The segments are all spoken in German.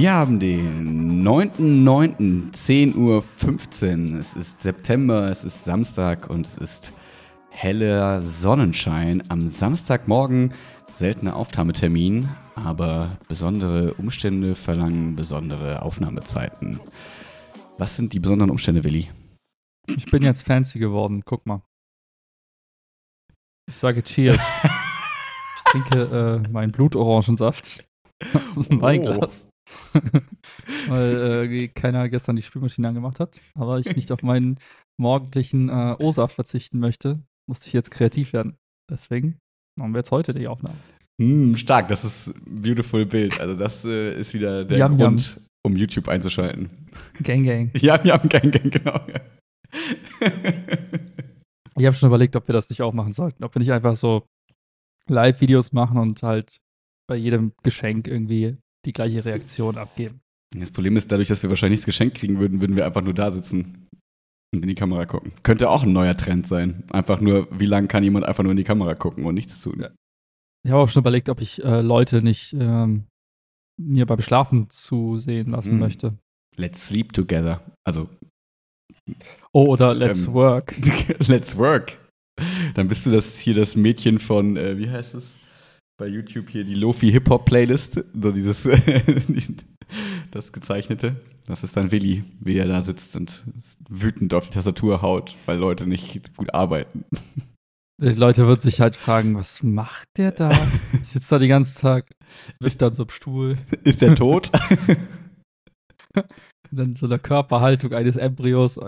Wir haben den 9.9.10.15 Uhr. Es ist September, es ist Samstag und es ist heller Sonnenschein. Am Samstagmorgen seltener Aufnahmetermin, aber besondere Umstände verlangen besondere Aufnahmezeiten. Was sind die besonderen Umstände, Willi? Ich bin jetzt fancy geworden, guck mal. Ich sage Cheers. ich trinke äh, meinen Blutorangensaft aus dem Oh. Weinglas. Weil äh, keiner gestern die Spülmaschine angemacht hat, aber ich nicht auf meinen morgendlichen äh, O-Saft verzichten möchte, musste ich jetzt kreativ werden. Deswegen machen wir jetzt heute die Aufnahme. Hm, stark, das ist ein beautiful Bild. Also das äh, ist wieder der Yum, Grund, um YouTube einzuschalten. Gang, gang. Ja, wir haben kein Gang, genau. Ich habe schon überlegt, ob wir das nicht auch machen sollten. Ob wir nicht einfach so Live-Videos machen und halt bei jedem Geschenk irgendwie die gleiche Reaktion abgeben. Das Problem ist, dadurch, dass wir wahrscheinlich nichts geschenkt kriegen würden, würden wir einfach nur da sitzen und in die Kamera gucken. Könnte auch ein neuer Trend sein. Einfach nur, wie lange kann jemand einfach nur in die Kamera gucken und nichts tun? Ja. Ich habe auch schon überlegt, ob ich äh, Leute nicht ähm, mir beim Schlafen zusehen lassen Mhm. möchte. Let's sleep together. Also, Oh, oder Let's Ähm. Work. let's work. Dann bist du das hier das Mädchen von, äh, wie heißt es? Bei YouTube hier die Lofi Hip Hop Playlist. So dieses, das gezeichnete. Das ist dann Willi, wie er da sitzt und wütend auf die Tastatur haut, weil Leute nicht gut arbeiten. Die Leute würden sich halt fragen, was macht der da? Sitzt da den ganzen Tag, ist dann so im Stuhl, Ist der tot? dann so eine Körperhaltung eines Embryos.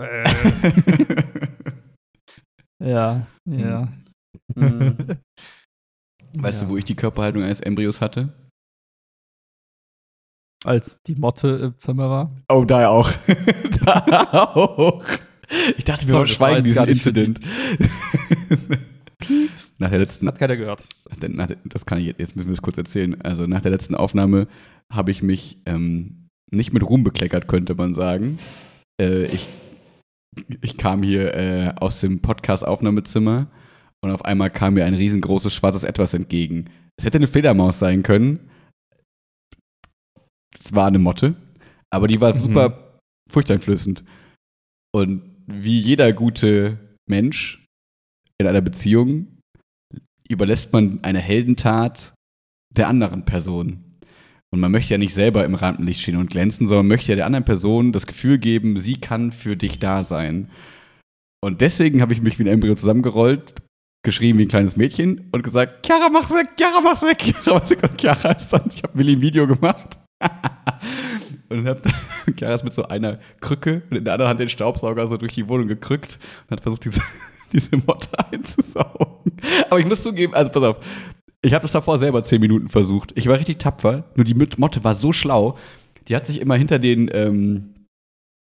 Ja, ja. Weißt Ja. du, wo ich die Körperhaltung eines Embryos hatte? Als die Motte im Zimmer war. Oh, da auch. da auch. Ich dachte, wir Sorry, das jetzt diesen Incident. nach der letzten, Hat keiner gehört. nach das kann ich jetzt, jetzt müssen wir es kurz erzählen. Also nach der letzten Aufnahme habe ich mich ähm, nicht mit Ruhm bekleckert, könnte man sagen. Äh, ich, ich kam hier äh, aus dem Podcast-Aufnahmezimmer und auf einmal kam mir ein riesengroßes schwarzes Etwas entgegen. Es hätte eine Fledermaus sein können. Es war eine Motte, aber die war Mhm. super furchteinflößend. Und wie jeder gute Mensch in einer Beziehung überlässt man eine Heldentat der anderen Person. Und man möchte ja nicht selber im Rampenlicht stehen und glänzen, sondern möchte ja der anderen Person das Gefühl geben, sie kann für dich da sein. Und deswegen habe ich mich wie ein Embryo zusammengerollt, geschrien wie ein kleines Mädchen und gesagt, Chiara, mach's weg, Chiara, mach's weg, Chiara, mach's weg. Und Chiara ist dann, ich habe Willi ein Video gemacht. und hab Chiara ist mit so einer Krücke und in der anderen Hand den Staubsauger so durch die Wohnung gekrückt und hat versucht, diese, diese Motte einzusaugen. Aber ich muss zugeben, also pass auf, ich habe es davor selber zehn Minuten versucht. Ich war richtig tapfer, nur die Mot- Motte war so schlau, die hat sich immer hinter den ähm,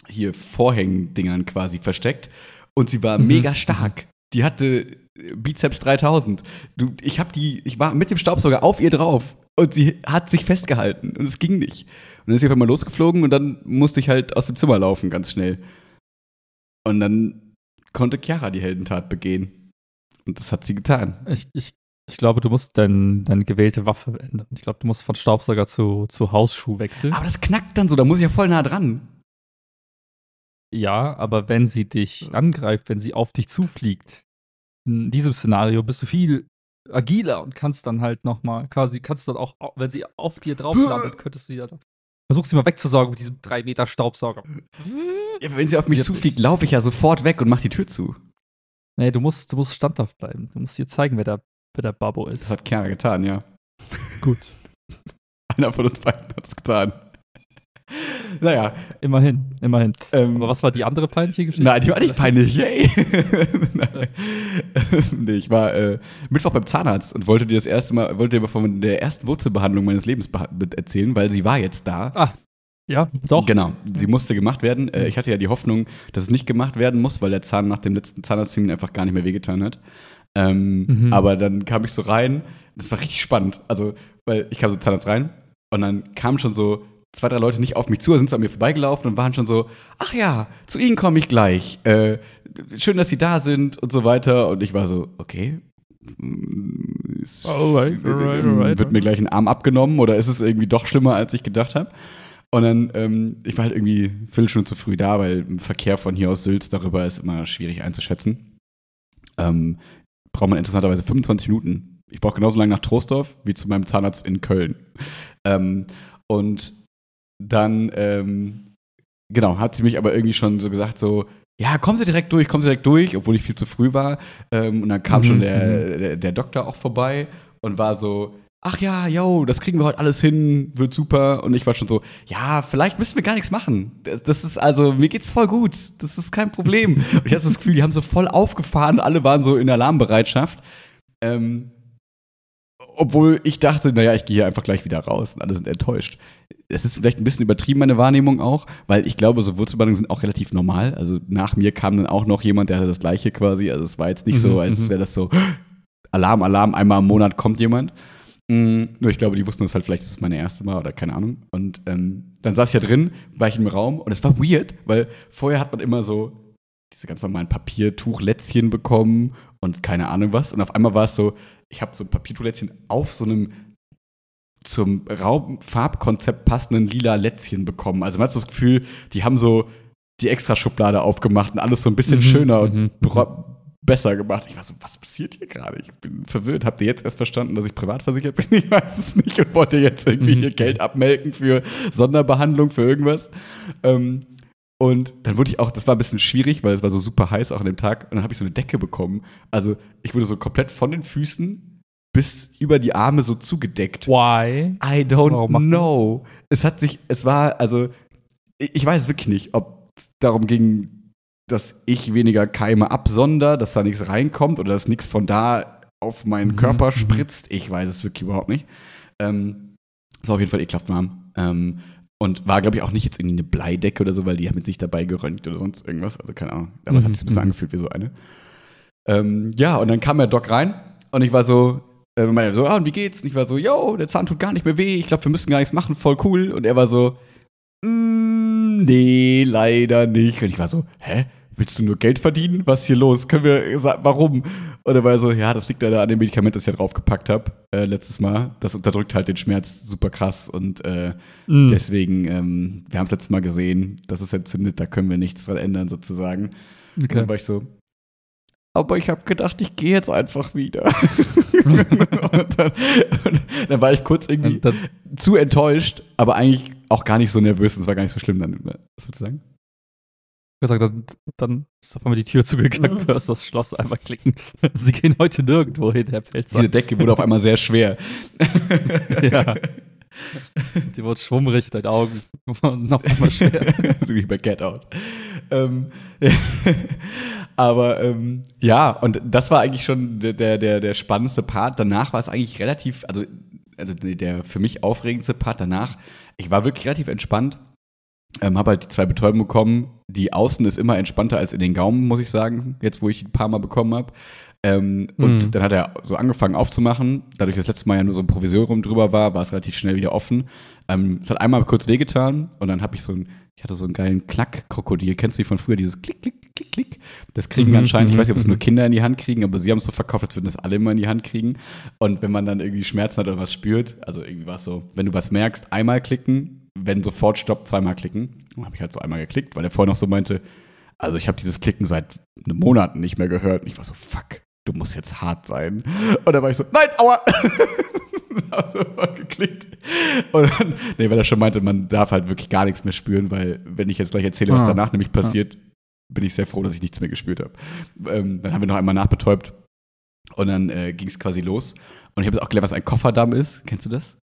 hier Vorhängendingern quasi versteckt und sie war Mhm. mega stark. Die hatte Bizeps 3000. Du, ich habe die, ich war mit dem Staubsauger auf ihr drauf und sie hat sich festgehalten und es ging nicht. Und dann ist sie einfach mal losgeflogen und dann musste ich halt aus dem Zimmer laufen, ganz schnell. Und dann konnte Chiara die Heldentat begehen. Und das hat sie getan. Ich, ich, ich glaube, du musst dein, deine gewählte Waffe ändern. Ich glaube, du musst von Staubsauger zu, zu Hausschuh wechseln. Aber das knackt dann so, da muss ich ja voll nah dran. Ja, aber wenn sie dich angreift, wenn sie auf dich zufliegt, in diesem Szenario bist du viel agiler und kannst dann halt nochmal quasi, kannst dann auch, wenn sie auf dir drauf landet, könntest du sie dann. Versuch sie mal wegzusaugen mit diesem 3 Meter Staubsauger. Ja, wenn sie auf mich zufliegt, laufe ich ja sofort weg und mach die Tür zu. Nee, du musst, du musst standhaft bleiben. Du musst dir zeigen, wer der, wer der Babbo Das ist. hat Chiara getan, ja. Gut. Einer von uns beiden hat es getan. Naja, Immerhin, immerhin. ähm, Aber was war die andere peinliche Geschichte? Nein, die war nicht peinlich. Nein. nee, ich war äh, Mittwoch beim Zahnarzt und wollte dir das erste Mal, wollte dir von der ersten Wurzelbehandlung meines Lebens erzählen, weil sie war jetzt da. Ah, ja, doch. Genau, sie musste gemacht werden. Äh, ich hatte ja die Hoffnung, dass es nicht gemacht werden muss, weil der Zahn nach dem letzten Zahnarzttermin einfach gar nicht mehr wehgetan hat. Ähm, Mhm. Aber dann kam ich so rein, das war richtig spannend. Also, weil ich kam so zum Zahnarzt rein und dann kamen schon so zwei, drei Leute nicht auf mich zu, sind so an mir vorbeigelaufen und waren schon so, ach ja, zu Ihnen komme ich gleich. Äh, schön, dass Sie da sind und so weiter. Und ich war so, okay. Alright, alright, alright, Wird mir gleich ein Arm abgenommen oder ist es irgendwie doch schlimmer, als ich gedacht habe? Und dann, ähm, ich war halt irgendwie Viertelstunde zu früh da, weil im Verkehr von hier aus Sülz darüber ist immer schwierig einzuschätzen. Ähm, braucht man interessanterweise 25 Minuten. Ich brauche genauso lange nach Troisdorf wie zu meinem Zahnarzt in Köln. Ähm, und dann, ähm, genau, hat sie mich aber irgendwie schon so gesagt, so, ja, kommen Sie direkt durch, kommen Sie direkt durch, obwohl ich viel zu früh war. Ähm, und dann kam Mhm, schon der, mhm. der, der Doktor auch vorbei und war so, ach ja, yo, das kriegen wir heute alles hin, wird super. Und ich war schon so, ja, vielleicht müssen wir gar nichts machen. Das, das ist also, mir geht's voll gut. Das ist kein Problem. Und ich hatte das Gefühl, die haben so voll aufgefahren, alle waren so in Alarmbereitschaft. Ähm, obwohl ich dachte, naja, ich gehe hier einfach gleich wieder raus und alle sind enttäuscht. Es ist vielleicht ein bisschen übertrieben, meine Wahrnehmung auch, weil ich glaube, so Wurzelbehandlungen sind auch relativ normal. Also nach mir kam dann auch noch jemand, der hatte das gleiche quasi. Also es war jetzt nicht so, Mhm, als mhm. wäre das so, Alarm, Alarm, einmal im Monat kommt jemand. Mm, nur ich glaube, die wussten das halt vielleicht, das ist meine erste Mal oder keine Ahnung. Und ähm, dann saß ich ja drin, war ich im Raum und es war weird, weil vorher hat man immer so diese ganz normalen Papiertuchlätzchen bekommen und keine Ahnung was. Und auf einmal war es so, ich habe so ein Papiertuchlätzchen auf so einem zum Raumfarbkonzept passenden lila Lätzchen bekommen. Also man hat so das Gefühl, die haben so die extra Schublade aufgemacht und alles so ein bisschen Mhm, schöner und mhm, bra- besser gemacht. Ich war so, was passiert hier gerade? Ich bin verwirrt. Habt ihr jetzt erst verstanden, dass ich privat versichert bin? Ich weiß es nicht und wollte jetzt irgendwie Mhm. hier Geld abmelken für Sonderbehandlung, für irgendwas. Ähm, und dann wurde ich auch, das war ein bisschen schwierig, weil es war so super heiß auch an dem Tag. Und dann habe ich so eine Decke bekommen. Also ich wurde so komplett von den Füßen bis über die Arme so zugedeckt. Why? I don't Warum know. Es hat sich, es war, also, ich weiß wirklich nicht, ob es darum ging, dass ich weniger Keime absonder, dass da nichts reinkommt oder dass nichts von da auf meinen Mhm, Körper mhm. spritzt. Ich weiß es wirklich überhaupt nicht. Ähm, das war auf jeden Fall ekelhaft warm. Ähm, und war, glaube ich, auch nicht jetzt irgendwie eine Bleidecke oder so, weil die haben mit sich dabei geröntgt oder sonst irgendwas. Also keine Ahnung. Aber es hat Mhm, sich ein bisschen mhm. angefühlt wie so eine. Ähm, ja, und dann kam der Doc rein und ich war so, äh, meinte so, ah, und wie geht's? Und ich war so, yo, der Zahn tut gar nicht mehr weh, ich glaube, wir müssen gar nichts machen, voll cool. Und er war so, mm, nee, leider nicht. Und ich war so, hä? Willst du nur Geld verdienen? Was ist hier los? Können wir, warum? Und er war so, ja, das liegt leider an dem Medikament, das ich da draufgepackt habe, äh, letztes Mal. Das unterdrückt halt den Schmerz super krass und äh, Mhm. deswegen, ähm, wir haben es letztes Mal gesehen, das ist entzündet, da können wir nichts dran ändern sozusagen. Und Okay. dann war ich so, aber ich habe gedacht, ich gehe jetzt einfach wieder. und, dann, und dann war ich kurz irgendwie Und dann, zu enttäuscht, aber eigentlich auch gar nicht so nervös. Es war gar nicht so schlimm dann, sozusagen. gesagt, dann, dann ist auf einmal die Tür zugegangen, du hörst das Schloss einmal klicken. Sie gehen heute nirgendwo hin, Herr Pelzer. Diese Decke wurde auf einmal sehr schwer. Ja. Die wird schwummrig, deine Augen noch einmal schwer. so wie bei Get Out. Ähm, aber ähm, ja, und das war eigentlich schon der, der, der, spannendste Part. Danach war es eigentlich relativ, also, also der für mich aufregendste Part danach. Ich war wirklich relativ entspannt. Ähm, habe halt die zwei Betäubungen bekommen. Die Außen ist immer entspannter als in den Gaumen, muss ich sagen, jetzt wo ich ein paar Mal bekommen habe. Ähm, und Mhm. dann hat er so angefangen aufzumachen. Dadurch, dass letztes Mal ja nur so ein Provisorium drüber war, war es relativ schnell wieder offen. Ähm, es hat einmal kurz wehgetan und dann habe ich so ein, ich hatte so einen geilen Klack-Krokodil. Kennst du die von früher? Dieses Klick, Klick, Klick, Klick. Das kriegen Mhm, anscheinend, ich mhm, weiß nicht, ob es nur mhm. Kinder in die Hand kriegen, aber sie haben es so verkauft, als würden das alle immer in die Hand kriegen. Und wenn man dann irgendwie Schmerzen hat oder was spürt, also irgendwie war es so, wenn du was merkst, einmal klicken, wenn sofort stoppt, zweimal klicken. Dann habe ich halt so einmal geklickt, weil der vorher noch so meinte, also ich habe dieses Klicken seit einem Monat nicht mehr gehört. Und ich war so, fuck, du musst jetzt hart sein. Und dann war ich so, nein, aua! hab sofort geklickt. Und dann, nee, weil er schon meinte, man darf halt wirklich gar nichts mehr spüren, weil wenn ich jetzt gleich erzähle, was Ah. danach nämlich passiert, bin ich sehr froh, dass ich nichts mehr gespürt habe. Ähm, dann haben wir noch einmal nachbetäubt und dann äh, ging es quasi los. Und ich habe jetzt auch gelernt, was ein Kofferdamm ist. Kennst du das?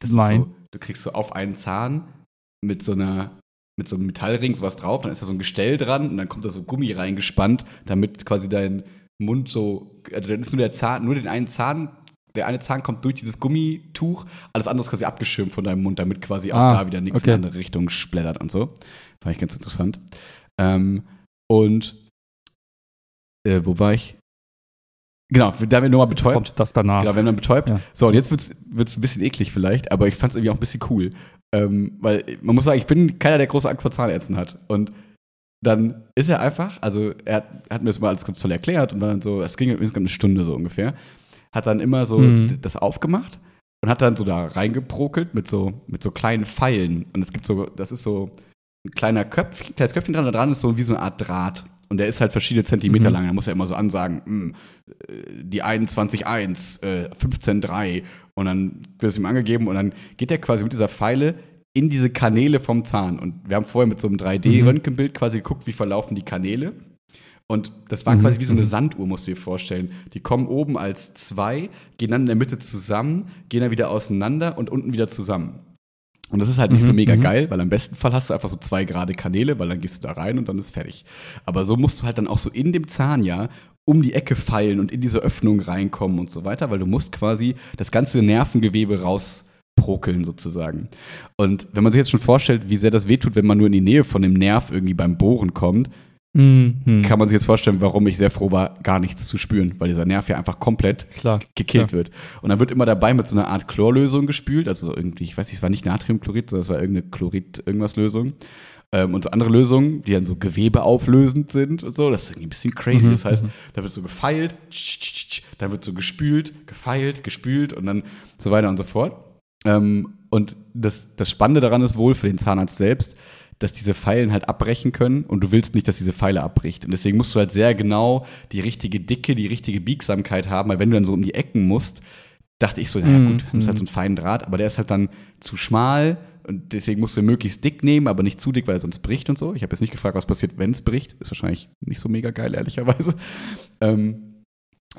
das Nein. Ist so, du kriegst so auf einen Zahn mit so einer mit so einem Metallring sowas drauf, dann ist da so ein Gestell dran und dann kommt da so Gummi reingespannt, damit quasi dein Mund so, also dann ist nur der Zahn, nur den einen Zahn, der eine Zahn kommt durch dieses Gummituch, alles andere ist quasi abgeschirmt von deinem Mund, damit quasi auch Ah, da wieder nichts okay. in eine andere Richtung splättert und so. Fand ich ganz interessant. Ähm, und äh, wo war ich? Genau, da haben wir nochmal Jetzt betäubt. kommt das danach. Genau, haben dann betäubt. Ja. So, und jetzt wird's, wird's ein bisschen eklig vielleicht, aber ich fand es irgendwie auch ein bisschen cool. Ähm, weil man muss sagen, ich bin keiner, der große Angst vor Zahnärzten hat. Und dann ist er einfach, also er hat, hat mir das mal alles ganz toll erklärt und war dann so, es ging insgesamt eine Stunde so ungefähr, hat dann immer so Mhm. das aufgemacht und hat dann so da reingeprokelt mit so, mit so kleinen Pfeilen. Und es gibt so, das ist so ein kleiner Köpfchen, kleines Köpfchen dran, da dran ist so wie so eine Art Draht. Und der ist halt verschiedene Zentimeter Mhm. lang. Da muss er immer so ansagen, hm, äh, die 21,1, äh, 15,3. Und dann wird es ihm angegeben und dann geht er quasi mit dieser Pfeile in diese Kanäle vom Zahn. Und wir haben vorher mit so einem 3D-Röntgenbild quasi geguckt, wie verlaufen die Kanäle. Und das war Mhm, quasi wie so eine mhm. Sanduhr, musst du dir vorstellen. Die kommen oben als zwei, gehen dann in der Mitte zusammen, gehen dann wieder auseinander und unten wieder zusammen. Und das ist halt nicht Mhm, so mega mhm. geil, weil am besten Fall hast du einfach so zwei gerade Kanäle, weil dann gehst du da rein und dann ist fertig. Aber so musst du halt dann auch so in dem Zahn ja um die Ecke feilen und in diese Öffnung reinkommen und so weiter, weil du musst quasi das ganze Nervengewebe rausprokeln sozusagen. Und wenn man sich jetzt schon vorstellt, wie sehr das wehtut, wenn man nur in die Nähe von dem Nerv irgendwie beim Bohren kommt, Mhm. kann man sich jetzt vorstellen, warum ich sehr froh war, gar nichts zu spüren, weil dieser Nerv ja einfach komplett Klar. gekillt Klar. wird. Und dann wird immer dabei mit so einer Art Chlorlösung gespült, also irgendwie, ich weiß nicht, es war nicht Natriumchlorid, sondern es war irgendeine Chlorid-Irgendwas-Lösung. Ähm, und so andere Lösungen, die dann so gewebeauflösend sind und so, das ist irgendwie ein bisschen crazy. Mhm, Das heißt, mhm. da wird so gefeilt, tsch, tsch, tsch, tsch, dann wird so gespült, gefeilt, gespült und dann so weiter und so fort. Ähm, und das, das Spannende daran ist wohl für den Zahnarzt selbst, dass diese Pfeilen halt abbrechen können und du willst nicht, dass diese Pfeile abbricht. Und deswegen musst du halt sehr genau die richtige Dicke, die richtige Biegsamkeit haben, weil wenn du dann so um die Ecken musst, dachte ich so, naja Mhm, gut, das ist halt mhm. so ein feinen Draht, aber der ist halt dann zu schmal und deswegen musst du ihn möglichst dick nehmen, aber nicht zu dick, weil er sonst bricht und so. Ich habe jetzt nicht gefragt, was passiert, wenn es bricht. Ist wahrscheinlich nicht so mega geil, ehrlicherweise. Ähm,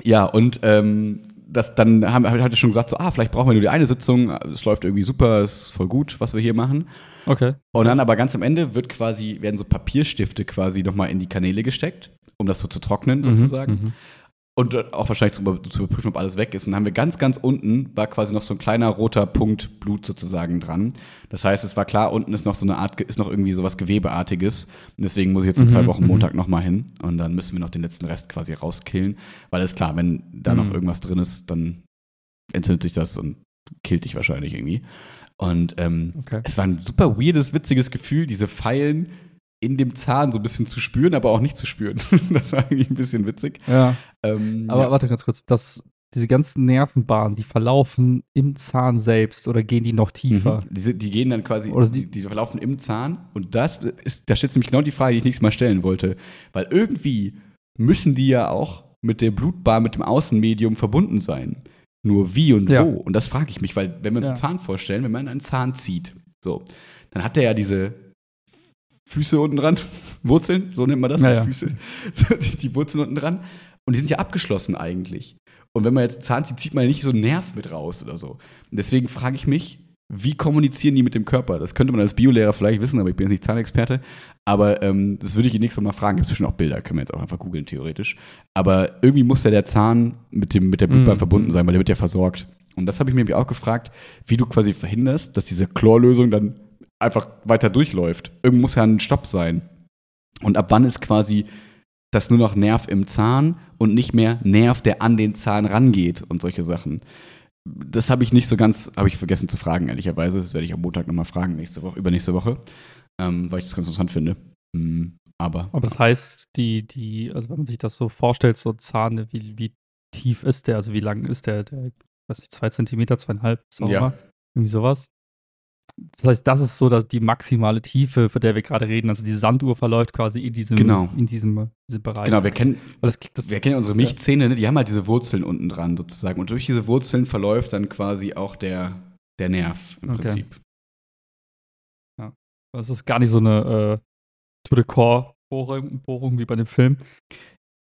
ja, und ähm, das, dann haben, hat er schon gesagt, so, ah, vielleicht brauchen wir nur die eine Sitzung, es läuft irgendwie super, ist voll gut, was wir hier machen. Okay. Und dann aber ganz am Ende wird quasi, werden so Papierstifte quasi nochmal in die Kanäle gesteckt, um das so zu trocknen, sozusagen. Mhm. Und auch wahrscheinlich zu, zu überprüfen, ob alles weg ist. Und dann haben wir ganz, ganz unten, war quasi noch so ein kleiner roter Punkt Blut sozusagen dran. Das heißt, es war klar, unten ist noch so eine Art, ist noch irgendwie sowas Gewebeartiges. Und deswegen muss ich jetzt in zwei Mhm, Wochen mhm. Montag nochmal hin. Und dann müssen wir noch den letzten Rest quasi rauskillen. Weil es klar, wenn da noch Mhm. irgendwas drin ist, dann entzündet sich das und killt dich wahrscheinlich irgendwie. Und ähm, Okay. es war ein super weirdes, witziges Gefühl, diese Pfeilen in dem Zahn so ein bisschen zu spüren, aber auch nicht zu spüren. das war irgendwie ein bisschen witzig. Ja. Ähm, Aber ja. warte ganz kurz, das, diese ganzen Nervenbahnen, die verlaufen im Zahn selbst oder gehen die noch tiefer? Mhm. Die, die gehen dann quasi, Oder die, die- die verlaufen im Zahn. Und das ist, da stellt nämlich genau die Frage, die ich nächstes Mal stellen wollte. Weil irgendwie müssen die ja auch mit der Blutbahn, mit dem Außenmedium verbunden sein. Nur wie und Ja. wo. Und das frage ich mich, weil wenn wir uns Ja. einen Zahn vorstellen, wenn man einen Zahn zieht, so, dann hat der ja diese Füße unten dran, Wurzeln, so nennt man das, Ja, nicht ja. Füße, die, die Wurzeln unten dran. Und die sind ja abgeschlossen eigentlich. Und wenn man jetzt einen Zahn zieht, zieht man ja nicht so einen Nerv mit raus oder so. Und deswegen frage ich mich, wie kommunizieren die mit dem Körper? Das könnte man als Biolehrer vielleicht wissen, aber ich bin jetzt nicht Zahnexperte. Aber ähm, das würde ich nächstes Mal fragen. Gibt es bestimmt auch Bilder, können wir jetzt auch einfach googeln, theoretisch. Aber irgendwie muss ja der Zahn mit, dem, mit der Blutbahn Mhm. verbunden sein, weil der wird ja versorgt. Und das habe ich mir auch gefragt, wie du quasi verhinderst, dass diese Chlorlösung dann einfach weiter durchläuft. Irgendwo muss ja ein Stopp sein. Und ab wann ist quasi das nur noch Nerv im Zahn und nicht mehr Nerv, der an den Zahn rangeht und solche Sachen. Das habe ich nicht so ganz, habe ich vergessen zu fragen, ehrlicherweise. Das werde ich am Montag nochmal fragen, nächste Woche, übernächste Woche, ähm, weil ich das ganz interessant finde. Mm, aber Aber das heißt, die, die, also wenn man sich das so vorstellt, so Zahn, wie, wie tief ist der, also wie lang ist der, der, weiß nicht, zwei Zentimeter, zweieinhalb, ist auch Ja. immer, irgendwie sowas. Das heißt, das ist so dass die maximale Tiefe, für der wir gerade reden. Also die Sanduhr verläuft quasi in diesem, Genau. in diesem, diesem Bereich. genau, wir kennen, das, das, wir kennen ja unsere Milchzähne, ne? die haben halt diese Wurzeln unten dran sozusagen. Und durch diese Wurzeln verläuft dann quasi auch der, der Nerv im Okay. Prinzip. das ist gar nicht so eine äh, to the core Bohrung, Bohrung wie bei dem Film.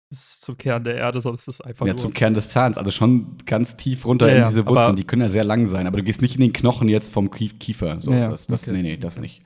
Ist zum Kern der Erde, sondern es ist einfach Ja, nur. zum Kern des Zahns, also schon ganz tief runter Ja, in diese Wurzeln. Die können ja sehr lang sein, aber du gehst nicht in den Knochen jetzt vom Kief Kiefer. So, Ja, das, das, okay, nee, nee, das nicht.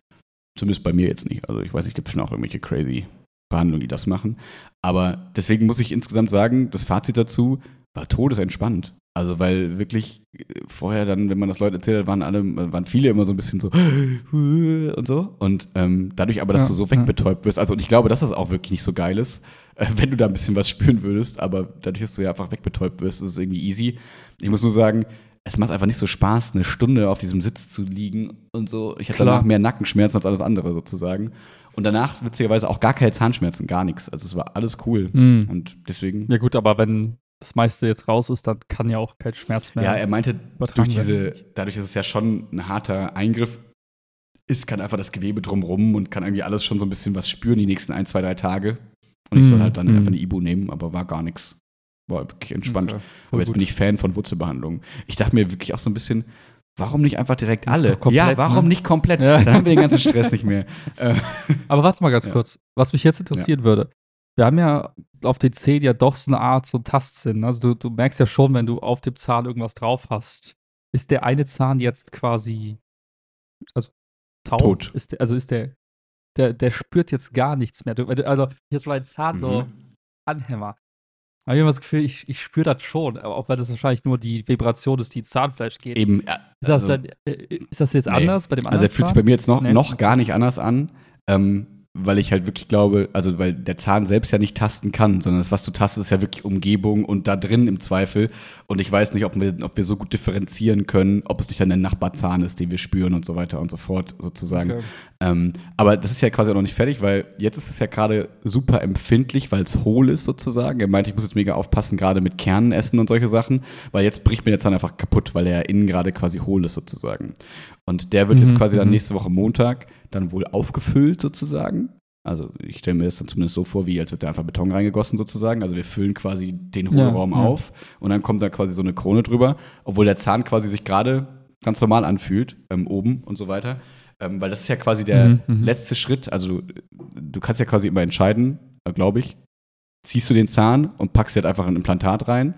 Zumindest bei mir jetzt nicht. Also ich weiß, es gibt schon auch irgendwelche crazy Behandlungen, die das machen. Aber deswegen muss ich insgesamt sagen, das Fazit dazu war todesentspannt. Also weil wirklich äh, vorher dann, wenn man das Leuten erzählt hat, waren alle, waren viele immer so ein bisschen so und so. Und ähm, dadurch aber, dass Ja, du so wegbetäubt wirst, also und ich glaube, dass das auch wirklich nicht so geil ist, äh, wenn du da ein bisschen was spüren würdest, aber dadurch, dass du ja einfach wegbetäubt wirst, ist es irgendwie easy. Ich muss nur sagen, es macht einfach nicht so Spaß, eine Stunde auf diesem Sitz zu liegen und so. Ich hatte Klar. danach mehr Nackenschmerzen als alles andere sozusagen. Und danach witzigerweise auch gar keine Zahnschmerzen, gar nichts. Also es war alles cool. Hm. Und deswegen, Ja gut, aber wenn, das meiste jetzt raus ist, dann kann ja auch kein Schmerz mehr. Ja, er meinte, durch diese, dadurch, dass es ja schon ein harter Eingriff ist, kann einfach das Gewebe drumrum und kann irgendwie alles schon so ein bisschen was spüren die nächsten ein, zwei, drei Tage. Und ich soll Mm, halt dann mm. einfach eine Ibu nehmen, aber war gar nichts. War wirklich entspannt. Okay, aber jetzt gut. bin ich Fan von Wurzelbehandlungen. Ich dachte mir wirklich auch so ein bisschen, warum nicht einfach direkt alle? komplett, ja, warum ne? nicht komplett? Ja. Dann haben wir den ganzen Stress nicht mehr. Äh, Aber warte mal ganz Ja. kurz, was mich jetzt interessieren würde. Wir haben ja auf den Zähnen ja doch so eine Art so Tastsinn. Also du, du merkst ja schon, wenn du auf dem Zahn irgendwas drauf hast. Ist der eine Zahn jetzt quasi also taub? Tot. Ist der, also ist der, der, der spürt jetzt gar nichts mehr. Du, also jetzt mein Zahn so Mhm. anhämmer. Habe ich immer das Gefühl, ich, ich spüre das schon, aber auch weil das wahrscheinlich nur die Vibration ist, die ins Zahnfleisch geht. eben, äh, Ist das, also- dann, äh, ist das jetzt Nee. anders bei dem anderen Also er fühlt sich bei mir jetzt noch, Nee. noch gar nicht anders an, ähm, weil ich halt wirklich glaube, also weil der Zahn selbst ja nicht tasten kann, sondern das, was du tastest, ist ja wirklich Umgebung und da drin im Zweifel. Und ich weiß nicht, ob wir, ob wir so gut differenzieren können, ob es nicht dann der Nachbarzahn ist, den wir spüren und so weiter und so fort, sozusagen. Okay. Ähm, aber das ist ja quasi auch noch nicht fertig, weil jetzt ist es ja gerade super empfindlich, weil es hohl ist sozusagen. Er meinte, ich muss jetzt mega aufpassen, gerade mit Kernen essen und solche Sachen, weil jetzt bricht mir der Zahn einfach kaputt, weil er ja innen gerade quasi hohl ist sozusagen. Und der wird jetzt Mhm, quasi dann mhm. nächste Woche Montag dann wohl aufgefüllt sozusagen. Also ich stelle mir das dann zumindest so vor, wie als wird da einfach Beton reingegossen sozusagen. Also wir füllen quasi den Ja, Hohlraum ja. auf und dann kommt da quasi so eine Krone drüber, obwohl der Zahn quasi sich gerade ganz normal anfühlt, ähm, oben und so weiter. Ähm, weil das ist ja quasi der Mhm, mhm. letzte Schritt. Also du, kannst ja quasi immer entscheiden, glaube ich, ziehst du den Zahn und packst halt einfach ein Implantat rein,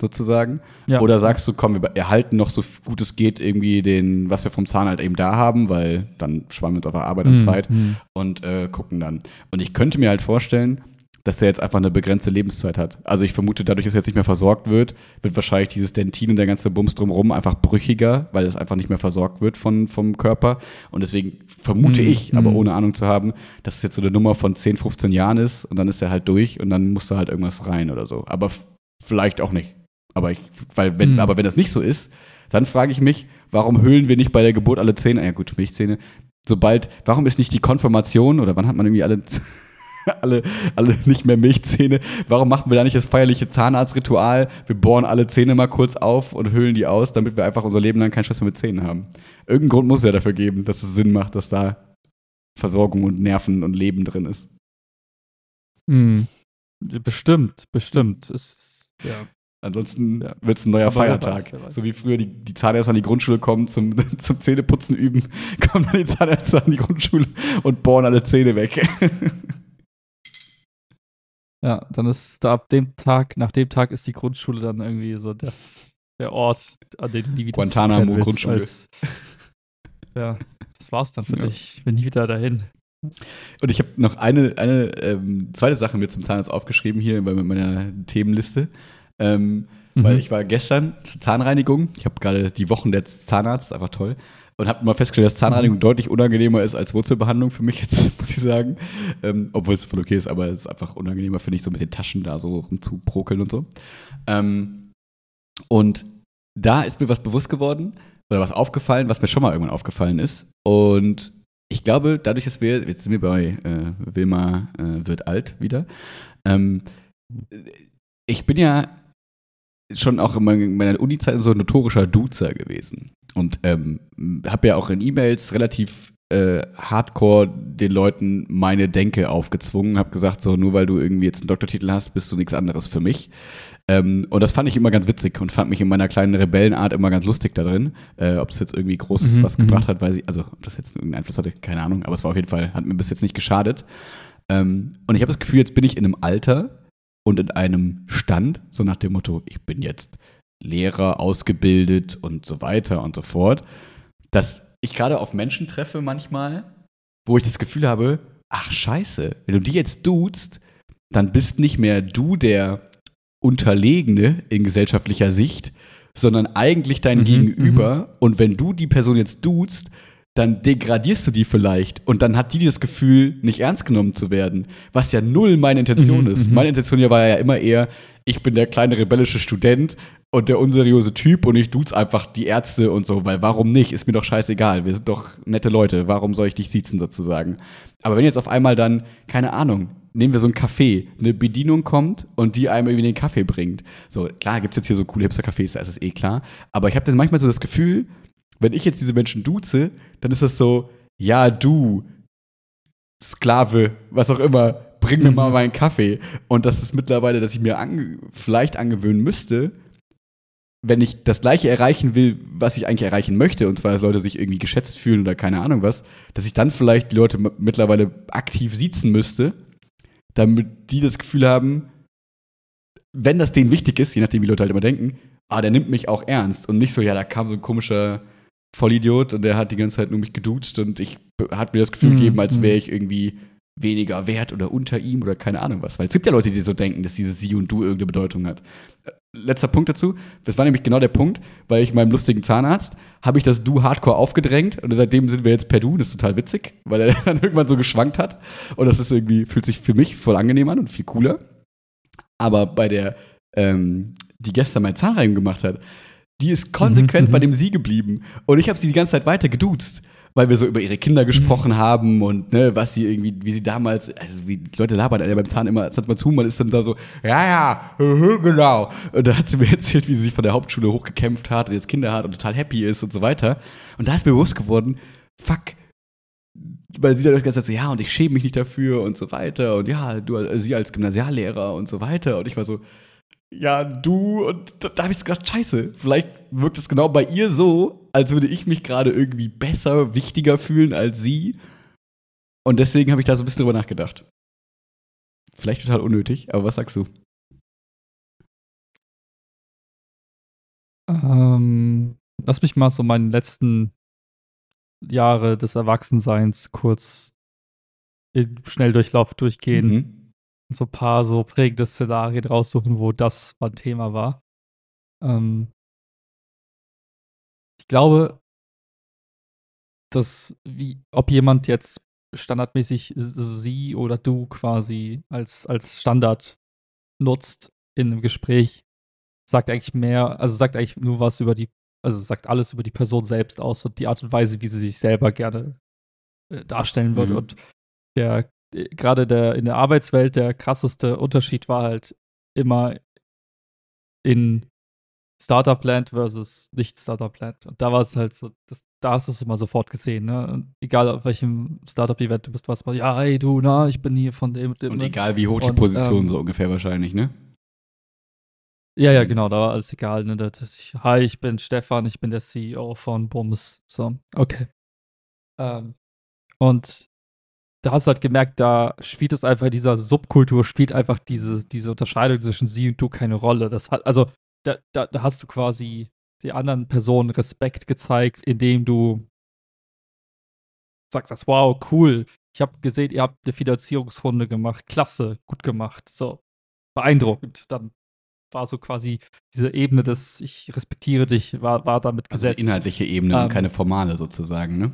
sozusagen. Ja. Oder sagst du, komm, wir erhalten noch so gut es geht irgendwie den, was wir vom Zahn halt eben da haben, weil dann sparen wir uns einfach Arbeit und Mhm, Zeit mhm. und äh, gucken dann. Und ich könnte mir halt vorstellen, dass der jetzt einfach eine begrenzte Lebenszeit hat. Also ich vermute, dadurch, dass er jetzt nicht mehr versorgt wird, wird wahrscheinlich dieses Dentin und der ganze Bums drumherum einfach brüchiger, weil es einfach nicht mehr versorgt wird von, vom Körper. Und deswegen vermute Mhm, ich, aber mhm. ohne Ahnung zu haben, dass es jetzt so eine Nummer von 10, 15 Jahren ist und dann ist er halt durch und dann muss da halt irgendwas rein oder so. Aber vielleicht auch nicht. Aber ich, weil, wenn, Mhm. aber wenn das nicht so ist, dann frage ich mich, warum höhlen wir nicht bei der Geburt alle Zähne? Ja gut, Milchzähne. Sobald, warum ist nicht die Konfirmation oder wann hat man irgendwie alle, alle, alle nicht mehr Milchzähne? Warum machen wir da nicht das feierliche Zahnarztritual? Wir bohren alle Zähne mal kurz auf und höhlen die aus, damit wir einfach unser Leben lang keinen Stress mehr mit Zähnen haben. Irgendeinen Grund muss es ja dafür geben, dass es Sinn macht, dass da Versorgung und Nerven und Leben drin ist. Mhm. Bestimmt, bestimmt. Es ist, ja. Ansonsten Ja. wird es ein neuer Aber wer Feiertag. weiß, wer weiß. So wie früher die, die Zahnärzte an die Grundschule kommen zum, zum Zähneputzen üben, kommen dann die Zahnärzte an die Grundschule und bohren alle Zähne weg. ja, dann ist da ab dem Tag, nach dem Tag ist die Grundschule dann irgendwie so das, der Ort, an den du nie wieder Guantanamo willst, Grundschule. Als, ja, das war's dann für Ja. dich. Ich bin nie wieder dahin. Und ich habe noch eine, eine ähm, zweite Sache mir zum Zahnarzt aufgeschrieben hier bei meiner Themenliste. Ähm, Mhm. Weil ich war gestern zur Zahnreinigung. Ich habe gerade die Wochen der Zahnarzt, einfach toll. Und habe mal festgestellt, dass Zahnreinigung Mhm. deutlich unangenehmer ist als Wurzelbehandlung für mich jetzt, muss ich sagen. Ähm, obwohl es voll okay ist, aber es ist einfach unangenehmer, finde ich, so mit den Taschen da so rumzuprokeln und so. Ähm, und da ist mir was bewusst geworden oder was aufgefallen, was mir schon mal irgendwann aufgefallen ist. Und ich glaube, dadurch, dass wir, jetzt sind wir bei äh, Wilma äh, wird alt wieder. Ähm, ich bin ja schon auch in meiner- in meiner Uni-Zeit so ein notorischer Duzer gewesen. Und ähm, habe ja auch in E-Mails relativ äh, hardcore den Leuten meine Denke aufgezwungen, habe gesagt, so nur weil du irgendwie jetzt einen Doktortitel hast, bist du nichts anderes für mich. Ähm, und das fand ich immer ganz witzig und fand mich in meiner kleinen Rebellenart immer ganz lustig da drin. Äh, ob es jetzt irgendwie groß Mhm, was mhm. gebracht hat, weiß ich, also ob das jetzt irgendeinen Einfluss hatte, keine Ahnung, aber es war auf jeden Fall, hat mir bis jetzt nicht geschadet. Ähm, und ich habe das Gefühl, jetzt bin ich in einem Alter und in einem Stand, so nach dem Motto, ich bin jetzt Lehrer, ausgebildet und so weiter und so fort, dass ich gerade auf Menschen treffe manchmal, wo ich das Gefühl habe, ach scheiße, wenn du die jetzt duzt, dann bist nicht mehr du der Unterlegene in gesellschaftlicher Sicht, sondern eigentlich dein Mhm, Gegenüber. Und wenn du die Person jetzt duzt, dann degradierst du die vielleicht und dann hat die das Gefühl, nicht ernst genommen zu werden, was ja null meine Intention Mhm, ist. mhm. Meine Intention war ja immer eher, ich bin der kleine rebellische Student und der unseriöse Typ und ich duze einfach die Ärzte und so, weil warum nicht? Ist mir doch scheißegal. Wir sind doch nette Leute. Warum soll ich dich siezen sozusagen? Aber wenn jetzt auf einmal dann, keine Ahnung, nehmen wir so ein Café, eine Bedienung kommt und die einem irgendwie den Kaffee bringt. So, klar gibt's jetzt hier so coole Hipster-Cafés, da ist es eh klar. Aber ich habe dann manchmal so das Gefühl, wenn ich jetzt diese Menschen duze, dann ist das so, ja, du, Sklave, was auch immer, bring mir Mhm. mal meinen Kaffee. Und das ist mittlerweile, dass ich mir ange vielleicht angewöhnen müsste, wenn ich das Gleiche erreichen will, was ich eigentlich erreichen möchte, und zwar, dass Leute sich irgendwie geschätzt fühlen oder keine Ahnung was, dass ich dann vielleicht die Leute mittlerweile aktiv siezen müsste, damit die das Gefühl haben, wenn das denen wichtig ist, je nachdem, wie Leute halt immer denken, ah, der nimmt mich auch ernst und nicht so, ja, da kam so ein komischer Vollidiot und der hat die ganze Zeit nur mich geduzt und ich hat mir das Gefühl Mhm, gegeben, als mhm. wäre ich irgendwie weniger wert oder unter ihm oder keine Ahnung was. Weil es gibt ja Leute, die so denken, dass dieses Sie und Du irgendeine Bedeutung hat. Äh, Letzter Punkt dazu, das war nämlich genau der Punkt, weil ich meinem lustigen Zahnarzt habe ich das Du hardcore aufgedrängt und seitdem sind wir jetzt per Du, das ist total witzig, weil er dann irgendwann so geschwankt hat und das ist irgendwie, fühlt sich für mich voll angenehm an und viel cooler. Aber bei der, ähm, die gestern mein Zahnreinigung gemacht hat, die ist konsequent Mhm, bei mhm. dem Sie geblieben. Und ich habe sie die ganze Zeit weiter geduzt, weil wir so über ihre Kinder gesprochen haben und ne, was sie irgendwie, wie sie damals, also wie die Leute labern ja beim Zahn immer, sagt mal zu, man ist dann da so, ja, ja, mhm, genau. Und da hat sie mir erzählt, wie sie sich von der Hauptschule hochgekämpft hat und jetzt Kinder hat und total happy ist und so weiter. Und da ist mir bewusst geworden, fuck, weil sie dann die ganze Zeit so, ja, und ich schäme mich nicht dafür und so weiter. Und ja, du, äh, sie als Gymnasiallehrer und so weiter. Und ich war so, ja, du, und da, da habe ich gedacht, scheiße, vielleicht wirkt es genau bei ihr so, als würde ich mich gerade irgendwie besser, wichtiger fühlen als sie. Und deswegen habe ich da so ein bisschen drüber nachgedacht. Vielleicht total unnötig, aber was sagst du? Ähm, lass mich mal so meine letzten Jahre des Erwachsenseins kurz im Schnelldurchlauf durchgehen. Mhm. So ein paar so prägende Szenarien raussuchen, wo das mal Thema war. Ähm, ich glaube, dass wie, ob jemand jetzt standardmäßig sie oder du quasi als, als Standard nutzt in einem Gespräch, sagt eigentlich mehr, also sagt eigentlich nur was über die, also sagt alles über die Person selbst aus und die Art und Weise, wie sie sich selber gerne äh, darstellen würde. Mhm. Und der, gerade der in der Arbeitswelt, der krasseste Unterschied war halt immer in Startup-Land versus nicht-Startup-Land. Und da war es halt so, das, da hast du es immer sofort gesehen, ne? Und egal auf welchem Startup-Event du bist, was mal, ja, hey du, na, ich bin hier von dem und dem. Und egal wie hoch die Und, Position ähm, so ungefähr wahrscheinlich, ne? Ja, ja, genau, da war alles egal. Ne? Das, ich, hi, ich bin Stefan, ich bin der CEO von Bums. So, okay. Ähm, und da hast du halt gemerkt, da spielt es einfach in dieser Subkultur, spielt einfach diese, diese Unterscheidung zwischen sie und du keine Rolle. Das hat, also, da, da, da hast du quasi der anderen Person Respekt gezeigt, indem du sagst, das, wow, cool. Ich habe gesehen, ihr habt eine Finanzierungsrunde gemacht. Klasse, gut gemacht. So, beeindruckend. Dann war so quasi diese Ebene des Ich respektiere dich, war, war damit Also die gesetzt. inhaltliche Ebene und Ähm, keine formale sozusagen, ne?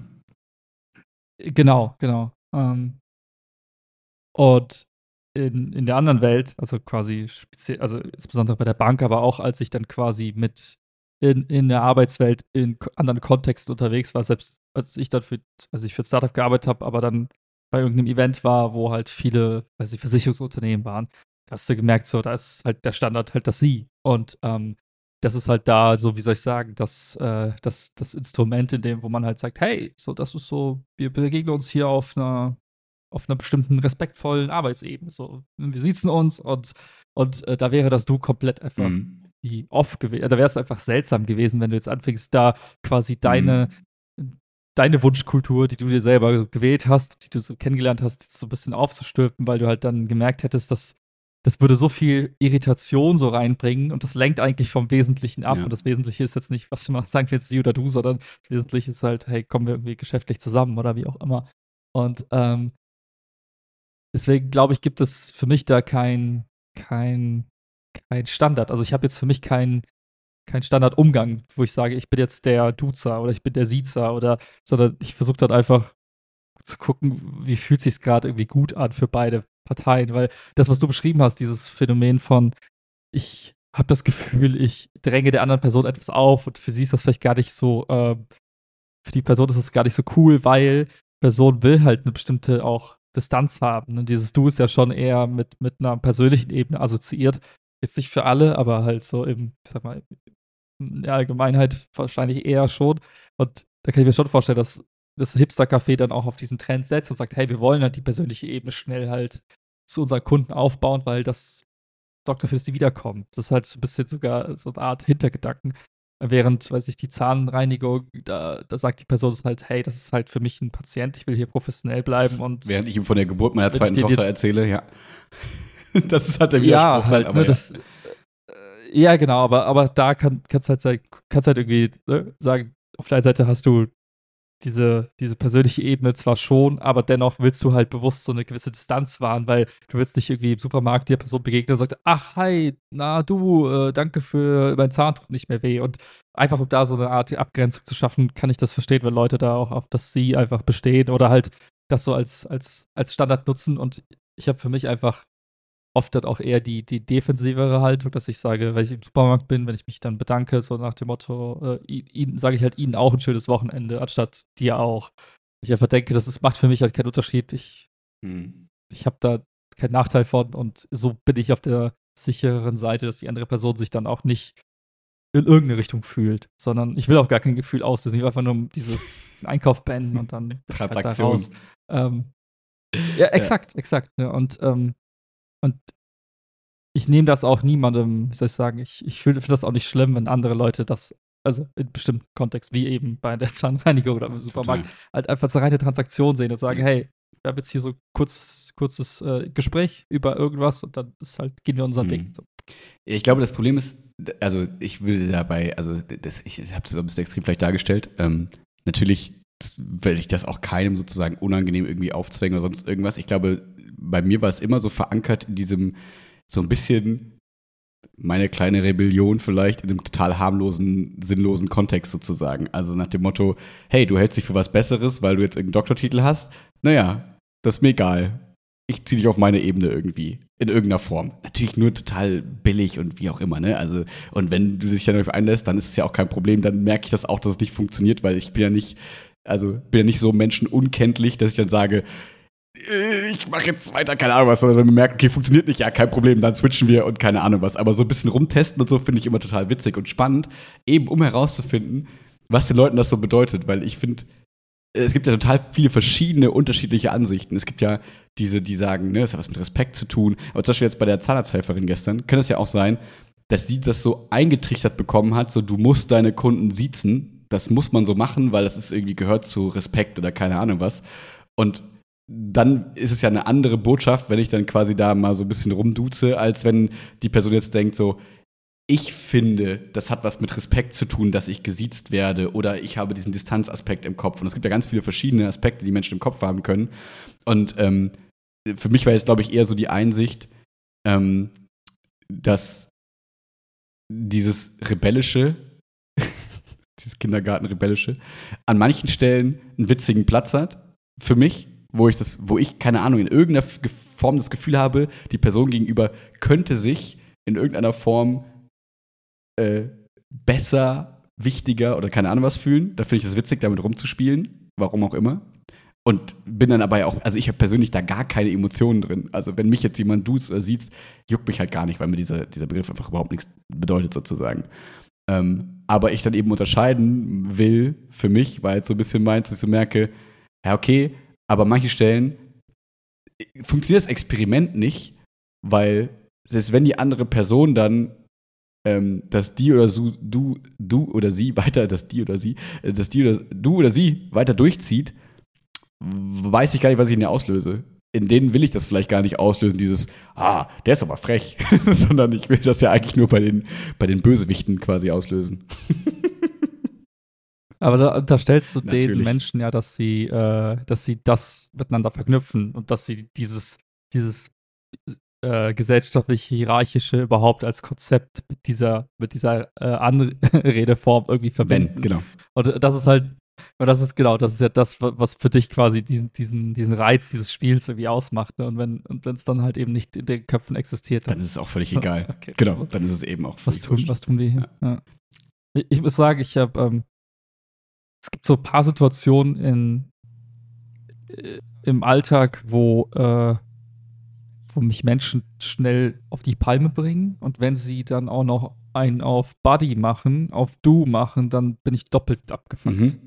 Genau, genau. Ähm, und in, in der anderen Welt, also quasi speziell, also insbesondere bei der Bank, aber auch als ich dann quasi mit in, in der Arbeitswelt in anderen Kontexten unterwegs war, selbst als ich dann für, also ich für Startup gearbeitet habe, aber dann bei irgendeinem Event war, wo halt viele, weiß ich, Versicherungsunternehmen waren, hast du gemerkt, so, da ist halt der Standard halt das Sie. Und ähm, das ist halt da, so wie soll ich sagen, das, äh, das, das Instrument, in dem, wo man halt sagt, hey, so, das ist so, wir begegnen uns hier auf einer, auf einer bestimmten respektvollen Arbeitsebene. So, wir sitzen uns und, und äh, da wäre das Du komplett einfach Mhm. wie off gewesen. Da wäre es einfach seltsam gewesen, wenn du jetzt anfängst, da quasi deine, deine Wunschkultur, die du dir selber gewählt hast, die du so kennengelernt hast, so ein bisschen aufzustülpen, weil du halt dann gemerkt hättest, dass das würde so viel Irritation so reinbringen und das lenkt eigentlich vom Wesentlichen ab. Ja. Und das Wesentliche ist jetzt nicht, was du mal sagen willst, sie oder du, sondern das Wesentliche ist halt, hey, kommen wir irgendwie geschäftlich zusammen oder wie auch immer. Und ähm, deswegen glaube ich, gibt es für mich da kein, kein, kein Standard. Also ich habe jetzt für mich keinen kein Standardumgang, wo ich sage, ich bin jetzt der Duzer oder ich bin der Siezer oder, sondern ich versuche dann einfach zu gucken, wie fühlt sich gerade irgendwie gut an für beide Parteien, weil das, was du beschrieben hast, dieses Phänomen von, ich habe das Gefühl, ich dränge der anderen Person etwas auf und für sie ist das vielleicht gar nicht so, äh, für die Person ist das gar nicht so cool, weil Person will halt eine bestimmte auch Distanz haben. Und dieses Du ist ja schon eher mit, mit einer persönlichen Ebene assoziiert. Jetzt nicht für alle, aber halt so im, ich sag mal, in der Allgemeinheit wahrscheinlich eher schon. Und da kann ich mir schon vorstellen, dass das Hipster-Café dann auch auf diesen Trend setzt und sagt, hey, wir wollen halt die persönliche Ebene schnell halt zu unseren Kunden aufbauen, weil das sorgt dafür, dass die wiederkommen. Das ist halt so ein bisschen sogar so eine Art Hintergedanken. Während, weiß ich, die Zahnreinigung, da, da sagt die Person halt, hey, das ist halt für mich ein Patient, ich will hier professionell bleiben und. Während ich ihm von der Geburt meiner zweiten Tochter erzähle, ja. das ist halt der Widerspruch. Ja, halt, aber ne, ja. Das, äh, ja, genau, aber, aber da kann, kannst halt, kannst halt irgendwie ne, sagen, auf der einen Seite hast du diese, diese persönliche Ebene zwar schon, aber dennoch willst du halt bewusst so eine gewisse Distanz wahren, weil du willst nicht irgendwie im Supermarkt der Person begegnen und sagst, ach, hi, na du, äh, danke für mein Zahn tut nicht mehr weh. Und einfach um da so eine Art Abgrenzung zu schaffen, kann ich das verstehen, wenn Leute da auch auf das Sie einfach bestehen oder halt das so als, als, als Standard nutzen. Und ich habe für mich einfach oft dann auch eher die, die defensivere Haltung, dass ich sage, weil ich im Supermarkt bin, wenn ich mich dann bedanke, so nach dem Motto, äh, ihnen sage ich halt ihnen auch ein schönes Wochenende, anstatt dir auch. Ich einfach denke, das ist, macht für mich halt keinen Unterschied. Ich, hm. ich habe da keinen Nachteil von und so bin ich auf der sicheren Seite, dass die andere Person sich dann auch nicht in irgendeine Richtung fühlt, sondern ich will auch gar kein Gefühl auslösen. Ich will einfach nur dieses Einkauf beenden und dann Transaktion. Halt da ähm, ja, exakt, ja. exakt. Ne? Und ähm, und ich nehme das auch niemandem, wie soll ich sagen, ich, ich finde das auch nicht schlimm, wenn andere Leute das, also in bestimmten Kontext, wie eben bei der Zahnreinigung oder im Supermarkt, Total. halt einfach als reine Transaktion sehen und sagen, hey, wir haben jetzt hier so kurz, kurzes äh, Gespräch über irgendwas und dann ist halt, gehen wir unseren mhm. Weg. So. Ich glaube, das Problem ist, also ich will dabei, also das, ich habe das ein bisschen extrem vielleicht dargestellt. Ähm, natürlich will ich das auch keinem sozusagen unangenehm irgendwie aufzwängen oder sonst irgendwas. Ich glaube, bei mir war es immer so verankert in diesem, so ein bisschen meine kleine Rebellion vielleicht in einem total harmlosen, sinnlosen Kontext sozusagen. Also nach dem Motto, hey, du hältst dich für was Besseres, weil du jetzt irgendeinen Doktortitel hast. Naja, das ist mir egal. Ich ziehe dich auf meine Ebene irgendwie. In irgendeiner Form. Natürlich nur total billig und wie auch immer, ne? Also, und wenn du dich dann darauf einlässt, dann ist es ja auch kein Problem. Dann merke ich das auch, dass es nicht funktioniert, weil ich bin ja nicht, also bin ja nicht so menschenunkenntlich, dass ich dann sage, ich mache jetzt weiter, keine Ahnung was, sondern wenn man merkt, okay, funktioniert nicht, ja, kein Problem, dann switchen wir und keine Ahnung was. Aber so ein bisschen rumtesten und so finde ich immer total witzig und spannend, eben um herauszufinden, was den Leuten das so bedeutet, weil ich finde, es gibt ja total viele verschiedene, unterschiedliche Ansichten. Es gibt ja diese, die sagen, ne, das hat was mit Respekt zu tun. Aber zum Beispiel jetzt bei der Zahnarzthelferin gestern, könnte es ja auch sein, dass sie das so eingetrichtert bekommen hat, so du musst deine Kunden siezen. Das muss man so machen, weil das ist irgendwie gehört zu Respekt oder keine Ahnung was. Und dann ist es ja eine andere Botschaft, wenn ich dann quasi da mal so ein bisschen rumduze, als wenn die Person jetzt denkt so, ich finde, das hat was mit Respekt zu tun, dass ich gesiezt werde oder ich habe diesen Distanzaspekt im Kopf. Und es gibt ja ganz viele verschiedene Aspekte, die Menschen im Kopf haben können. Und ähm, für mich war jetzt, glaube ich, eher so die Einsicht, ähm, dass dieses Rebellische, dieses Kindergarten-Rebellische, an manchen Stellen einen witzigen Platz hat, für mich, wo ich das, wo ich, keine Ahnung, in irgendeiner Form das Gefühl habe, die Person gegenüber könnte sich in irgendeiner Form äh, besser, wichtiger oder keine Ahnung was fühlen. Da finde ich das witzig, damit rumzuspielen, warum auch immer. Und bin dann aber auch, also ich habe persönlich da gar keine Emotionen drin. Also wenn mich jetzt jemand duzt oder sieht, juckt mich halt gar nicht, weil mir dieser, dieser Begriff einfach überhaupt nichts bedeutet sozusagen. Ähm, aber ich dann eben unterscheiden will für mich, weil es so ein bisschen meint, dass ich so merke, ja okay, aber manche Stellen funktioniert das Experiment nicht, weil selbst wenn die andere Person dann ähm, dass die oder so, du, du oder sie weiter, dass die oder sie, äh, dass die oder du oder sie weiter durchzieht, weiß ich gar nicht, was ich in ihr auslöse. In denen will ich das vielleicht gar nicht auslösen, dieses, ah, der ist aber frech, sondern ich will das ja eigentlich nur bei den, bei den Bösewichten quasi auslösen. Aber da unterstellst du Natürlich. den Menschen ja, dass sie, äh, dass sie das miteinander verknüpfen und dass sie dieses, dieses äh, gesellschaftlich-hierarchische überhaupt als Konzept mit dieser, mit dieser äh, Anredeform irgendwie verbinden. Wenn, genau. Und das ist halt, und das ist genau, das ist ja das, was für dich quasi diesen, diesen, diesen Reiz dieses Spiels irgendwie ausmacht. Ne? Und wenn und es dann halt eben nicht in den Köpfen existiert, dann, dann ist es auch völlig egal. Okay, genau, so. dann ist es eben auch was tun, was tun die hier? Ja. Ja. Ich, ich, muss sagen, ich habe, ähm, es gibt so ein paar Situationen in, äh, im Alltag, wo, äh, wo mich Menschen schnell auf die Palme bringen. Und wenn sie dann auch noch einen auf Buddy machen, auf Du machen, dann bin ich doppelt abgefuckt. Mhm.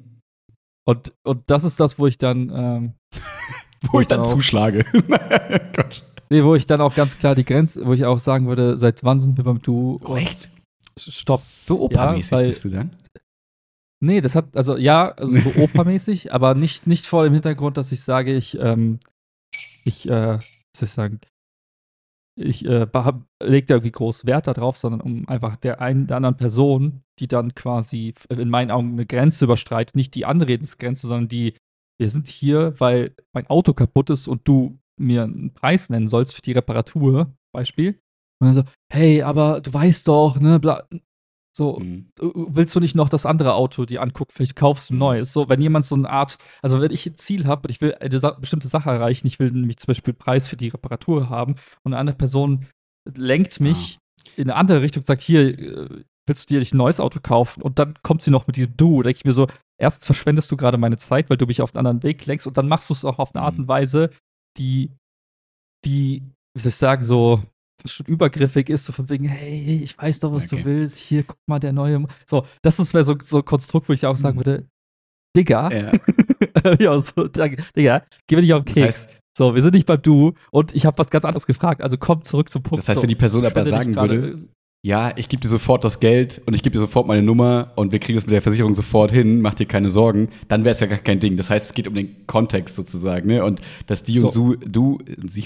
Und, und das ist das, wo ich dann. Ähm, wo ich dann auch, zuschlage. Gott. Nee, wo ich dann auch ganz klar die Grenze, wo ich auch sagen würde, seit wann sind wir beim Du? Oh, echt? Stopp. So opermäßig ja, bist du dann? Nee, das hat, also ja, also so opermäßig, aber nicht, nicht vor dem Hintergrund, dass ich sage, ich, ähm, ich, äh, was soll ich sagen, ich äh, lege da irgendwie groß Wert darauf, sondern um einfach der einen der anderen Person, die dann quasi in meinen Augen eine Grenze überstreitet, nicht die Anredensgrenze, sondern die, wir sind hier, weil mein Auto kaputt ist und du mir einen Preis nennen sollst für die Reparatur, Beispiel. Und dann so, hey, aber du weißt doch, ne, bla, so, mhm. willst du nicht noch das andere Auto dir angucken? Vielleicht kaufst du ein mhm. neues. So, wenn jemand so eine Art, also wenn ich ein Ziel habe und ich will eine Sa bestimmte Sache erreichen, ich will nämlich zum Beispiel Preis für die Reparatur haben und eine andere Person lenkt mich ah. in eine andere Richtung und sagt, hier, äh, willst du dir nicht ein neues Auto kaufen? Und dann kommt sie noch mit diesem Du. Denke ich mir so, erst verschwendest du gerade meine Zeit, weil du mich auf einen anderen Weg lenkst und dann machst du es auch auf eine Art mhm. und Weise, die, die, wie soll ich sagen, so schon übergriffig ist, so von wegen, hey, ich weiß doch, was okay. du willst, hier, guck mal, der neue. So, das ist so, so ein Konstrukt, wo ich auch sagen mhm. würde, Digga, ja. ja, so, Digga, geh mir nicht auf den Keks. Das heißt, so, wir sind nicht beim Du und ich habe was ganz anderes gefragt, also komm zurück zum Punkt. Das heißt, wenn die Person aber sagen würde, ja, ich gebe dir sofort das Geld und ich gebe dir sofort meine Nummer und wir kriegen das mit der Versicherung sofort hin, mach dir keine Sorgen, dann wäre es ja gar kein Ding. Das heißt, es geht um den Kontext sozusagen, ne? Und dass die so. und so, du, sie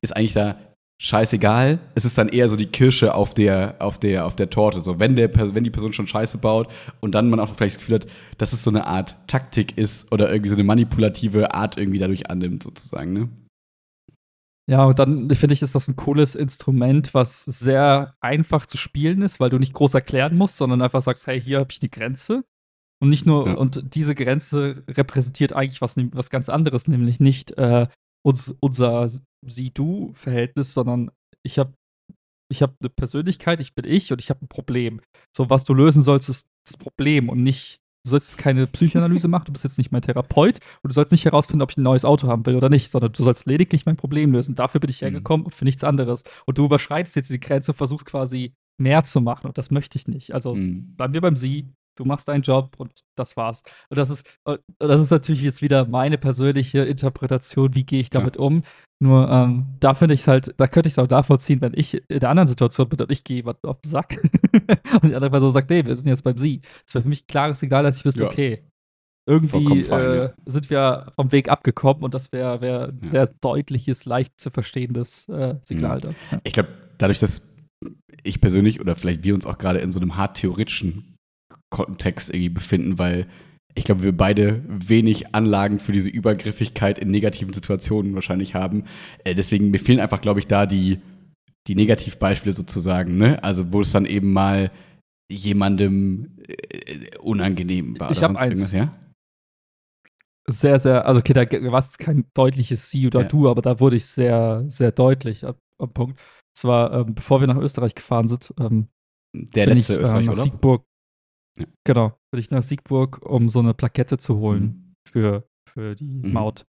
ist eigentlich da scheißegal. Es ist dann eher so die Kirsche auf der, auf der, auf der Torte. So, wenn der, wenn die Person schon Scheiße baut und dann man auch vielleicht das Gefühl hat, dass es so eine Art Taktik ist oder irgendwie so eine manipulative Art irgendwie dadurch annimmt, sozusagen, ne? Ja, und dann finde ich, ist das ein cooles Instrument, was sehr einfach zu spielen ist, weil du nicht groß erklären musst, sondern einfach sagst, hey, hier habe ich eine Grenze. Und nicht nur, ja. und diese Grenze repräsentiert eigentlich was, was ganz anderes, nämlich nicht äh, uns, unser Sie-Du-Verhältnis, sondern ich habe ich hab eine Persönlichkeit, ich bin ich und ich habe ein Problem. So, was du lösen sollst, ist das Problem und nicht, du sollst keine Psychoanalyse machen, du bist jetzt nicht mein Therapeut und du sollst nicht herausfinden, ob ich ein neues Auto haben will oder nicht, sondern du sollst lediglich mein Problem lösen. Dafür bin ich mhm. hergekommen und für nichts anderes. Und du überschreitest jetzt die Grenze und versuchst quasi mehr zu machen und das möchte ich nicht. Also mhm. bleiben wir beim Sie, du machst deinen Job und das war's. Und das ist, das ist natürlich jetzt wieder meine persönliche Interpretation, wie gehe ich damit ja. um. Nur ähm, da finde ich es halt, da könnte ich es auch nachvollziehen, wenn ich in der anderen Situation bin und ich gehe jemand auf den Sack und die andere Person sagt, nee, wir sind jetzt beim Sie. Es wäre für mich ein klares Signal, dass ich wüsste, ja. okay, irgendwie äh, sind wir vom Weg abgekommen und das wäre wär ein ja. sehr deutliches, leicht zu verstehendes äh, Signal. Mhm. Ja. Ich glaube, dadurch, dass ich persönlich oder vielleicht wir uns auch gerade in so einem hart theoretischen Kontext irgendwie befinden, weil ich glaube, wir beide wenig Anlagen für diese Übergriffigkeit in negativen Situationen wahrscheinlich haben. Äh, deswegen, mir fehlen einfach, glaube ich, da die, die Negativbeispiele sozusagen, ne? Also, wo es dann eben mal jemandem äh, unangenehm war. Ich habe eins. Ja? Sehr, sehr, also okay, da war es kein deutliches Sie oder ja. Du, aber da wurde ich sehr, sehr deutlich am, Punkt. Zwar, ähm, bevor wir nach Österreich gefahren sind, ähm, der letzte ich, äh, Österreich, nach oder? Siegburg, ja. Genau, bin ich nach Siegburg, um so eine Plakette zu holen mhm. für, für die mhm. Maut.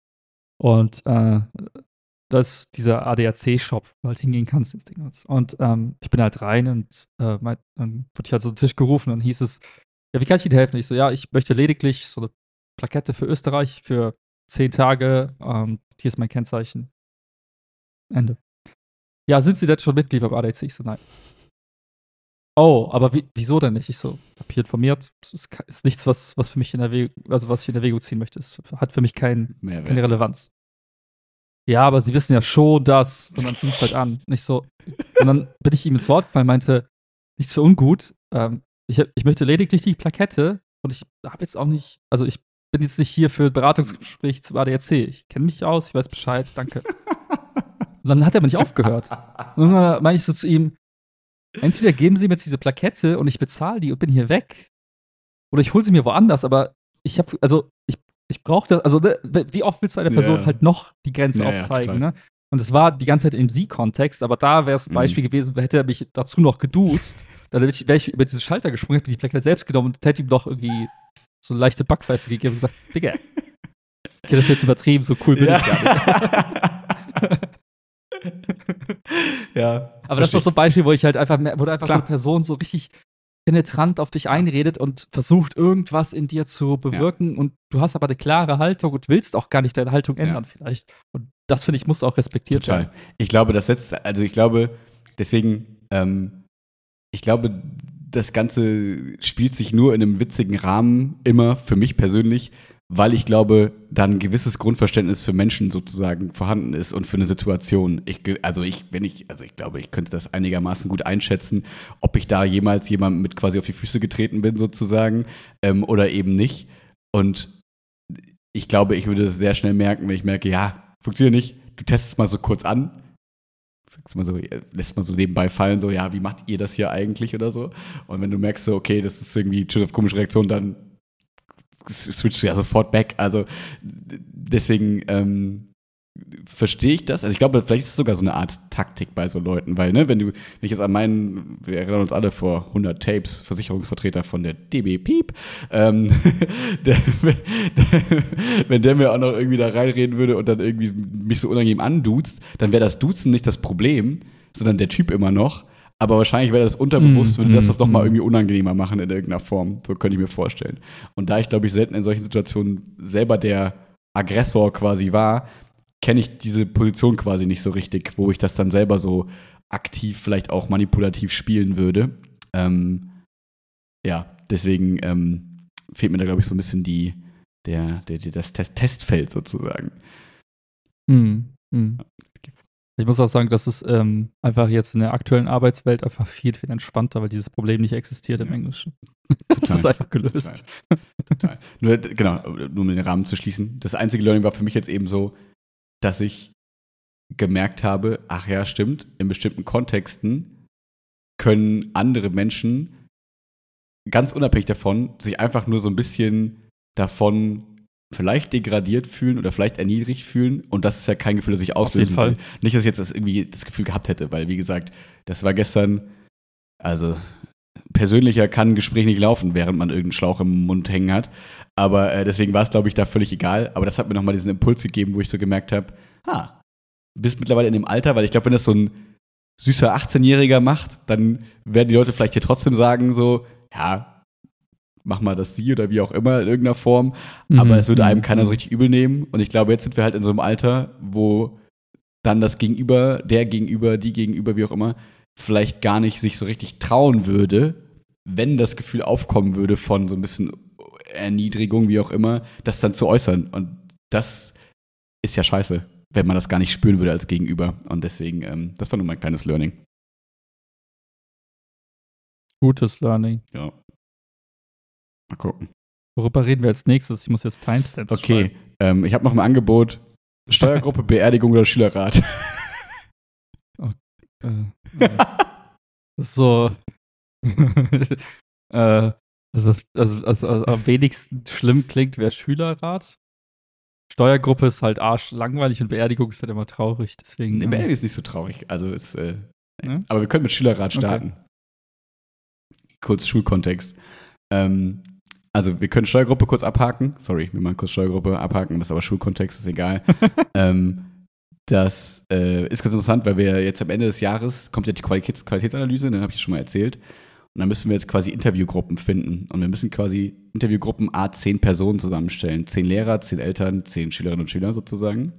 Und äh, das ist dieser ADAC-Shop, wo du halt hingehen kannst, das Ding. Und ähm, ich bin halt rein und äh, mein, dann wurde ich halt so einen Tisch gerufen und hieß es, ja, wie kann ich Ihnen helfen? Ich so, ja, ich möchte lediglich so eine Plakette für Österreich für zehn Tage. Ähm, hier ist mein Kennzeichen. Ende. Ja, sind Sie denn schon Mitglied beim ADAC? Ich so, nein. Oh, aber wie, wieso denn nicht? Ich so, hab mich informiert. Es ist, ist, nichts, was, was für mich in Erwägung, also was ich in Erwägung ziehen möchte. Es hat für mich kein, keine Relevanz. Ja, aber sie wissen ja schon, dass. Und dann fing es halt an. Nicht so. Und dann bin ich ihm ins Wort gefallen, meinte, nichts für ungut. Ähm, ich, ich möchte lediglich die Plakette und ich habe jetzt auch nicht, also ich bin jetzt nicht hier für ein Beratungsgespräch zum ADAC. Ich kenne mich aus, ich weiß Bescheid, danke. Und dann hat er aber nicht aufgehört. Und dann meine ich so zu ihm, entweder geben Sie mir jetzt diese Plakette und ich bezahle die und bin hier weg. Oder ich hole sie mir woanders, aber ich habe, also ich, ich brauche das, also ne, wie oft willst du einer Person Ja. halt noch die Grenze Ja, ja, aufzeigen, total. ne? Und es war die ganze Zeit im Sie-Kontext, aber da wäre es ein Mhm. Beispiel gewesen, hätte er mich dazu noch geduzt, dann wäre ich, ich über diesen Schalter gesprungen, hätte mir die Plakette selbst genommen und hätte ihm doch irgendwie so eine leichte Backpfeife gegeben und gesagt, Digga, okay, das ist jetzt übertrieben, so cool bin ich gar nicht. ja. Aber das war so ein Beispiel, wo ich halt einfach, wo einfach so Klar. eine Person so richtig penetrant auf dich einredet und versucht, irgendwas in dir zu bewirken und du hast aber eine klare Haltung und willst auch gar nicht deine Haltung Ja. ändern vielleicht. Und das, finde ich, muss auch respektiert Total. werden. Ich glaube, das setzt, also ich glaube, deswegen, ähm, ich glaube, das Ganze spielt sich nur in einem witzigen Rahmen immer für mich persönlich, weil ich glaube, da ein gewisses Grundverständnis für Menschen sozusagen vorhanden ist und für eine Situation. Ich, also ich, wenn ich, also ich glaube, ich könnte das einigermaßen gut einschätzen, ob ich da jemals jemandem mit quasi auf die Füße getreten bin sozusagen ähm, oder eben nicht. Und ich glaube, ich würde es sehr schnell merken, wenn ich merke, ja, funktioniert nicht. Du testest mal so kurz an, sagst mal so, äh, lässt mal so nebenbei fallen, so, ja, wie macht ihr das hier eigentlich oder so? Und wenn du merkst, so, okay, das ist irgendwie auf komische Reaktion, dann switchst du ja sofort back. Also deswegen ähm, verstehe ich das. Also ich glaube, vielleicht ist es sogar so eine Art Taktik bei so Leuten, weil, ne, wenn du, wenn ich jetzt an meinen, wir erinnern uns alle vor 100 Tapes, Versicherungsvertreter von der DB Piep, ähm, der, der, wenn der mir auch noch irgendwie da reinreden würde und dann irgendwie mich so unangenehm anduzt, dann wäre das Duzen nicht das Problem, sondern der Typ immer noch. Aber wahrscheinlich wäre das unterbewusst, Mm, würde das mm, das noch mal mm. irgendwie unangenehmer machen in irgendeiner Form. So könnte ich mir vorstellen. Und da ich, glaube ich, selten in solchen Situationen selber der Aggressor quasi war, kenne ich diese Position quasi nicht so richtig, wo ich das dann selber so aktiv, vielleicht auch manipulativ spielen würde. Ähm, ja, deswegen ähm, fehlt mir da, glaube ich, so ein bisschen die, der, der, der, das Test Testfeld sozusagen. Hm, hm. Ich muss auch sagen, das ist ähm, einfach jetzt in der aktuellen Arbeitswelt einfach viel, viel entspannter, weil dieses Problem nicht existiert im Ja. Englischen. Das ist einfach gelöst. Total. Nur, genau, nur um den Rahmen zu schließen. Das einzige Learning war für mich jetzt eben so, dass ich gemerkt habe, ach ja, stimmt, in bestimmten Kontexten können andere Menschen ganz unabhängig davon sich einfach nur so ein bisschen davon vielleicht degradiert fühlen oder vielleicht erniedrigt fühlen und das ist ja kein Gefühl, das ich auslösen Fall. will. Nicht, dass ich jetzt das irgendwie das Gefühl gehabt hätte, weil wie gesagt, das war gestern, also persönlicher kann ein Gespräch nicht laufen, während man irgendeinen Schlauch im Mund hängen hat. Aber äh, deswegen war es, glaube ich, da völlig egal. Aber das hat mir nochmal diesen Impuls gegeben, wo ich so gemerkt habe, du bist mittlerweile in dem Alter, weil ich glaube, wenn das so ein süßer 18-Jähriger macht, dann werden die Leute vielleicht hier trotzdem sagen, so, ja, mach mal das sie oder wie auch immer in irgendeiner Form. Aber Mhm, es würde einem mhm, keiner so richtig übel nehmen. Und ich glaube, jetzt sind wir halt in so einem Alter, wo dann das Gegenüber, der Gegenüber, die Gegenüber, wie auch immer, vielleicht gar nicht sich so richtig trauen würde, wenn das Gefühl aufkommen würde von so ein bisschen Erniedrigung, wie auch immer, das dann zu äußern. Und das ist ja scheiße, wenn man das gar nicht spüren würde als Gegenüber. Und deswegen, ähm, das war nur mein kleines Learning. Gutes Learning. Ja. Mal gucken. Worüber reden wir als nächstes? Ich muss jetzt Timestamps Okay, ähm, ich habe noch ein Angebot. Steuergruppe, Beerdigung oder Schülerrat. schreiben. Äh, äh, so. äh, also, also, also, also am wenigsten schlimm klingt, wäre Schülerrat. Steuergruppe ist halt arschlangweilig und Beerdigung ist halt immer traurig. Deswegen. Nee, äh, Beerdigung ist nicht so traurig. Also ist, äh, Ja? aber wir können mit Schülerrat Okay. starten. Kurz Schulkontext. Ähm, also wir können Steuergruppe kurz abhaken. Sorry, wir machen kurz Steuergruppe abhaken, das ist aber Schulkontext, ist egal. ähm, das äh, ist ganz interessant, weil wir jetzt am Ende des Jahres kommt ja die Qualitäts Qualitätsanalyse, ne, habe ich schon mal erzählt. Und dann müssen wir jetzt quasi Interviewgruppen finden. Und wir müssen quasi Interviewgruppen A zehn Personen zusammenstellen. Zehn Lehrer, zehn Eltern, zehn Schülerinnen und Schüler sozusagen.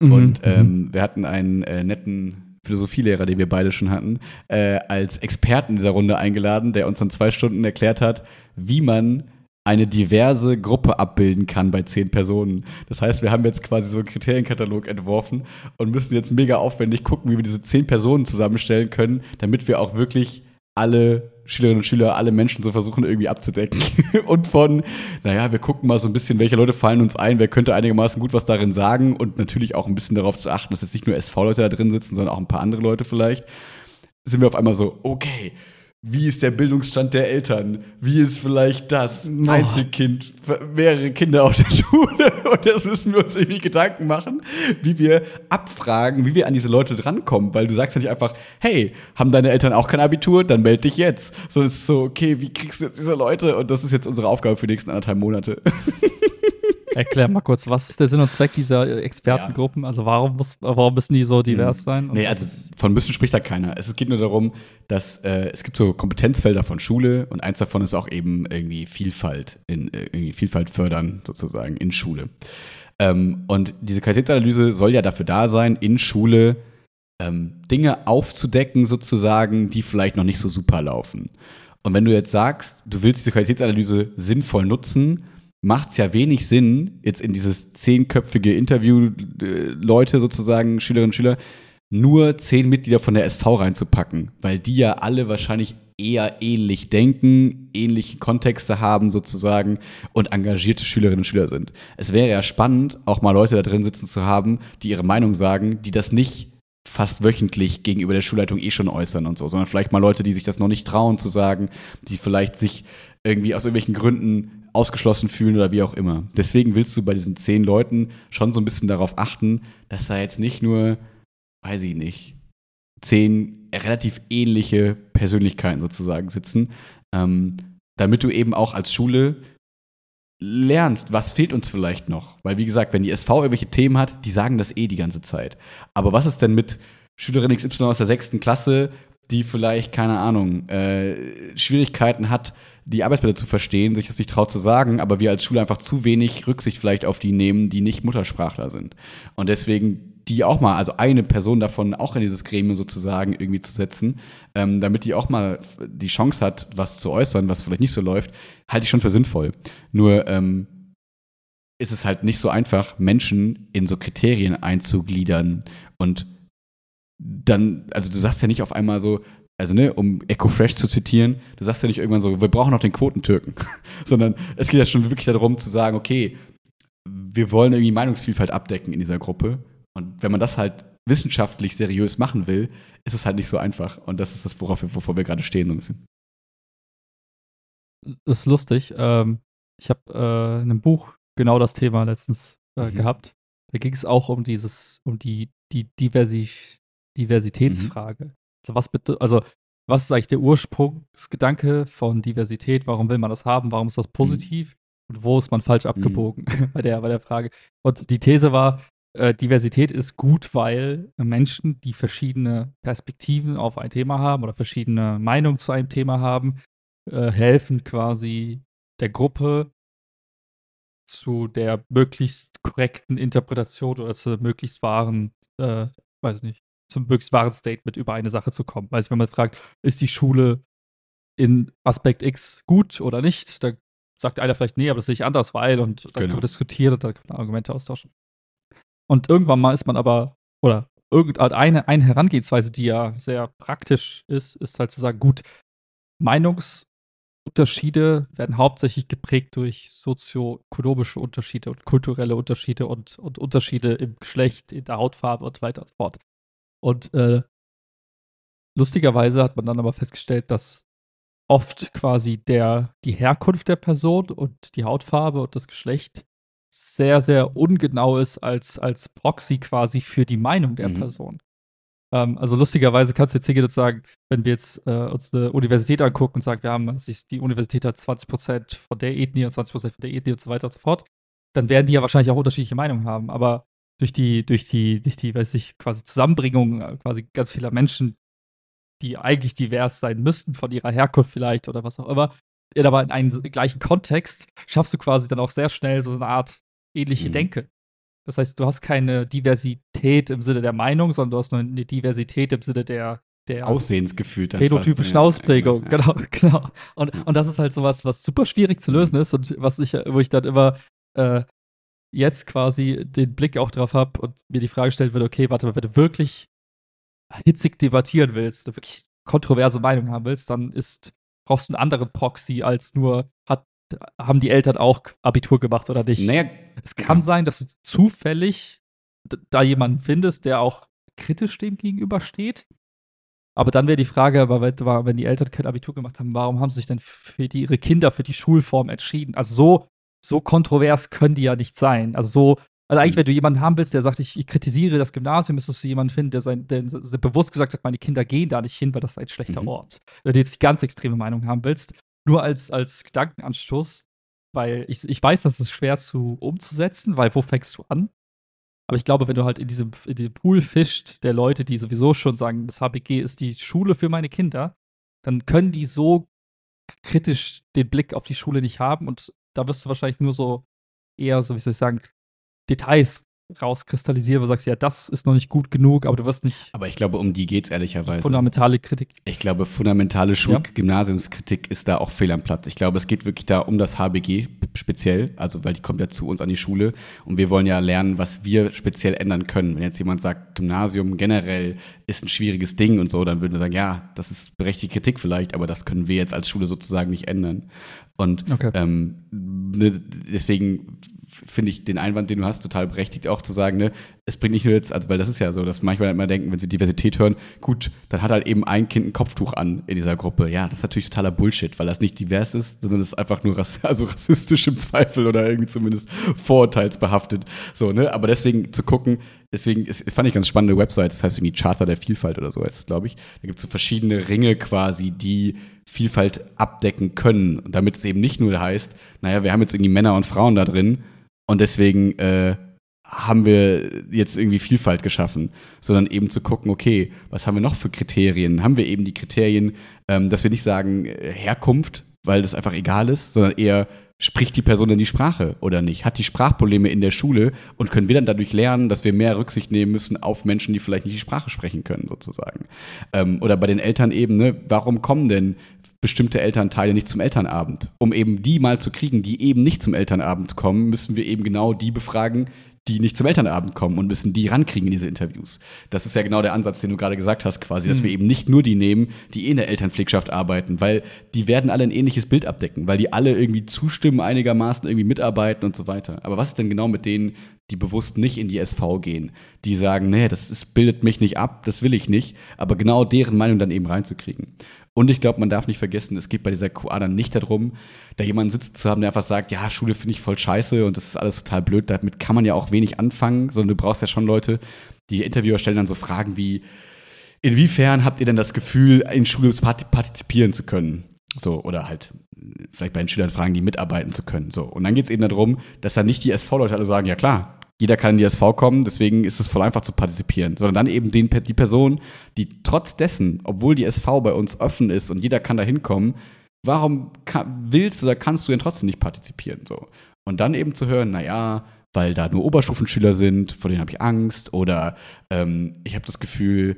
mhm, Und mhm. ähm, wir hatten einen äh, netten Philosophielehrer, den wir beide schon hatten, äh, als Experten dieser Runde eingeladen, der uns dann zwei Stunden erklärt hat, wie man eine diverse Gruppe abbilden kann bei zehn Personen. Das heißt, wir haben jetzt quasi so einen Kriterienkatalog entworfen und müssen jetzt mega aufwendig gucken, wie wir diese zehn Personen zusammenstellen können, damit wir auch wirklich alle Schülerinnen und Schüler alle Menschen so versuchen irgendwie abzudecken. und von, naja, wir gucken mal so ein bisschen, welche Leute fallen uns ein, wer könnte einigermaßen gut was darin sagen und natürlich auch ein bisschen darauf zu achten, dass jetzt nicht nur SV-Leute da drin sitzen, sondern auch ein paar andere Leute vielleicht, sind wir auf einmal so, okay, wie ist der Bildungsstand der Eltern? Wie ist vielleicht das oh. Einzelkind, mehrere Kinder auf der Schule? Und das müssen wir uns irgendwie Gedanken machen, wie wir abfragen, wie wir an diese Leute drankommen. Weil du sagst ja nicht einfach, hey, haben deine Eltern auch kein Abitur? Dann melde dich jetzt. Sondern es ist so, okay, wie kriegst du jetzt diese Leute? Und das ist jetzt unsere Aufgabe für die nächsten anderthalb Monate. Erklär mal kurz, was ist der Sinn und Zweck dieser Expertengruppen? Ja. Also warum, muss, warum müssen die so divers mhm. sein? nee, also von müssen spricht da keiner. Es geht nur darum, dass äh, es gibt so Kompetenzfelder von Schule und eins davon ist auch eben irgendwie Vielfalt, in, äh, irgendwie Vielfalt fördern sozusagen in Schule. Ähm, und diese Qualitätsanalyse soll ja dafür da sein, in Schule ähm, Dinge aufzudecken sozusagen, die vielleicht noch nicht so super laufen. Und wenn du jetzt sagst, du willst diese Qualitätsanalyse sinnvoll nutzen, macht es ja wenig Sinn, jetzt in dieses zehnköpfige Interview äh, Leute sozusagen, Schülerinnen und Schüler, nur zehn Mitglieder von der SV reinzupacken, weil die ja alle wahrscheinlich eher ähnlich denken, ähnliche Kontexte haben sozusagen und engagierte Schülerinnen und Schüler sind. Es wäre ja spannend, auch mal Leute da drin sitzen zu haben, die ihre Meinung sagen, die das nicht fast wöchentlich gegenüber der Schulleitung eh schon äußern und so, sondern vielleicht mal Leute, die sich das noch nicht trauen zu sagen, die vielleicht sich irgendwie aus irgendwelchen Gründen ausgeschlossen fühlen oder wie auch immer. Deswegen willst du bei diesen zehn Leuten schon so ein bisschen darauf achten, dass da jetzt nicht nur, weiß ich nicht, zehn relativ ähnliche Persönlichkeiten sozusagen sitzen, ähm, damit du eben auch als Schule lernst, was fehlt uns vielleicht noch. Weil, wie gesagt, wenn die SV irgendwelche Themen hat, die sagen das eh die ganze Zeit. Aber was ist denn mit Schülerin XY aus der sechsten Klasse, die vielleicht, keine Ahnung, äh, Schwierigkeiten hat, die Arbeitsblätter zu verstehen, sich das nicht traut zu sagen, aber wir als Schule einfach zu wenig Rücksicht vielleicht auf die nehmen, die nicht Muttersprachler sind. Und deswegen die auch mal, also eine Person davon auch in dieses Gremium sozusagen irgendwie zu setzen, ähm, damit die auch mal die Chance hat, was zu äußern, was vielleicht nicht so läuft, halte ich schon für sinnvoll. Nur ähm, ist es halt nicht so einfach, Menschen in so Kriterien einzugliedern und dann, also du sagst ja nicht auf einmal so, also ne, um Echo Fresh zu zitieren, du sagst ja nicht irgendwann so, wir brauchen noch den Quotentürken, sondern es geht ja schon wirklich darum zu sagen, okay, wir wollen irgendwie Meinungsvielfalt abdecken in dieser Gruppe. Und wenn man das halt wissenschaftlich seriös machen will, ist es halt nicht so einfach. Und das ist das, worauf wir, wovor wir gerade stehen, so ein bisschen. Das ist lustig. Ähm, ich habe äh, in einem Buch genau das Thema letztens äh, mhm. gehabt. Da ging es auch um dieses, um die, die Diversi Diversitätsfrage. Mhm. Also was bitte, also was ist eigentlich der Ursprungsgedanke von Diversität? Warum will man das haben? Warum ist das mhm. positiv? Mhm. Und wo ist man falsch abgebogen mhm. bei, der, bei der Frage? Und die These war, äh, Diversität ist gut, weil Menschen, die verschiedene Perspektiven auf ein Thema haben oder verschiedene Meinungen zu einem Thema haben, äh, helfen quasi der Gruppe zu der möglichst korrekten Interpretation oder zur möglichst wahren, äh, weiß nicht, zum möglichst wahren Statement über eine Sache zu kommen. Weil wenn man fragt, ist die Schule in Aspekt X gut oder nicht, da sagt einer vielleicht, nee, aber das sehe ich anders, weil, und dann genau. kann man diskutieren und dann kann man Argumente austauschen. Und irgendwann mal ist man aber, oder irgendeine eine Herangehensweise, die ja sehr praktisch ist, ist halt zu sagen, gut, Meinungsunterschiede werden hauptsächlich geprägt durch sozioökonomische Unterschiede und kulturelle Unterschiede und, und Unterschiede im Geschlecht, in der Hautfarbe und weiter und so fort. Und äh, lustigerweise hat man dann aber festgestellt, dass oft quasi der, die Herkunft der Person und die Hautfarbe und das Geschlecht sehr, sehr ungenau ist als, als Proxy quasi für die Meinung der mhm. Person. Ähm, also lustigerweise kannst du jetzt hingehen und sagen, wenn wir jetzt äh, uns eine Universität angucken und sagen, wir haben, die Universität hat 20% von der Ethnie und 20% von der Ethnie und so weiter und so fort, dann werden die ja wahrscheinlich auch unterschiedliche Meinungen haben. Aber durch die, durch die, durch die, weiß ich, quasi Zusammenbringung äh, quasi ganz vieler Menschen, die eigentlich divers sein müssten, von ihrer Herkunft vielleicht oder was auch immer, aber in einem gleichen Kontext schaffst du quasi dann auch sehr schnell so eine Art ähnliche mhm. Denke. Das heißt, du hast keine Diversität im Sinne der Meinung, sondern du hast nur eine Diversität im Sinne der, der Aussehensgefühl. Phänotypischen ja, Ausprägung, ja, genau. genau, genau. Und, und das ist halt sowas, was super schwierig zu lösen ist und was ich, wo ich dann immer äh, jetzt quasi den Blick auch drauf habe und mir die Frage stellen würde, okay, warte mal, wenn du wirklich hitzig debattieren willst, du wirklich kontroverse Meinung haben willst, dann ist brauchst du einen anderen Proxy als nur, hat, haben die Eltern auch Abitur gemacht oder nicht? Naja, Es kann Ja. sein, dass du zufällig da jemanden findest, der auch kritisch dem gegenübersteht. Aber dann wäre die Frage, wenn die Eltern kein Abitur gemacht haben, warum haben sie sich denn für die, ihre Kinder für die Schulform entschieden? Also so, so kontrovers können die ja nicht sein. Also so, also eigentlich, Mhm. wenn du jemanden haben willst, der sagt, ich, ich kritisiere das Gymnasium, müsstest du jemanden finden, der, sein, der, der bewusst gesagt hat, meine Kinder gehen da nicht hin, weil das ist ein schlechter Mhm. Ort. Wenn du jetzt die ganz extreme Meinung haben willst, nur als, als Gedankenanstoß, weil ich, ich weiß, das ist schwer zu umzusetzen, weil wo fängst du an? Aber ich glaube, wenn du halt in diesem, in dem Pool fischt der Leute, die sowieso schon sagen, das HBG ist die Schule für meine Kinder, dann können die so kritisch den Blick auf die Schule nicht haben und da wirst du wahrscheinlich nur so eher, so wie soll ich sagen, Details rauskristallisieren, wo du sagst, ja, das ist noch nicht gut genug, aber du wirst nicht aber ich glaube, um die geht's ehrlicherweise. fundamentale Kritik. Ich glaube, fundamentale Schul Ja. Gymnasiumskritik ist da auch fehl am Platz. Ich glaube, es geht wirklich da um das HBG speziell, also weil die kommt ja zu uns an die Schule und wir wollen ja lernen, was wir speziell ändern können. Wenn jetzt jemand sagt, Gymnasium generell ist ein schwieriges Ding und so, dann würden wir sagen, ja, das ist berechtigte Kritik vielleicht, aber das können wir jetzt als Schule sozusagen nicht ändern. Und Okay. ähm, ne, deswegen finde ich den Einwand, den du hast, total berechtigt, auch zu sagen, ne, es bringt nicht nur jetzt, also weil das ist ja so, dass manchmal immer denken, wenn sie Diversität hören, gut, dann hat halt eben ein Kind ein Kopftuch an in dieser Gruppe. Ja, das ist natürlich totaler Bullshit, weil das nicht divers ist, sondern es ist einfach nur rass also rassistisch im Zweifel oder irgendwie zumindest vorurteilsbehaftet. So, ne? Aber deswegen zu gucken, deswegen ist, fand ich ganz spannende Website, das heißt irgendwie Charter der Vielfalt oder so heißt es, glaube ich. Da gibt es so verschiedene Ringe quasi, die Vielfalt abdecken können, damit es eben nicht nur heißt, naja, wir haben jetzt irgendwie Männer und Frauen da drin und deswegen äh, haben wir jetzt irgendwie Vielfalt geschaffen, sondern eben zu gucken, okay, was haben wir noch für Kriterien? Haben wir eben die Kriterien, ähm, dass wir nicht sagen äh, Herkunft, weil das einfach egal ist, sondern eher spricht die Person denn die Sprache oder nicht? Hat die Sprachprobleme in der Schule und können wir dann dadurch lernen, dass wir mehr Rücksicht nehmen müssen auf Menschen, die vielleicht nicht die Sprache sprechen können, sozusagen? Ähm, oder bei den Eltern eben, ne, warum kommen denn bestimmte Elternteile nicht zum Elternabend? Um eben die mal zu kriegen, die eben nicht zum Elternabend kommen, müssen wir eben genau die befragen, die nicht zum Elternabend kommen und müssen die rankriegen in diese Interviews. Das ist ja genau der Ansatz, den du gerade gesagt hast, quasi, dass Mhm. wir eben nicht nur die nehmen, die eh in der Elternpflegschaft arbeiten, weil die werden alle ein ähnliches Bild abdecken, weil die alle irgendwie zustimmen einigermaßen, irgendwie mitarbeiten und so weiter. Aber was ist denn genau mit denen, die bewusst nicht in die SV gehen, die sagen, nee, das ist, bildet mich nicht ab, das will ich nicht, aber genau deren Meinung dann eben reinzukriegen. Und ich glaube, man darf nicht vergessen, es geht bei dieser QA dann nicht darum, da jemanden sitzen zu haben, der einfach sagt, ja, Schule finde ich voll scheiße und das ist alles total blöd, damit kann man ja auch wenig anfangen, sondern du brauchst ja schon Leute, die Interviewer stellen dann so Fragen wie, inwiefern habt ihr denn das Gefühl, in Schule part- partizipieren zu können? So, oder halt vielleicht bei den Schülern fragen, die mitarbeiten zu können. So. Und dann geht es eben darum, dass dann nicht die SV-Leute alle sagen, ja klar, jeder kann in die SV kommen, deswegen ist es voll einfach zu partizipieren, sondern dann eben den, die Person, die trotz dessen, obwohl die SV bei uns offen ist und jeder kann da hinkommen, warum ka- willst oder kannst du denn trotzdem nicht partizipieren? So. Und dann eben zu hören, naja, weil da nur Oberstufenschüler sind, vor denen habe ich Angst, oder ähm, ich habe das Gefühl,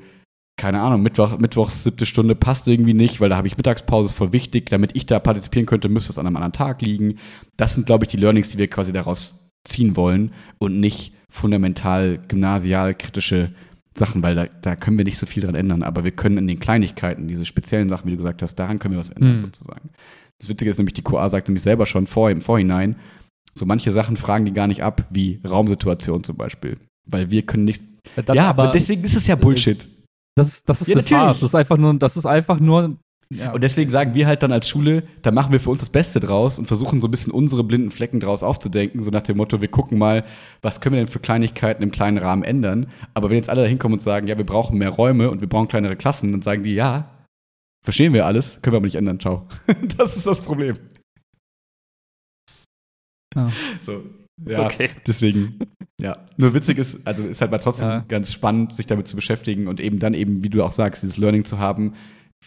keine Ahnung, Mittwoch, Mittwochs siebte Stunde passt irgendwie nicht, weil da habe ich Mittagspause, ist voll wichtig. Damit ich da partizipieren könnte, müsste es an einem anderen Tag liegen. Das sind, glaube ich, die Learnings, die wir quasi daraus ziehen wollen und nicht fundamental gymnasial kritische Sachen, weil da, da können wir nicht so viel dran ändern. Aber wir können in den Kleinigkeiten, diese speziellen Sachen, wie du gesagt hast, daran können wir was ändern, Mhm. sozusagen. Das Witzige ist nämlich, die QA sagt nämlich selber schon vor, im Vorhinein, so manche Sachen fragen die gar nicht ab, wie Raumsituation zum Beispiel. Weil wir können nichts. Ja, aber deswegen ist es ja Bullshit. das ist, das ist Ja, eine natürlich. Farce. Das ist einfach nur, das ist einfach nur. Ja. Und deswegen sagen wir halt dann als Schule, da machen wir für uns das Beste draus und versuchen so ein bisschen unsere blinden Flecken draus aufzudenken, so nach dem Motto, wir gucken mal, was können wir denn für Kleinigkeiten im kleinen Rahmen ändern. Aber wenn jetzt alle da hinkommen und sagen, ja, wir brauchen mehr Räume und wir brauchen kleinere Klassen, dann sagen die, ja, verstehen wir alles, können wir aber nicht ändern, ciao. das ist das Problem. Ja. So, ja, Okay. deswegen, ja. Nur witzig ist, also ist halt mal trotzdem Ja. ganz spannend, sich damit zu beschäftigen und eben dann eben, wie du auch sagst, dieses Learning zu haben.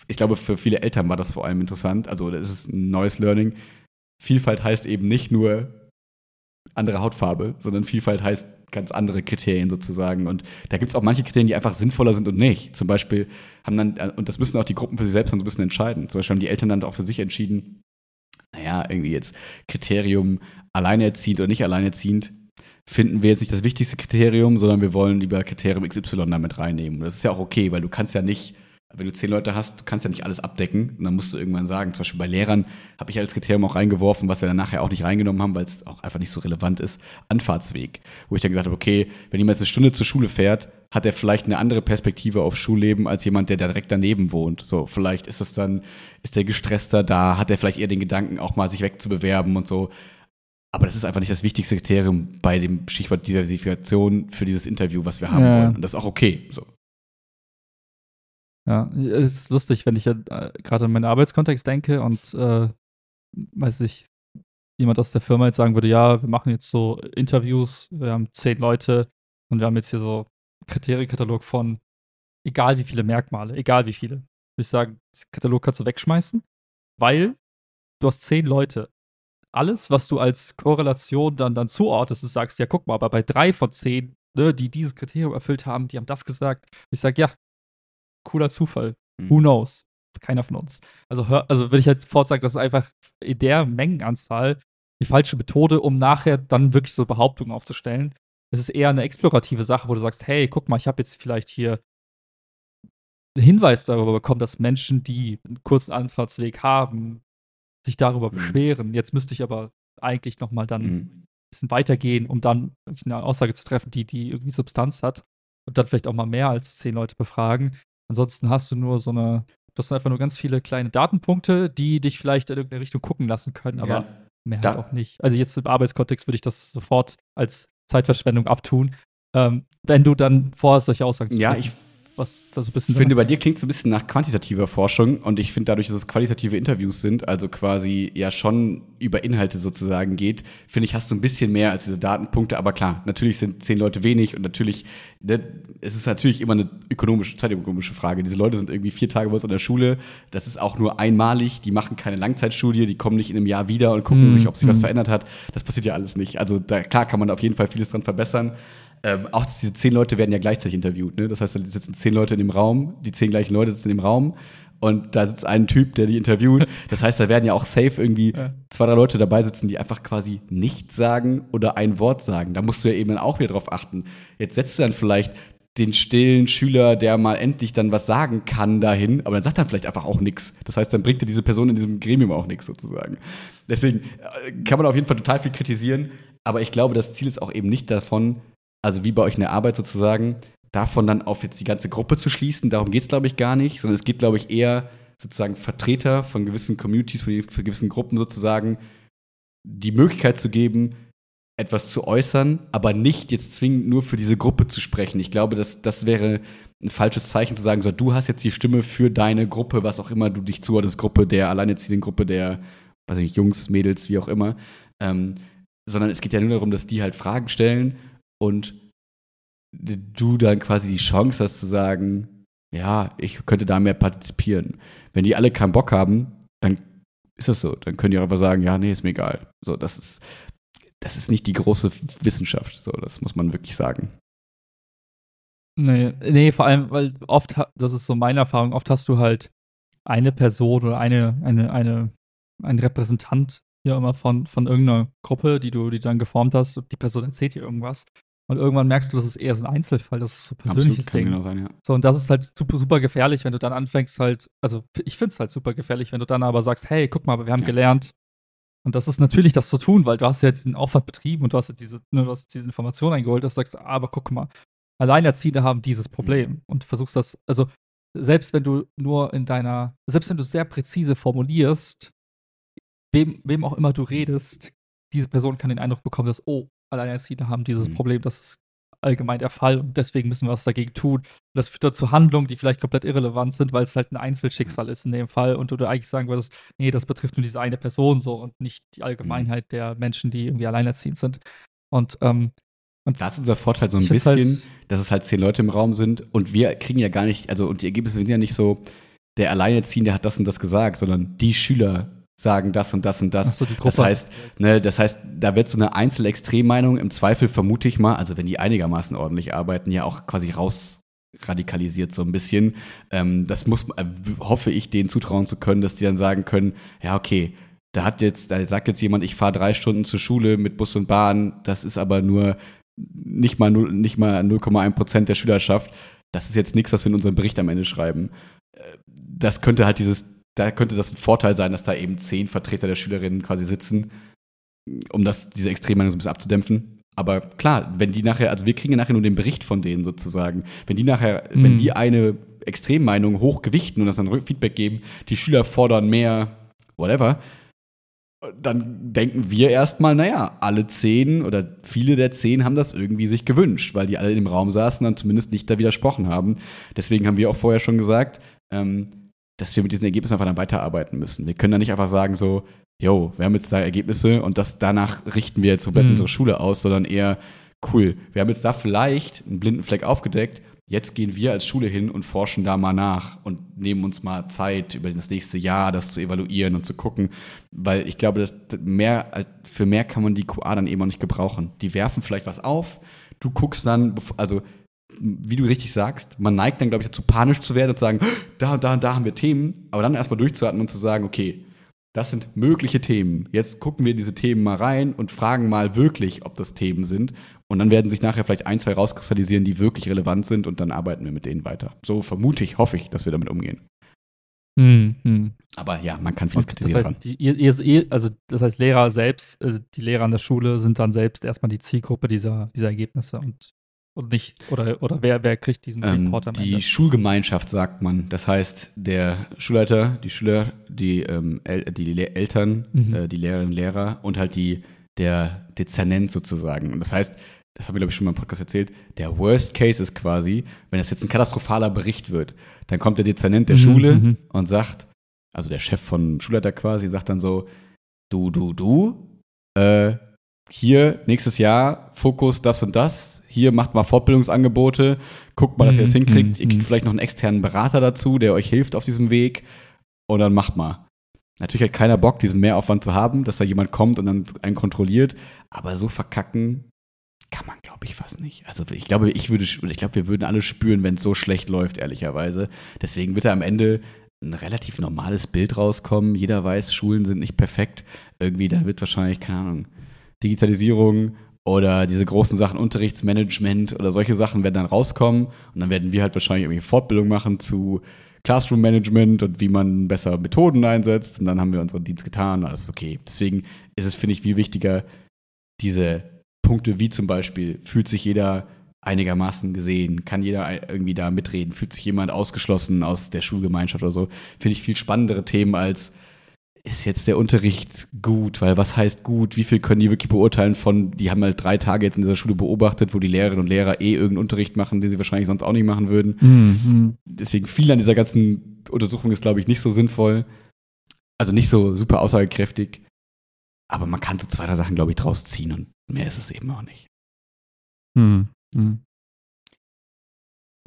Ich glaube, für viele Eltern war das vor allem interessant. Also, das ist ein neues Learning. Vielfalt heißt eben nicht nur andere Hautfarbe, sondern Vielfalt heißt ganz andere Kriterien sozusagen. Und da gibt es auch manche Kriterien, die einfach sinnvoller sind und nicht. Zum Beispiel haben dann, und das müssen auch die Gruppen für sich selbst dann so ein bisschen entscheiden. Zum Beispiel haben die Eltern dann auch für sich entschieden, naja, irgendwie jetzt Kriterium alleinerziehend oder nicht alleinerziehend, finden wir jetzt nicht das wichtigste Kriterium, sondern wir wollen lieber Kriterium XY damit reinnehmen. Und das ist ja auch okay, weil du kannst ja nicht wenn du zehn Leute hast, du kannst ja nicht alles abdecken. Und dann musst du irgendwann sagen, zum Beispiel bei Lehrern habe ich als Kriterium auch reingeworfen, was wir dann nachher auch nicht reingenommen haben, weil es auch einfach nicht so relevant ist, Anfahrtsweg. Wo ich dann gesagt habe, okay, wenn jemand eine Stunde zur Schule fährt, hat er vielleicht eine andere Perspektive auf Schulleben als jemand, der direkt daneben wohnt. So, vielleicht ist es dann, ist der gestresster da, hat er vielleicht eher den Gedanken, auch mal sich wegzubewerben und so. Aber das ist einfach nicht das wichtigste Kriterium bei dem Stichwort Diversifikation für dieses Interview, was wir haben Ja. wollen. Und das ist auch okay. So. Ja, es ist lustig, wenn ich ja äh, gerade an meinen Arbeitskontext denke und äh, weiß ich, jemand aus der Firma jetzt sagen würde, ja, wir machen jetzt so Interviews, wir haben zehn Leute und wir haben jetzt hier so Kriterienkatalog von egal wie viele Merkmale, egal wie viele. Würde ich sagen, den Katalog kannst du wegschmeißen, weil du hast zehn Leute. Alles, was du als Korrelation dann, dann zuordnest, du sagst, ja, guck mal, aber bei drei von zehn, ne, die dieses Kriterium erfüllt haben, die haben das gesagt. Ich sage, ja, cooler Zufall. Mhm. Who knows? Keiner von uns. Also, hör, also würde ich halt sofort sagen, das ist einfach in der Mengenanzahl die falsche Methode, um nachher dann wirklich so Behauptungen aufzustellen. Es ist eher eine explorative Sache, wo du sagst, hey, guck mal, ich habe jetzt vielleicht hier einen Hinweis darüber bekommen, dass Menschen, die einen kurzen Anfahrtsweg haben, sich darüber Mhm. beschweren. Jetzt müsste ich aber eigentlich noch mal dann Mhm. ein bisschen weitergehen, um dann eine Aussage zu treffen, die, die irgendwie Substanz hat. Und dann vielleicht auch mal mehr als zehn Leute befragen. Ansonsten hast du nur so eine, das sind einfach nur ganz viele kleine Datenpunkte, die dich vielleicht in irgendeine Richtung gucken lassen können, aber Ja. mehr halt auch nicht. Also jetzt im Arbeitskontext würde ich das sofort als Zeitverschwendung abtun. Ähm, wenn du dann vorhast, solche Aussagen zu Ja, treffen, ich was da so ein bisschen Ich finde, bei dir klingt es so ein bisschen nach quantitativer Forschung und ich finde dadurch, dass es qualitative Interviews sind, also quasi ja schon über Inhalte sozusagen geht, finde ich, hast du ein bisschen mehr als diese Datenpunkte. Aber klar, natürlich sind zehn Leute wenig und natürlich, ne, es ist natürlich immer eine ökonomische, zeitökonomische Frage. Diese Leute sind irgendwie vier Tage bei uns an der Schule. Das ist auch nur einmalig. Die machen keine Langzeitstudie, die kommen nicht in einem Jahr wieder und gucken Mm, sich, ob sich was mm. verändert hat. Das passiert ja alles nicht. Also da, klar kann man auf jeden Fall vieles dran verbessern. Ähm, auch diese zehn Leute werden ja gleichzeitig interviewt. Ne? Das heißt, da sitzen zehn Leute in dem Raum, die zehn gleichen Leute sitzen im Raum und da sitzt ein Typ, der die interviewt. Das heißt, da werden ja auch safe irgendwie Ja. zwei, drei Leute dabei sitzen, die einfach quasi nichts sagen oder ein Wort sagen. Da musst du ja eben dann auch wieder drauf achten. Jetzt setzt du dann vielleicht den stillen Schüler, der mal endlich dann was sagen kann, dahin, aber dann sagt dann vielleicht einfach auch nichts. Das heißt, dann bringt dir diese Person in diesem Gremium auch nichts sozusagen. Deswegen äh, kann man auf jeden Fall total viel kritisieren, aber ich glaube, das Ziel ist auch eben nicht davon, also wie bei euch in der Arbeit sozusagen, davon dann auf jetzt die ganze Gruppe zu schließen. Darum geht es, glaube ich, gar nicht, sondern es geht, glaube ich, eher sozusagen Vertreter von gewissen Communities, von, gewissen Gruppen sozusagen, die Möglichkeit zu geben, etwas zu äußern, aber nicht jetzt zwingend nur für diese Gruppe zu sprechen. Ich glaube, das, das wäre ein falsches Zeichen zu sagen, so, du hast jetzt die Stimme für deine Gruppe, was auch immer du dich zuordnest, Gruppe der Alleinerziehenden, Gruppe der, weiß ich nicht, Jungs, Mädels, wie auch immer. Ähm, sondern es geht ja nur darum, dass die halt Fragen stellen und du dann quasi die Chance hast zu sagen, ja, ich könnte da mehr partizipieren. Wenn die alle keinen Bock haben, dann ist das so. Dann können die auch einfach sagen, ja, nee, ist mir egal. So, das ist, das ist nicht die große Wissenschaft. So, das muss man wirklich sagen. Nee, nee, vor allem, weil oft, das ist so meine Erfahrung, oft hast du halt eine Person oder eine, eine, eine, ein Repräsentant hier immer von, von irgendeiner Gruppe, die du, die du dann geformt hast, die Person erzählt dir irgendwas. Und irgendwann merkst du, das ist eher so ein Einzelfall, das ist so ein persönliches kann Ding. genau sein, ja. So, und das ist halt super, super gefährlich, wenn du dann anfängst halt, also ich finde es halt super gefährlich, wenn du dann aber sagst, hey, guck mal, wir haben Ja. gelernt. Und das ist natürlich das zu tun, weil du hast ja diesen Aufwand betrieben und du hast jetzt diese, ne, du hast jetzt diese Information eingeholt, dass du sagst, aber guck mal, Alleinerziehende haben dieses Problem Mhm. und versuchst das, also selbst wenn du nur in deiner, selbst wenn du sehr präzise formulierst, wem, wem auch immer du redest, diese Person kann den Eindruck bekommen, dass, oh, Alleinerziehende haben dieses Mhm. Problem, das ist allgemein der Fall und deswegen müssen wir was dagegen tun. Und das führt dann zu Handlungen, die vielleicht komplett irrelevant sind, weil es halt ein Einzelschicksal ist in dem Fall und du eigentlich sagen würdest, nee, das betrifft nur diese eine Person so und nicht die Allgemeinheit der Menschen, die irgendwie alleinerziehend sind. Und ähm, Da ist unser Vorteil so ein find's bisschen, halt- dass es halt zehn Leute im Raum sind und wir kriegen ja gar nicht, also und die Ergebnisse sind ja nicht so, der Alleinerziehende hat das und das gesagt, sondern die Schüler sagen das und das und das. So, das heißt, ne, das heißt, da wird so eine Einzelextremmeinung im Zweifel vermute ich mal, also wenn die einigermaßen ordentlich arbeiten, ja auch quasi raus radikalisiert so ein bisschen. Ähm, das muss, äh, hoffe ich, denen zutrauen zu können, dass die dann sagen können, ja okay, da hat jetzt, da sagt jetzt jemand, ich fahre drei Stunden zur Schule mit Bus und Bahn, das ist aber nur nicht mal null- nicht mal 0,1 Prozent der Schülerschaft. Das ist jetzt nichts, was wir in unserem Bericht am Ende schreiben. das könnte halt dieses, da könnte das ein Vorteil sein, dass da eben zehn Vertreter der Schülerinnen quasi sitzen, um das, diese Extremmeinung so ein bisschen abzudämpfen. Aber klar, wenn die nachher, also wir kriegen ja nachher nur den Bericht von denen sozusagen. Wenn die nachher, mhm. wenn die eine Extremmeinung hochgewichten und das dann Feedback geben, die Schüler fordern mehr, whatever, dann denken wir erstmal, naja, alle zehn oder viele der zehn haben das irgendwie sich gewünscht, weil die alle im Raum saßen und dann zumindest nicht da widersprochen haben. Deswegen haben wir auch vorher schon gesagt, ähm, dass wir mit diesen Ergebnissen einfach dann weiterarbeiten müssen. Wir können da nicht einfach sagen so, yo, wir haben jetzt da Ergebnisse und das danach richten wir jetzt komplett mhm. unsere Schule aus, sondern eher, cool, wir haben jetzt da vielleicht einen blinden Fleck aufgedeckt, jetzt gehen wir als Schule hin und forschen da mal nach und nehmen uns mal Zeit, über das nächste Jahr das zu evaluieren und zu gucken, weil ich glaube, dass mehr, für mehr kann man die QA dann eben auch nicht gebrauchen. Die werfen vielleicht was auf, du guckst dann, also wie du richtig sagst, man neigt dann, glaube ich, dazu, panisch zu werden und zu sagen, da und da und da haben wir Themen, aber dann erstmal durchzuatmen und zu sagen, okay, das sind mögliche Themen. Jetzt gucken wir diese Themen mal rein und fragen mal wirklich, ob das Themen sind. Und dann werden sich nachher vielleicht ein, zwei rauskristallisieren, die wirklich relevant sind und dann arbeiten wir mit denen weiter. So vermute ich, hoffe ich, dass wir damit umgehen. Hm, hm. Aber ja, man kann vieles kritisieren. Das heißt, die, ihr, ihr, also das heißt, Lehrer selbst, also die Lehrer an der Schule sind dann selbst erstmal die Zielgruppe dieser, dieser Ergebnisse und und nicht, oder, oder wer, wer kriegt diesen ähm, Report am Die Ende? Schulgemeinschaft, sagt man. Das heißt, der Schulleiter, die Schüler, die, ähm, El die Le Eltern, mhm. äh, die Lehrerinnen und Lehrer und halt die, der Dezernent sozusagen. Und das heißt, das haben wir, glaube ich, schon mal im Podcast erzählt, der Worst Case ist quasi, wenn das jetzt ein katastrophaler Bericht wird, dann kommt der Dezernent der mhm, Schule mhm. und sagt, also der Chef von Schulleiter quasi, sagt dann so, du, du, du, äh, hier nächstes Jahr Fokus das und das, hier macht mal Fortbildungsangebote, guckt mal, dass ihr das mhm, hinkriegt, ihr kriegt mhm. vielleicht noch einen externen Berater dazu, der euch hilft auf diesem Weg und dann macht mal. Natürlich hat keiner Bock, diesen Mehraufwand zu haben, dass da jemand kommt und dann einen kontrolliert, aber so verkacken kann man, glaube ich, fast nicht. Also ich glaube, ich würde, ich glaube, wir würden alle spüren, wenn es so schlecht läuft, ehrlicherweise. Deswegen wird da am Ende ein relativ normales Bild rauskommen. Jeder weiß, Schulen sind nicht perfekt. Irgendwie, da wird wahrscheinlich, keine Ahnung, Digitalisierung oder diese großen Sachen, Unterrichtsmanagement oder solche Sachen werden dann rauskommen. Und dann werden wir halt wahrscheinlich irgendwie Fortbildung machen zu Classroom Management und wie man besser Methoden einsetzt. Und dann haben wir unseren Dienst getan, alles ist okay. Deswegen ist es, finde ich, viel wichtiger, diese Punkte wie zum Beispiel, fühlt sich jeder einigermaßen gesehen, kann jeder irgendwie da mitreden, fühlt sich jemand ausgeschlossen aus der Schulgemeinschaft oder so, finde ich viel spannendere Themen als ist jetzt der Unterricht gut? Weil was heißt gut? Wie viel können die wirklich beurteilen von, die haben halt drei Tage jetzt in dieser Schule beobachtet, wo die Lehrerinnen und Lehrer eh irgendeinen Unterricht machen, den sie wahrscheinlich sonst auch nicht machen würden. Mhm. Deswegen viel an dieser ganzen Untersuchung ist, glaube ich, nicht so sinnvoll. Also nicht so super aussagekräftig. Aber man kann so zwei, drei Sachen, glaube ich, draus ziehen und mehr ist es eben auch nicht. Mhm. Mhm.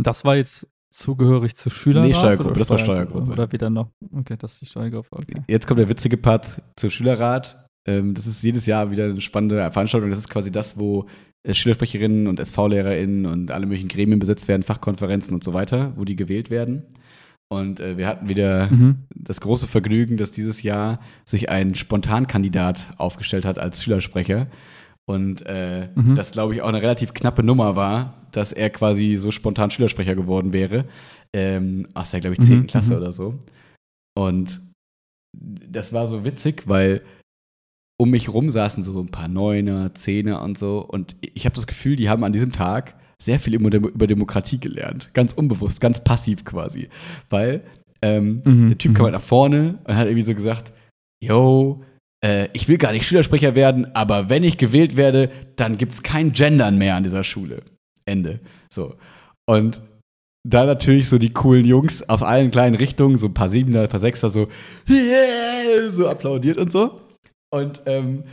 Das war jetzt zugehörig zur Schülerrat? Nee, Steuergruppe, das war Steuergruppe. Oder wieder noch, okay, das ist die Steuergruppe, okay. Jetzt kommt der witzige Part zur Schülerrat. Ähm, das ist jedes Jahr wieder eine spannende Veranstaltung. Das ist quasi das, wo äh, Schülersprecherinnen und SV-LehrerInnen und alle möglichen Gremien besetzt werden, Fachkonferenzen und so weiter, wo die gewählt werden. Und äh, wir hatten wieder mhm. das große Vergnügen, dass dieses Jahr sich ein Spontankandidat aufgestellt hat als Schülersprecher. Und äh, mhm. das, glaube ich, auch eine relativ knappe Nummer war, dass er quasi so spontan Schülersprecher geworden wäre. Ähm, aus der, glaube ich, 10. Mhm. Klasse mhm. oder so. Und das war so witzig, weil um mich rum saßen so ein paar Neuner, Zehner und so. Und ich habe das Gefühl, die haben an diesem Tag sehr viel über Demokratie gelernt. Ganz unbewusst, ganz passiv quasi. Weil ähm, mhm. der Typ kam mhm. halt nach vorne und hat irgendwie so gesagt, yo, äh, ich will gar nicht Schülersprecher werden, aber wenn ich gewählt werde, dann gibt es kein Gendern mehr an dieser Schule. Ende. So. Und da natürlich so die coolen Jungs aus allen kleinen Richtungen, so ein paar Siebener, ein paar Sechser, so, yeah! so applaudiert und so. Und ähm,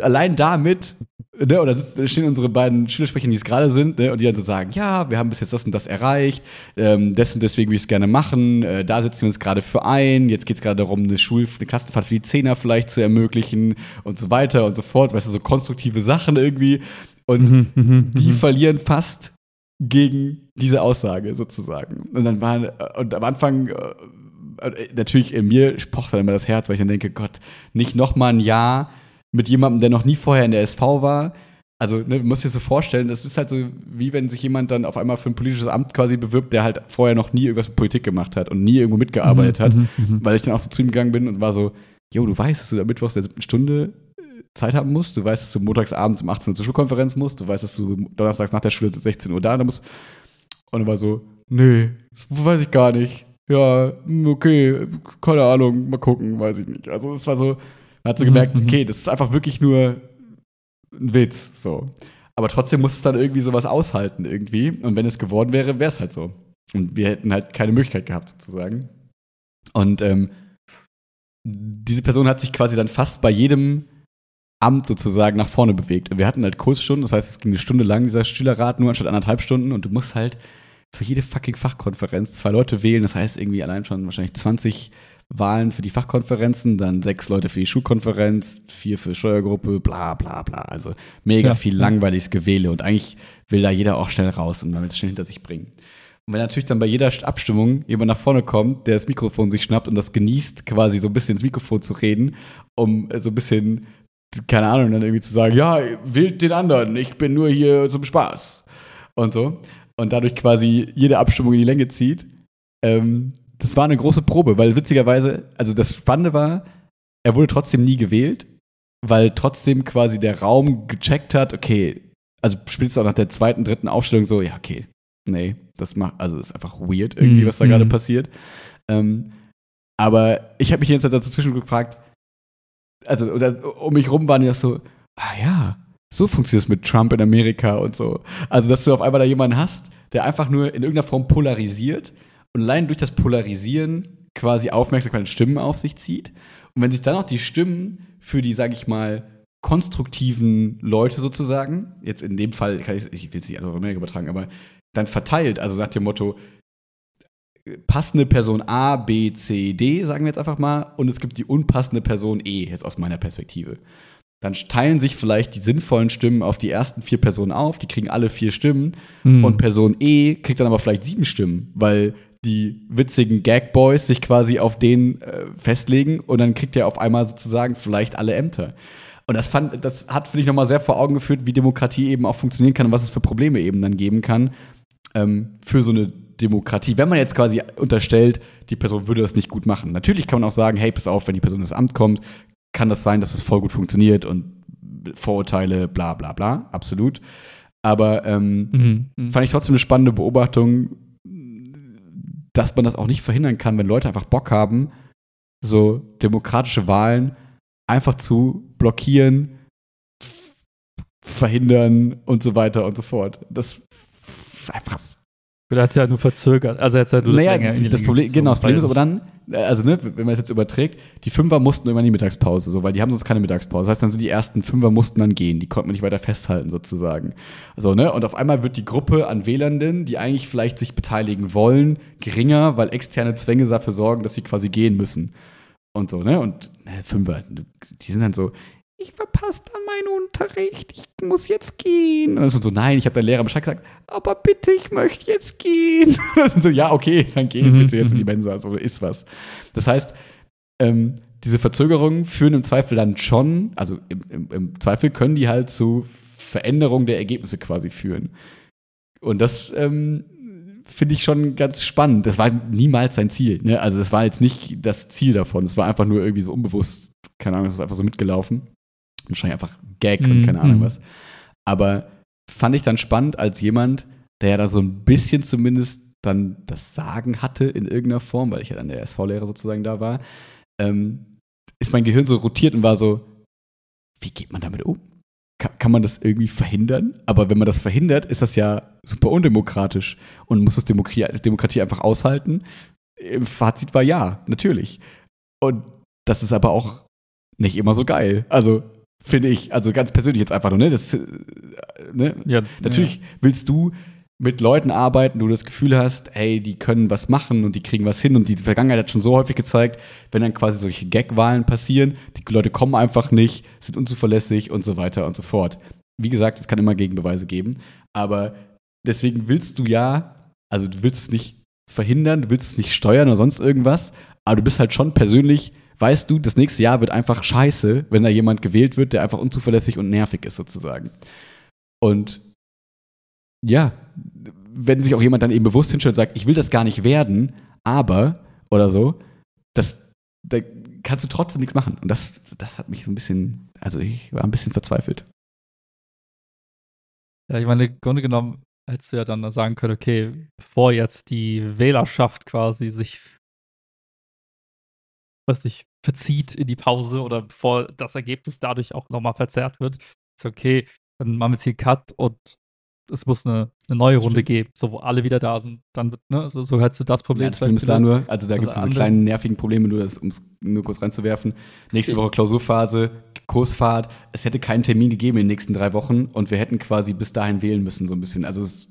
allein damit, ne, oder da stehen unsere beiden Schülersprecher, die es gerade sind, ne, und die dann so sagen, ja, wir haben bis jetzt das und das erreicht, ähm, des und deswegen will ich es gerne machen, äh, da setzen wir uns gerade für ein, jetzt geht es gerade darum, eine Schul eine Klassenfahrt für die Zehner vielleicht zu ermöglichen und so weiter und so fort, weißt du, so konstruktive Sachen irgendwie. Und mhm, mhm, die mhm. verlieren fast gegen diese Aussage sozusagen. Und dann waren, und am Anfang, äh, natürlich in mir pocht dann immer das Herz, weil ich dann denke, Gott, nicht nochmal ein Jahr mit jemandem, der noch nie vorher in der SV war, also ne, du musst dir so vorstellen, das ist halt so, wie wenn sich jemand dann auf einmal für ein politisches Amt quasi bewirbt, der halt vorher noch nie irgendwas mit Politik gemacht hat und nie irgendwo mitgearbeitet Mhm, hat, mhm, mhm. weil ich dann auch so zu ihm gegangen bin und war so, jo, du weißt, dass du da mittwochs der siebten Stunde äh, Zeit haben musst, du weißt, dass du montagsabends um 18 Uhr zur Schulkonferenz musst, du weißt, dass du donnerstags nach der Schule um 16 Uhr da musst. Und er war so, nee, das weiß ich gar nicht. Ja, hm, okay, keine Ahnung, mal gucken, weiß ich nicht. Also es war so, man hat so Mhm, gemerkt, mhm. okay, das ist einfach wirklich nur ein Witz, so. Aber trotzdem muss es dann irgendwie sowas aushalten irgendwie. Und wenn es geworden wäre, wäre es halt so. Und wir hätten halt keine Möglichkeit gehabt, sozusagen. Und ähm, diese Person hat sich quasi dann fast bei jedem Amt sozusagen nach vorne bewegt. Und wir hatten halt Kursstunden, das heißt, es ging eine Stunde lang, dieser Schülerrat, nur anstatt anderthalb Stunden. Und du musst halt für jede fucking Fachkonferenz zwei Leute wählen. Das heißt, irgendwie allein schon wahrscheinlich 20 Wahlen für die Fachkonferenzen, dann sechs Leute für die Schulkonferenz, vier für Steuergruppe, bla bla bla. Also mega Ja. viel langweiliges Gewähle. Und eigentlich will da jeder auch schnell raus und man will es schnell hinter sich bringen. Und wenn natürlich dann bei jeder Abstimmung jemand nach vorne kommt, der das Mikrofon sich schnappt und das genießt, quasi so ein bisschen ins Mikrofon zu reden, um äh, so ein bisschen, keine Ahnung, dann irgendwie zu sagen, ja, wählt den anderen, ich bin nur hier zum Spaß. Und so. Und dadurch quasi jede Abstimmung in die Länge zieht. Ähm, das war eine große Probe, weil witzigerweise, also das Spannende war, er wurde trotzdem nie gewählt, weil trotzdem quasi der Raum gecheckt hat, okay, also spätestens auch nach der zweiten, dritten Aufstellung so, ja, okay, nee, das macht, also ist einfach weird irgendwie, Mhm, was da gerade mhm. passiert. Ähm, aber ich habe mich jetzt dazu zwischen gefragt, also oder, um mich rum waren die auch so, ah ja, so funktioniert es mit Trump in Amerika und so. Also, dass du auf einmal da jemanden hast, der einfach nur in irgendeiner Form polarisiert und allein durch das Polarisieren quasi Aufmerksamkeit und Stimmen auf sich zieht. Und wenn sich dann auch die Stimmen für die, sage ich mal, konstruktiven Leute sozusagen, jetzt in dem Fall, ich, ich will es nicht auf Amerika übertragen, aber dann verteilt, also nach dem Motto, passende Person A, B, C, D, sagen wir jetzt einfach mal, und es gibt die unpassende Person E, jetzt aus meiner Perspektive. Dann teilen sich vielleicht die sinnvollen Stimmen auf die ersten vier Personen auf, die kriegen alle vier Stimmen, Mhm. und Person E kriegt dann aber vielleicht sieben Stimmen, weil die witzigen Gag-Boys sich quasi auf den äh, festlegen und dann kriegt er auf einmal sozusagen vielleicht alle Ämter. Und das, fand, das hat, finde ich, nochmal sehr vor Augen geführt, wie Demokratie eben auch funktionieren kann und was es für Probleme eben dann geben kann ähm, für so eine Demokratie. Wenn man jetzt quasi unterstellt, die Person würde das nicht gut machen. Natürlich kann man auch sagen, hey, pass auf, wenn die Person ins Amt kommt, kann das sein, dass es voll gut funktioniert und Vorurteile, bla bla bla, absolut. Aber ähm, Mhm. Mhm. fand ich trotzdem eine spannende Beobachtung, dass man das auch nicht verhindern kann, wenn Leute einfach Bock haben, so demokratische Wahlen einfach zu blockieren, verhindern und so weiter und so fort. Das ist einfach. Er hat ja nur verzögert. Also er hat ja nur Naja, länger in die das Problem, genau, das Problem ist aber dann, also ne, wenn man es jetzt überträgt, die Fünfer mussten irgendwann in die Mittagspause, so, weil die haben sonst keine Mittagspause. Das heißt, dann sind die ersten Fünfer mussten dann gehen, die konnten man nicht weiter festhalten sozusagen. So, ne, und auf einmal wird die Gruppe an Wählenden, die eigentlich vielleicht sich beteiligen wollen, geringer, weil externe Zwänge dafür sorgen, dass sie quasi gehen müssen. Und so, ne, und ne, Fünfer, die sind dann so, ich verpasse dann meinen Unterricht, ich muss jetzt gehen. Und dann ist man so, nein, ich habe deinem Lehrer Bescheid gesagt, aber bitte, ich möchte jetzt gehen. Das sind so, ja, okay, dann geh Mhm, bitte jetzt in die mhm. Mensa, so ist was. Das heißt, ähm, diese Verzögerungen führen im Zweifel dann schon, also im, im, im Zweifel können die halt zu Veränderungen der Ergebnisse quasi führen. Und das ähm, finde ich schon ganz spannend. Das war niemals sein Ziel. Ne? Also das war jetzt nicht das Ziel davon. Es war einfach nur irgendwie so unbewusst, keine Ahnung, es ist einfach so mitgelaufen. Wahrscheinlich einfach Gag und Mhm, keine Ahnung mhm. was. Aber fand ich dann spannend als jemand, der ja da so ein bisschen zumindest dann das Sagen hatte in irgendeiner Form, weil ich ja dann der SV-Lehrer sozusagen da war, ähm, ist mein Gehirn so rotiert und war so, wie geht man damit um? Kann, kann man das irgendwie verhindern? Aber wenn man das verhindert, ist das ja super undemokratisch und muss das Demokratie, Demokratie einfach aushalten. Im Fazit war ja, natürlich. Und das ist aber auch nicht immer so geil. Also, finde ich, also ganz persönlich jetzt einfach nur, ne? Das, äh, ne? Ja, Natürlich willst du mit Leuten arbeiten, wo du das Gefühl hast, hey, die können was machen und die kriegen was hin und die Vergangenheit hat schon so häufig gezeigt, wenn dann quasi solche Gag-Wahlen passieren, die Leute kommen einfach nicht, sind unzuverlässig und so weiter und so fort. Wie gesagt, es kann immer Gegenbeweise geben, aber deswegen willst du ja, also du willst es nicht verhindern, du willst es nicht steuern oder sonst irgendwas, aber du bist halt schon persönlich, weißt du, das nächste Jahr wird einfach scheiße, wenn da jemand gewählt wird, der einfach unzuverlässig und nervig ist sozusagen. Und ja, wenn sich auch jemand dann eben bewusst hinstellt und sagt, ich will das gar nicht werden, aber oder so, das, da kannst du trotzdem nichts machen. Und das, das hat mich so ein bisschen, also ich war ein bisschen verzweifelt. Ja, ich meine, im Grunde genommen hättest du ja dann sagen können, okay, bevor jetzt die Wählerschaft quasi sich, was sich verzieht in die Pause oder bevor das Ergebnis dadurch auch nochmal verzerrt wird, ist okay, dann machen wir jetzt hier Cut und es muss eine, eine neue Runde Stimmt. geben, so wo alle wieder da sind. Dann, ne, also so hättest du das Problem. Ja, das Problem ist da nur, also da also gibt es diese kleinen nervigen Probleme, nur um es nur kurz reinzuwerfen. Nächste Woche Klausurphase, Kursfahrt. Es hätte keinen Termin gegeben in den nächsten drei Wochen und wir hätten quasi bis dahin wählen müssen, so ein bisschen. Also das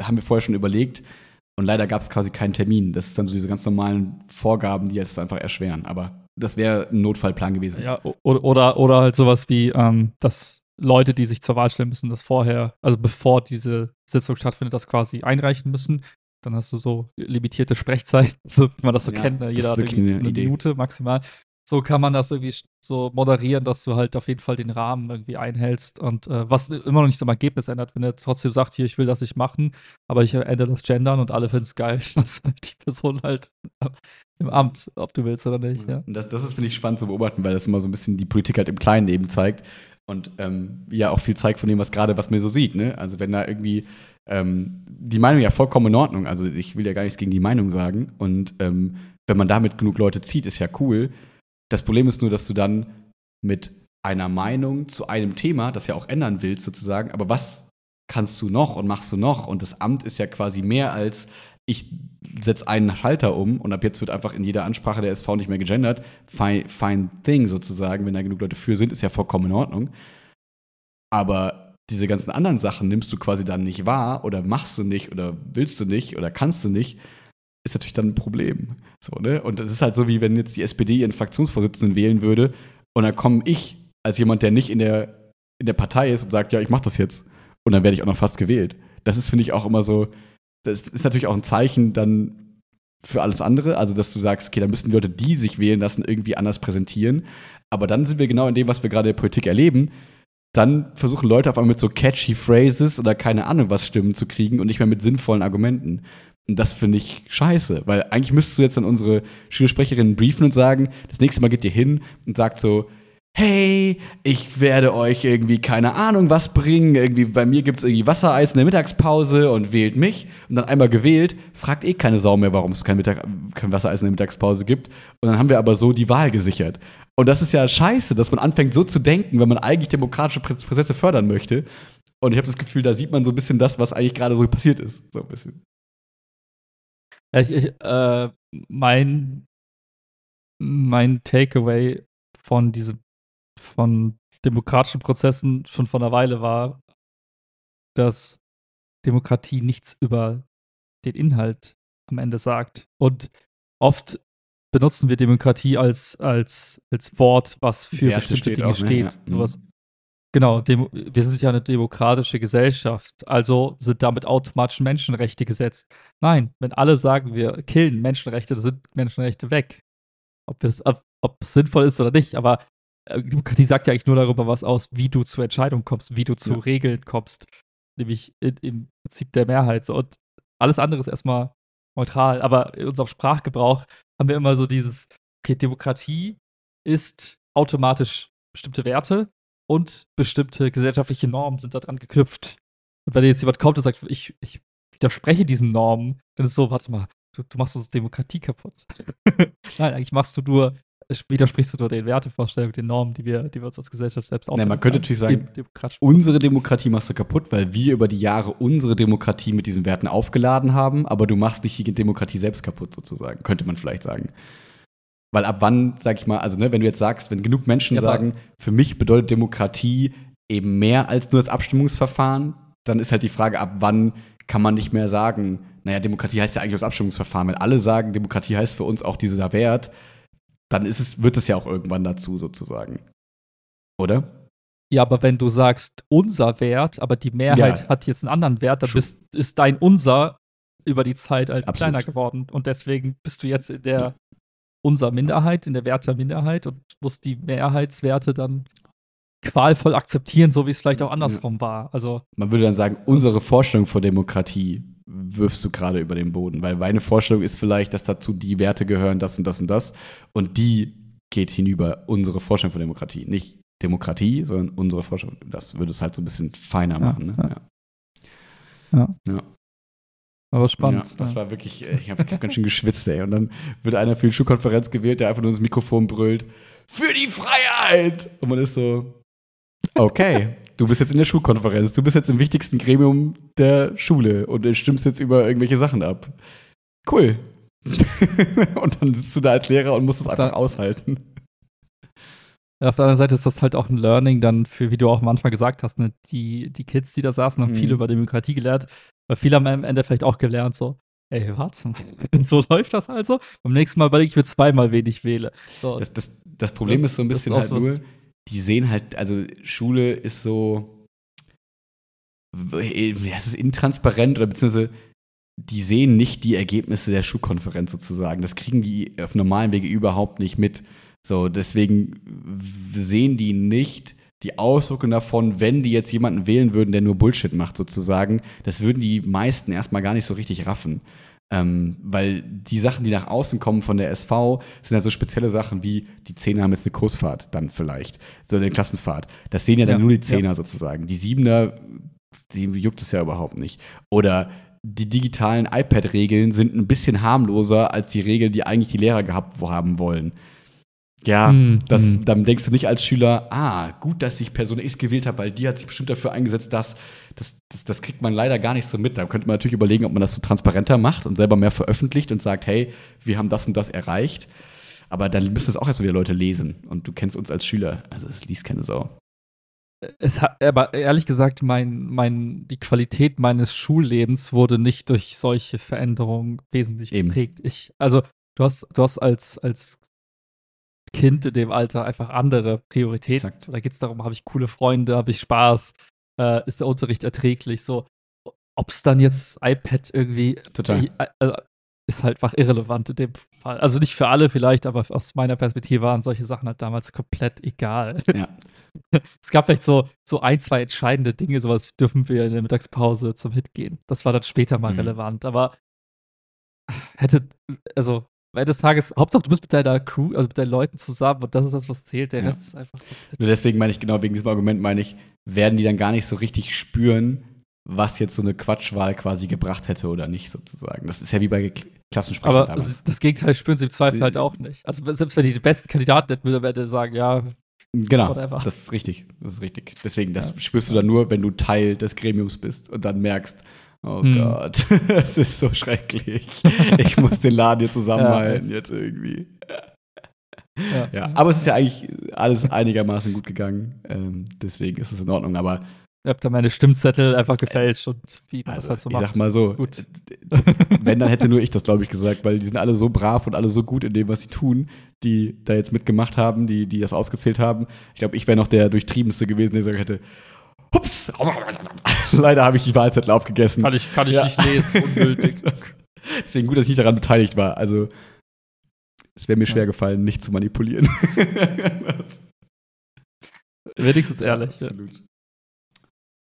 haben wir vorher schon überlegt und leider gab es quasi keinen Termin. Das sind dann so diese ganz normalen Vorgaben, die jetzt einfach erschweren. Aber das wäre ein Notfallplan gewesen. Ja, oder, oder, oder halt sowas wie, ähm, dass Leute, die sich zur Wahl stellen müssen, das vorher, also bevor diese Sitzung stattfindet, das quasi einreichen müssen. Dann hast du so limitierte Sprechzeit, so wie man das so ja, kennt. Ne? Jeder hat eine, eine Minute maximal. So kann man das irgendwie so moderieren, dass du halt auf jeden Fall den Rahmen irgendwie einhältst und äh, was immer noch nicht am Ergebnis ändert, wenn er trotzdem sagt, hier, ich will das nicht machen, aber ich ändere das Gendern und alle finden es geil, dass halt die Person halt im Amt, ob du willst oder nicht. Ja. Das, das ist, finde ich, spannend zu beobachten, weil das immer so ein bisschen die Politik halt im Kleinen eben zeigt und ähm, ja auch viel zeigt von dem, was gerade, was mir so sieht. Ne? Also wenn da irgendwie ähm, die Meinung ja vollkommen in Ordnung, also ich will ja gar nichts gegen die Meinung sagen und ähm, wenn man damit genug Leute zieht, ist ja cool. Das Problem ist nur, dass du dann mit einer Meinung zu einem Thema, das ja auch ändern willst sozusagen, aber was kannst du noch und machst du noch? Und das Amt ist ja quasi mehr als ich setze einen Schalter um und ab jetzt wird einfach in jeder Ansprache der SV nicht mehr gegendert. Fine, fine thing sozusagen, wenn da genug Leute für sind, ist ja vollkommen in Ordnung. Aber diese ganzen anderen Sachen nimmst du quasi dann nicht wahr oder machst du nicht oder willst du nicht oder kannst du nicht, ist natürlich dann ein Problem. So, ne? Und das ist halt so, wie wenn jetzt die SPD ihren Fraktionsvorsitzenden wählen würde und dann komme ich als jemand, der nicht in der, in der Partei ist und sagt, ja, ich mach das jetzt. Und dann werde ich auch noch fast gewählt. Das ist, finde ich, auch immer so, das ist natürlich auch ein Zeichen dann für alles andere. Also, dass du sagst, okay, da müssen die Leute, die sich wählen lassen, irgendwie anders präsentieren. Aber dann sind wir genau in dem, was wir gerade in der Politik erleben. Dann versuchen Leute auf einmal mit so catchy Phrases oder keine Ahnung was Stimmen zu kriegen und nicht mehr mit sinnvollen Argumenten. Das finde ich scheiße, weil eigentlich müsstest du jetzt dann unsere Schülersprecherinnen briefen und sagen, das nächste Mal geht ihr hin und sagt so, hey, ich werde euch irgendwie keine Ahnung was bringen. Irgendwie bei mir gibt es irgendwie Wassereis in der Mittagspause und wählt mich. Und dann einmal gewählt, fragt eh keine Sau mehr, warum es kein, kein Wassereis in der Mittagspause gibt. Und dann haben wir aber so die Wahl gesichert. Und das ist ja scheiße, dass man anfängt so zu denken, wenn man eigentlich demokratische Prozesse fördern möchte. Und ich habe das Gefühl, da sieht man so ein bisschen das, was eigentlich gerade so passiert ist. So ein bisschen. Ich, ich, äh, mein, mein Takeaway von diesem von demokratischen Prozessen schon vor einer Weile war, dass Demokratie nichts über den Inhalt am Ende sagt. Und oft benutzen wir Demokratie als, als, als Wort, was für Werte bestimmte steht Dinge auch, steht. Ne? Ja. Mhm. Genau, wir sind ja eine demokratische Gesellschaft, also sind damit automatisch Menschenrechte gesetzt. Nein, wenn alle sagen, wir killen Menschenrechte, dann sind Menschenrechte weg. Ob es, ob es sinnvoll ist oder nicht, aber äh, die sagt ja eigentlich nur darüber was aus, wie du zur Entscheidung kommst, wie du zu ja. Regeln kommst. Nämlich in, im Prinzip der Mehrheit. So. Und alles andere ist erstmal neutral. Aber in unserem Sprachgebrauch haben wir immer so dieses, okay, Demokratie ist automatisch bestimmte Werte und bestimmte gesellschaftliche Normen sind daran geknüpft. Und wenn jetzt jemand kommt und sagt, ich, ich widerspreche diesen Normen, dann ist so, warte mal, du, du machst unsere Demokratie kaputt. Nein, eigentlich machst du nur widersprichst du nur den Wertevorstellungen, den Normen, die wir, die wir uns als Gesellschaft selbst aufbauen. man könnte natürlich sagen, unsere Demokratie machst du kaputt, weil wir über die Jahre unsere Demokratie mit diesen Werten aufgeladen haben, aber du machst nicht die Demokratie selbst kaputt, sozusagen, könnte man vielleicht sagen. Weil ab wann, sag ich mal, also ne, wenn du jetzt sagst, wenn genug Menschen ja, sagen, für mich bedeutet Demokratie eben mehr als nur das Abstimmungsverfahren, dann ist halt die Frage, ab wann kann man nicht mehr sagen, naja, Demokratie heißt ja eigentlich das Abstimmungsverfahren. Wenn alle sagen, Demokratie heißt für uns auch dieser Wert, dann ist es, wird es ja auch irgendwann dazu sozusagen. Oder? Ja, aber wenn du sagst, unser Wert, aber die Mehrheit ja. hat jetzt einen anderen Wert, dann bist, ist dein unser über die Zeit halt Absolut. kleiner geworden. Und deswegen bist du jetzt in der unser Minderheit, in der Wert der Minderheit und musst die Mehrheitswerte dann qualvoll akzeptieren, so wie es vielleicht auch andersrum ja. war. Also man würde dann sagen, unsere Vorstellung von Demokratie wirfst du gerade über den Boden, weil meine Vorstellung ist vielleicht, dass dazu die Werte gehören, das und das und das und die geht hinüber unsere Vorstellung von Demokratie, nicht Demokratie, sondern unsere Vorstellung. Das würde es halt so ein bisschen feiner machen. Ne? Ja. ja. ja. Aber spannend. Ja, das war wirklich, äh, ich habe hab ganz schön geschwitzt, ey. Und dann wird einer für die Schulkonferenz gewählt, der einfach nur ins Mikrofon brüllt: Für die Freiheit! Und man ist so, okay, du bist jetzt in der Schulkonferenz, du bist jetzt im wichtigsten Gremium der Schule und stimmst jetzt über irgendwelche Sachen ab. Cool. und dann sitzt du da als Lehrer und musst das einfach aushalten. Ja, auf der anderen Seite ist das halt auch ein Learning dann für, wie du auch am Anfang gesagt hast, ne? die, die Kids, die da saßen, haben mhm. viel über Demokratie gelernt, weil viele haben am Ende vielleicht auch gelernt, so, ey, warte so läuft das also. Beim nächsten Mal weil ich mir zweimal wenig wähle. So. Das, das, das Problem ist so ein bisschen halt nur, die sehen halt, also Schule ist so, es ist intransparent oder beziehungsweise die sehen nicht die Ergebnisse der Schulkonferenz sozusagen. Das kriegen die auf normalen Wege überhaupt nicht mit. So, deswegen sehen die nicht die Auswirkungen davon, wenn die jetzt jemanden wählen würden, der nur Bullshit macht, sozusagen. Das würden die meisten erstmal gar nicht so richtig raffen. Ähm, weil die Sachen, die nach außen kommen von der SV, sind halt so spezielle Sachen wie, die Zehner haben jetzt eine Kursfahrt, dann vielleicht, so eine Klassenfahrt. Das sehen ja dann ja, nur die Zehner ja. sozusagen. Die Siebener, die juckt es ja überhaupt nicht. Oder die digitalen iPad-Regeln sind ein bisschen harmloser als die Regeln, die eigentlich die Lehrer gehabt haben wollen. Ja, mm, das, mm. dann denkst du nicht als Schüler, ah, gut, dass ich Person X gewählt habe, weil die hat sich bestimmt dafür eingesetzt, dass das, das, das kriegt man leider gar nicht so mit. Da könnte man natürlich überlegen, ob man das so transparenter macht und selber mehr veröffentlicht und sagt, hey, wir haben das und das erreicht. Aber dann müssen es auch erst wieder Leute lesen. Und du kennst uns als Schüler. Also es liest keine Sau. Es hat, aber ehrlich gesagt, mein, mein, die Qualität meines Schullebens wurde nicht durch solche Veränderungen wesentlich Eben. geprägt. Ich, also, du hast, du hast als, als Kind in dem Alter einfach andere Prioritäten. Exakt. Da geht es darum, habe ich coole Freunde, habe ich Spaß, äh, ist der Unterricht erträglich, so. Ob es dann jetzt iPad irgendwie Total. Äh, äh, ist halt einfach irrelevant in dem Fall. Also nicht für alle vielleicht, aber aus meiner Perspektive waren solche Sachen halt damals komplett egal. Ja. Es gab vielleicht so, so ein, zwei entscheidende Dinge, sowas dürfen wir in der Mittagspause zum Hit gehen. Das war dann später mal mhm. relevant, aber hätte, also am Ende des Tages, Hauptsache du bist mit deiner Crew, also mit deinen Leuten zusammen und das ist das, was zählt. Der ja. Rest ist einfach. Nur deswegen meine ich, genau wegen diesem Argument meine ich, werden die dann gar nicht so richtig spüren, was jetzt so eine Quatschwahl quasi gebracht hätte oder nicht, sozusagen. Das ist ja wie bei Klassensprechern Aber damals. das Gegenteil spüren sie im Zweifel halt auch nicht. Also selbst wenn die den besten Kandidaten hätten, würde er sagen, ja. Genau, whatever. das ist richtig. Das ist richtig. Deswegen, das ja. spürst du dann nur, wenn du Teil des Gremiums bist und dann merkst, Oh hm. Gott, es ist so schrecklich. Ich muss den Laden hier zusammenhalten ja, jetzt irgendwie. Ja. ja. aber es ist ja eigentlich alles einigermaßen gut gegangen. Ähm, deswegen ist es in Ordnung. Aber Ihr habt da meine Stimmzettel einfach gefälscht und wie also, das halt so macht. Ich sag mal so, gut. wenn, dann hätte nur ich das, glaube ich, gesagt, weil die sind alle so brav und alle so gut in dem, was sie tun, die da jetzt mitgemacht haben, die, die das ausgezählt haben. Ich glaube, ich wäre noch der durchtriebenste gewesen, der gesagt hätte, Hups! Leider habe ich die Wahlzettel aufgegessen. Kann ich, kann ich ja. nicht lesen, ungültig. Deswegen gut, dass ich nicht daran beteiligt war. Also, es wäre mir schwer gefallen, nicht zu manipulieren. Wenigstens ehrlich. Absolut. Ja.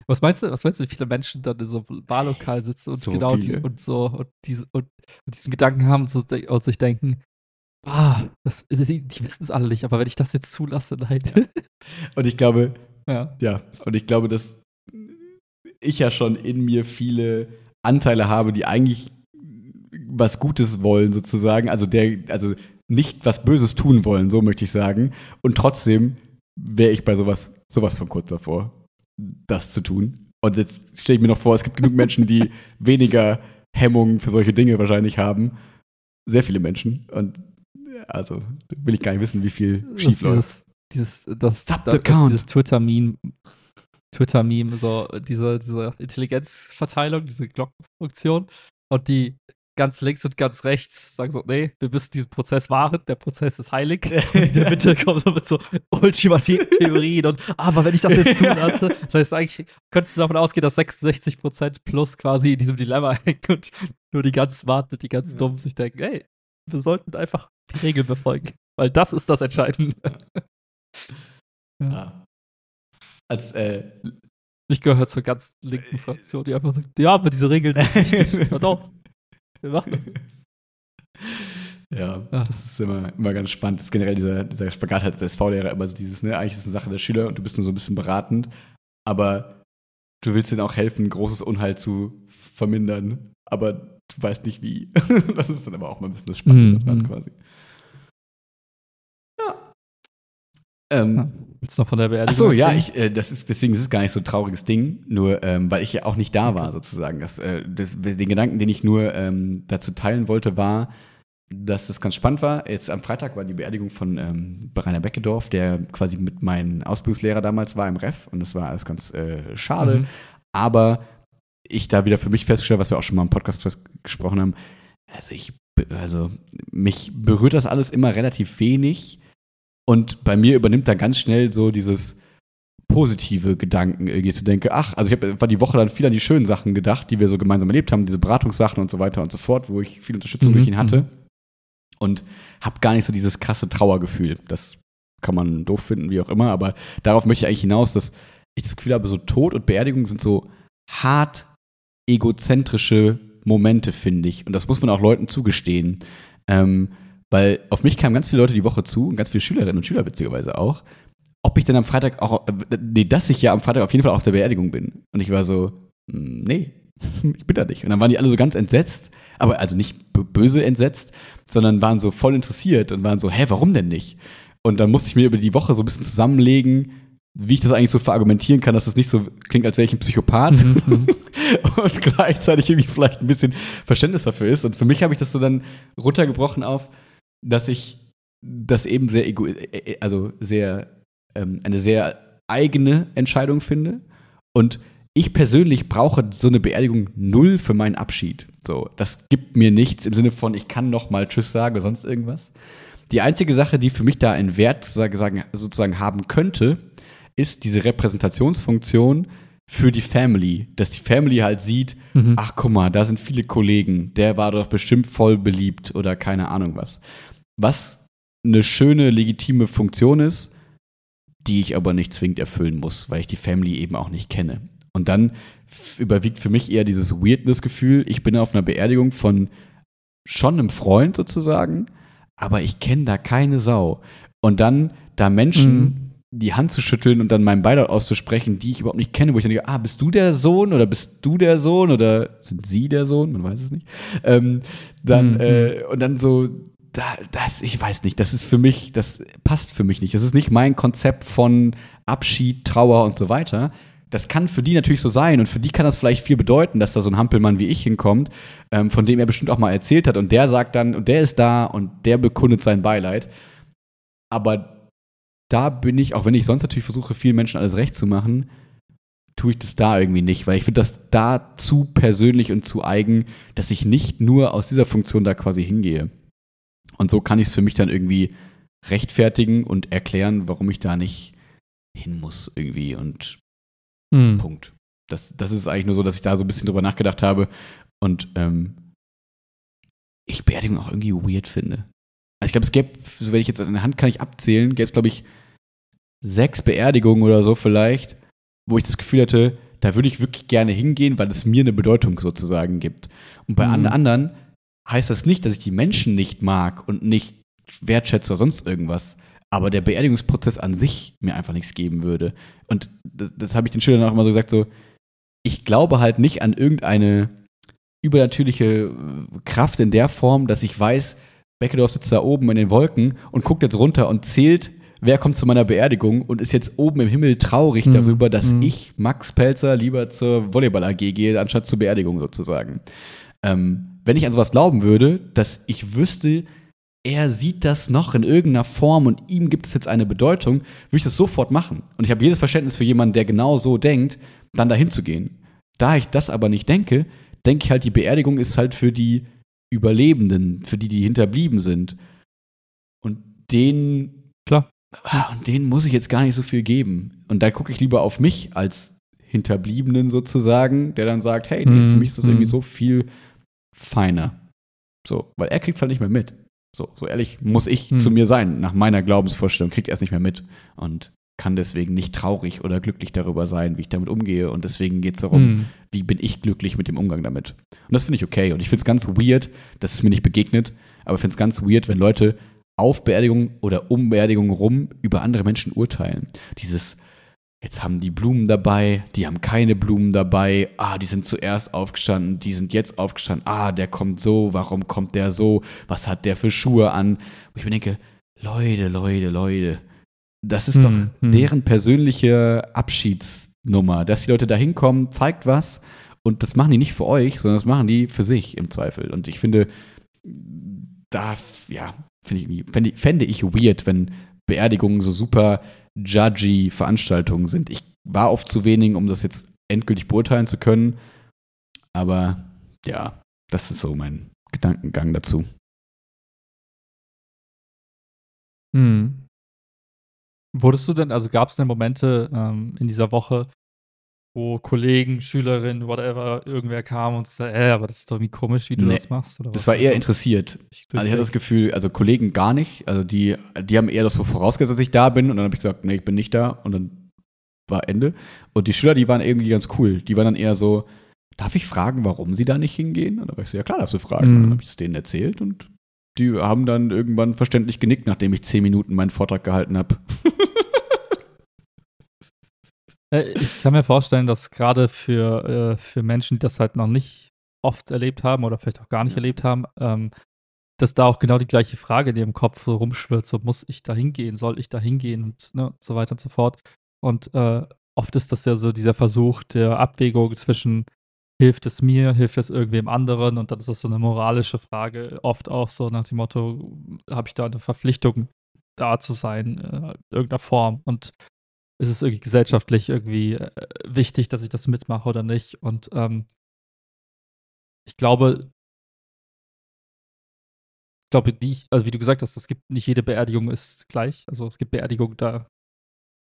Was meinst du, was meinst du, wie viele Menschen dann in so einem Wahllokal sitzen und so genau die, und so und, diese, und, und, diesen Gedanken haben und, so, und sich denken, ah, das, das, die wissen es alle nicht, aber wenn ich das jetzt zulasse, nein. Ja. Und ich glaube, ja. Ja, und ich glaube, dass ich ja schon in mir viele Anteile habe, die eigentlich was Gutes wollen, sozusagen. Also der, also nicht was Böses tun wollen, so möchte ich sagen. Und trotzdem wäre ich bei sowas, sowas von kurz davor, das zu tun. Und jetzt stelle ich mir noch vor, es gibt genug Menschen, die weniger Hemmungen für solche Dinge wahrscheinlich haben. Sehr viele Menschen. Und also will ich gar nicht wissen, wie viel schief läuft dieses, das, Stop das, das dieses Twitter-Meme, Twitter-Meme, so diese, diese Intelligenzverteilung, diese Glockenfunktion. Und die ganz links und ganz rechts sagen so, nee, wir müssen diesen Prozess wahren, der Prozess ist heilig. Und in der Mitte kommen so mit so ultimativen Theorien und, aber wenn ich das jetzt zulasse, das heißt eigentlich, könntest du davon ausgehen, dass 66% plus quasi in diesem Dilemma hängen und nur die ganz Smarten und die ganz Dummen sich denken, ey, wir sollten einfach die Regeln befolgen, weil das ist das Entscheidende. Ja. als äh, Ich gehöre zur ganz linken Fraktion, die einfach sagt, ja, aber diese Regeln sind. Hört auf. Wir machen. Ja, Ja. das ist immer, immer ganz spannend. Das ist generell dieser, dieser Spagat halt als SV-Lehrer immer so dieses, ne, eigentlich ist es eine Sache der Schüler und du bist nur so ein bisschen beratend, aber du willst denen auch helfen, großes Unheil zu vermindern, aber du weißt nicht wie. das ist dann aber auch mal ein bisschen das Spannende Mhm, daran quasi. Ähm, Ja. Willst du noch von der Beerdigung Ach so, ja, ich, äh, das ist, deswegen ist es gar nicht so ein trauriges Ding, nur ähm, weil ich ja auch nicht da war, sozusagen. Das, äh, das, den Gedanken, den ich nur ähm, dazu teilen wollte, war, dass das ganz spannend war. Jetzt am Freitag war die Beerdigung von ähm, Rainer Beckedorf, der quasi mit meinem Ausbildungslehrer damals war im Ref und das war alles ganz äh, schade. Mhm. Aber ich da wieder für mich festgestellt, was wir auch schon mal im Podcast gesprochen haben, also ich, also mich berührt das alles immer relativ wenig und bei mir übernimmt dann ganz schnell so dieses positive Gedanken irgendwie zu denken, ach, also ich habe war die Woche dann viel an die schönen Sachen gedacht, die wir so gemeinsam erlebt haben, diese Beratungssachen und so weiter und so fort, wo ich viel Unterstützung Mhm, durch ihn hatte mhm. und habe gar nicht so dieses krasse Trauergefühl. Das kann man doof finden, wie auch immer, aber darauf möchte ich eigentlich hinaus, dass ich das Gefühl habe, so Tod und Beerdigung sind so hart egozentrische Momente, finde ich. Und das muss man auch Leuten zugestehen. Ähm, weil auf mich kamen ganz viele Leute die Woche zu, und ganz viele Schülerinnen und Schüler witzigerweise auch, ob ich denn am Freitag auch, äh, nee, dass ich ja am Freitag auf jeden Fall auf der Beerdigung bin. Und ich war so, "Mm, nee, ich bin da nicht. Und dann waren die alle so ganz entsetzt, aber also nicht böse entsetzt, sondern waren so voll interessiert und waren so, hä, warum denn nicht? Und dann musste ich mir über die Woche so ein bisschen zusammenlegen, wie ich das eigentlich so verargumentieren kann, dass es nicht so klingt, als wäre ich ein Psychopath Mhm, und gleichzeitig irgendwie vielleicht ein bisschen Verständnis dafür ist. Und für mich habe ich das so dann runtergebrochen auf, dass ich das eben sehr ego, äh, also sehr ähm, eine sehr eigene Entscheidung finde. Und ich persönlich brauche so eine Beerdigung null für meinen Abschied. So, das gibt mir nichts im Sinne von, ich kann noch mal Tschüss sagen oder sonst irgendwas. Die einzige Sache, die für mich da einen Wert sozusagen, sozusagen haben könnte, ist diese Repräsentationsfunktion für die Family, dass die Family halt sieht, Mhm. ach guck mal, da sind viele Kollegen, der war doch bestimmt voll beliebt oder keine Ahnung was. Was eine schöne, legitime Funktion ist, die ich aber nicht zwingend erfüllen muss, weil ich die Family eben auch nicht kenne. Und dann überwiegt für mich eher dieses Weirdness-Gefühl, ich bin auf einer Beerdigung von schon einem Freund sozusagen, aber ich kenne da keine Sau. Und dann da Menschen Mhm. die Hand zu schütteln und dann meinen Beileid auszusprechen, die ich überhaupt nicht kenne, wo ich dann denke, ah, bist du der Sohn oder bist du der Sohn oder sind sie der Sohn? Man weiß es nicht. Ähm, dann, Mhm. äh, und dann so, da, das, ich weiß nicht, das ist für mich, das passt für mich nicht. Das ist nicht mein Konzept von Abschied, Trauer und so weiter. Das kann für die natürlich so sein und für die kann das vielleicht viel bedeuten, dass da so ein Hampelmann wie ich hinkommt, ähm, von dem er bestimmt auch mal erzählt hat und der sagt dann, und der ist da und der bekundet sein Beileid. Aber da bin ich, auch wenn ich sonst natürlich versuche, vielen Menschen alles recht zu machen, tue ich das da irgendwie nicht, weil ich finde das da zu persönlich und zu eigen, dass ich nicht nur aus dieser Funktion da quasi hingehe. Und so kann ich es für mich dann irgendwie rechtfertigen und erklären, warum ich da nicht hin muss irgendwie und Mhm. Punkt. Das, das ist eigentlich nur so, dass ich da so ein bisschen drüber nachgedacht habe und ähm, ich Beerdigung auch irgendwie weird finde. Also ich glaube, es gäbe, so wenn ich jetzt an der Hand kann ich abzählen, gäbe es, glaube ich, sechs Beerdigungen oder so vielleicht, wo ich das Gefühl hatte, da würde ich wirklich gerne hingehen, weil es mir eine Bedeutung sozusagen gibt. Und bei Mhm. an anderen heißt das nicht, dass ich die Menschen nicht mag und nicht wertschätze oder sonst irgendwas, aber der Beerdigungsprozess an sich mir einfach nichts geben würde. Und das, das habe ich den Schülern auch immer so gesagt, so, ich glaube halt nicht an irgendeine übernatürliche äh, Kraft in der Form, dass ich weiß, Beckedorf sitzt da oben in den Wolken und guckt jetzt runter und zählt, wer kommt zu meiner Beerdigung und ist jetzt oben im Himmel traurig Mhm. darüber, dass Mhm. ich, Max Pelzer, lieber zur Volleyball-AG gehe, anstatt zur Beerdigung sozusagen. Ähm, wenn ich an sowas glauben würde, dass ich wüsste, er sieht das noch in irgendeiner Form und ihm gibt es jetzt eine Bedeutung, würde ich das sofort machen. Und ich habe jedes Verständnis für jemanden, der genau so denkt, dann dahin zu gehen. Da ich das aber nicht denke, denke ich halt, die Beerdigung ist halt für die Überlebenden, für die, die hinterblieben sind. Und denen, Klar. ah, und denen muss ich jetzt gar nicht so viel geben. Und da gucke ich lieber auf mich als Hinterbliebenen sozusagen, der dann sagt, hey, nee, für Mhm, mich ist das irgendwie mhm. so viel feiner. So, weil er kriegt es halt nicht mehr mit. So, so ehrlich muss ich Mhm. zu mir sein. Nach meiner Glaubensvorstellung kriegt er es nicht mehr mit. Und kann deswegen nicht traurig oder glücklich darüber sein, wie ich damit umgehe. Und deswegen geht es darum, Hm. wie bin ich glücklich mit dem Umgang damit. Und das finde ich okay. Und ich finde es ganz weird, dass es mir nicht begegnet, aber ich finde es ganz weird, wenn Leute auf Beerdigungen oder um Beerdigungen rum über andere Menschen urteilen. Dieses, jetzt haben die Blumen dabei, die haben keine Blumen dabei, ah, die sind zuerst aufgestanden, die sind jetzt aufgestanden, ah, der kommt so, warum kommt der so, was hat der für Schuhe an? Wo ich mir denke, Leute, Leute, Leute, das ist Hm, doch hm. deren persönliche Abschiedsnummer, dass die Leute da hinkommen, zeigt was und das machen die nicht für euch, sondern das machen die für sich im Zweifel. Und ich finde, da, ja, finde ich, irgendwie- fände, ich- fände ich weird, wenn Beerdigungen so super judgy Veranstaltungen sind. Ich war oft zu wenig, um das jetzt endgültig beurteilen zu können, aber ja, das ist so mein Gedankengang dazu. Hm. Wurdest du denn, also gab es denn Momente ähm, in dieser Woche, wo Kollegen, Schülerinnen, whatever, irgendwer kam und gesagt, äh, aber das ist doch irgendwie komisch, wie du Nee, das machst? Oder Das was? war eher interessiert. Also ich hatte das Gefühl, also Kollegen gar nicht. Also die, die haben eher das so vorausgesetzt, dass ich da bin. Und dann habe ich gesagt, nee, ich bin nicht da. Und dann war Ende. Und die Schüler, die waren irgendwie ganz cool. Die waren dann eher so, darf ich fragen, warum sie da nicht hingehen? Und dann war ich so, ja klar, darfst du fragen. Mhm. Und dann habe ich es denen erzählt und die haben dann irgendwann verständlich genickt, nachdem ich zehn Minuten meinen Vortrag gehalten habe. Äh, Ich kann mir vorstellen, dass gerade für, äh, für Menschen, die das halt noch nicht oft erlebt haben oder vielleicht auch gar nicht Ja. erlebt haben, ähm, dass da auch genau die gleiche Frage in ihrem Kopf so rumschwirrt, so muss ich da hingehen, soll ich da hingehen und ne, so weiter und so fort. Und äh, oft ist das ja so dieser Versuch der Abwägung zwischen hilft es mir, hilft es irgendwem anderen und dann ist das so eine moralische Frage, oft auch so nach dem Motto, habe ich da eine Verpflichtung, da zu sein, äh, in irgendeiner Form und ist es irgendwie gesellschaftlich irgendwie äh, wichtig, dass ich das mitmache oder nicht. Und ähm, ich glaube, ich glaube, die, also wie du gesagt hast, es gibt nicht jede Beerdigung ist gleich. Also es gibt Beerdigungen, da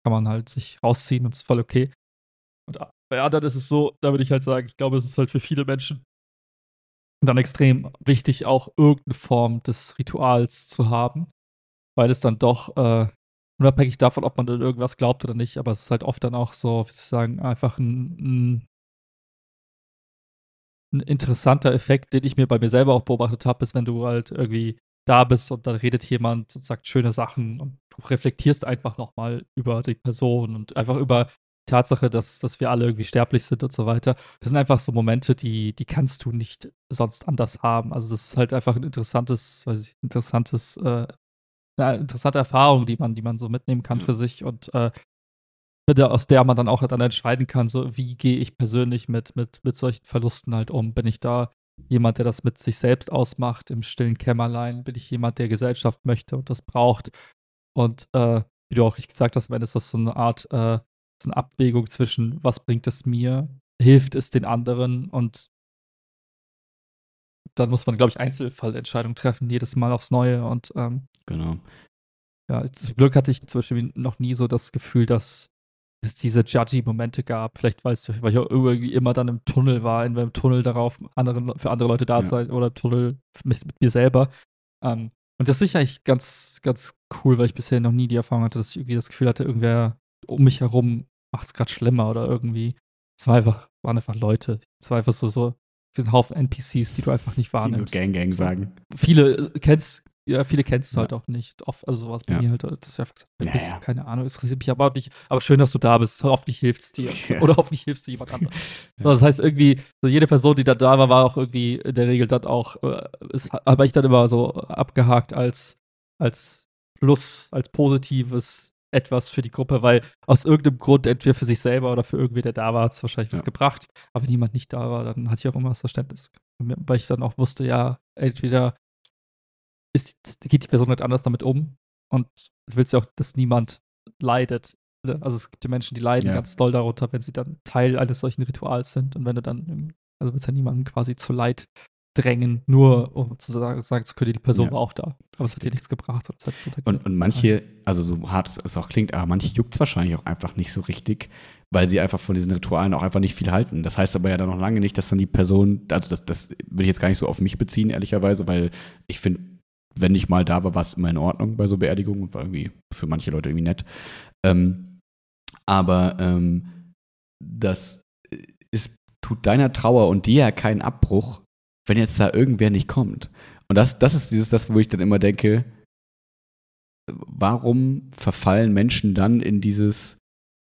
kann man halt sich rausziehen und ist voll okay. Und bei anderen ist es so, da würde ich halt sagen, ich glaube, es ist halt für viele Menschen dann extrem wichtig, auch irgendeine Form des Rituals zu haben, weil es dann doch äh, unabhängig davon, ob man an irgendwas glaubt oder nicht, aber es ist halt oft dann auch so, wie soll ich sagen, einfach ein, ein, ein interessanter Effekt, den ich mir bei mir selber auch beobachtet habe, ist, wenn du halt irgendwie da bist und dann redet jemand und sagt schöne Sachen und du reflektierst einfach nochmal über die Person und einfach über die Tatsache, dass, dass wir alle irgendwie sterblich sind und so weiter. Das sind einfach so Momente, die, die kannst du nicht sonst anders haben. Also das ist halt einfach ein interessantes, weiß ich, interessantes äh, eine interessante Erfahrung, die man, die man so mitnehmen kann für sich und äh, aus der man dann auch dann entscheiden kann, so wie gehe ich persönlich mit, mit, mit solchen Verlusten halt um. Bin ich da jemand, der das mit sich selbst ausmacht, im stillen Kämmerlein? Bin ich jemand, der Gesellschaft möchte und das braucht? Und äh, wie du auch richtig gesagt hast, am Ende ist das so eine Art, äh, so eine Abwägung zwischen, was bringt es mir, hilft es den anderen und dann muss man, glaube ich, Einzelfallentscheidungen treffen, jedes Mal aufs Neue und ähm, Genau. ja, zum Glück hatte ich zum Beispiel noch nie so das Gefühl, dass es diese judgy-Momente gab. Vielleicht weil es- weil ich auch irgendwie immer dann im Tunnel war, in einem Tunnel darauf, anderen, für andere Leute da Ja. zu sein oder im Tunnel mit, mit mir selber. Ähm, und das ist sicher eigentlich ganz, ganz cool, weil ich bisher noch nie die Erfahrung hatte, dass ich irgendwie das Gefühl hatte, irgendwer um mich herum macht es gerade schlimmer oder irgendwie. Es war einfach, waren einfach Leute. Es war einfach so, so wie so ein Haufen NPCs, die du einfach nicht Die nur wahrnimmst Gang Gang sagen. viele äh, kennst, ja, viele kennst du Ja. halt auch nicht. Oft, also sowas bei Ja. mir halt, das ist einfach Ja, bist ja. du? keine Ahnung, es interessiert mich aber auch nicht. Aber schön, dass du da bist. Hoffentlich hilft es dir. Ja. Oder hoffentlich hilfst du jemand anderem. Das heißt, irgendwie, so jede Person, die da da war, war auch irgendwie in der Regel dann auch, äh, ist, aber ich dann immer so abgehakt als, als Plus, als positives etwas für die Gruppe, weil aus irgendeinem Grund, entweder für sich selber oder für irgendwen, der da war, hat es wahrscheinlich was Ja. gebracht. Aber wenn jemand nicht da war, dann hatte ich auch immer das Verständnis. Weil ich dann auch wusste, ja, entweder ist, geht die Person halt anders damit um und du willst ja auch, dass niemand leidet. ne? Also es gibt ja Menschen, die leiden Ja. ganz doll darunter, wenn sie dann Teil eines solchen Rituals sind und wenn du dann, also willst ja niemanden quasi zu Leid drängen, nur um zu sagen, sagen zu können, die Person Ja. war auch da. Aber es hat dir nichts gebracht. Und, Und, und manche, also so hart es auch klingt, aber manche juckt es wahrscheinlich auch einfach nicht so richtig, weil sie einfach von diesen Ritualen auch einfach nicht viel halten. Das heißt aber ja dann noch lange nicht, dass dann die Person, also das, das würde ich jetzt gar nicht so auf mich beziehen, ehrlicherweise, weil ich finde, wenn ich mal da war, war es immer in Ordnung bei so Beerdigungen und war irgendwie für manche Leute irgendwie nett. Ähm, aber ähm, das ist, tut deiner Trauer und dir ja keinen Abbruch, wenn jetzt da irgendwer nicht kommt. Und das, das ist dieses, das, wo ich dann immer denke, warum verfallen Menschen dann in dieses,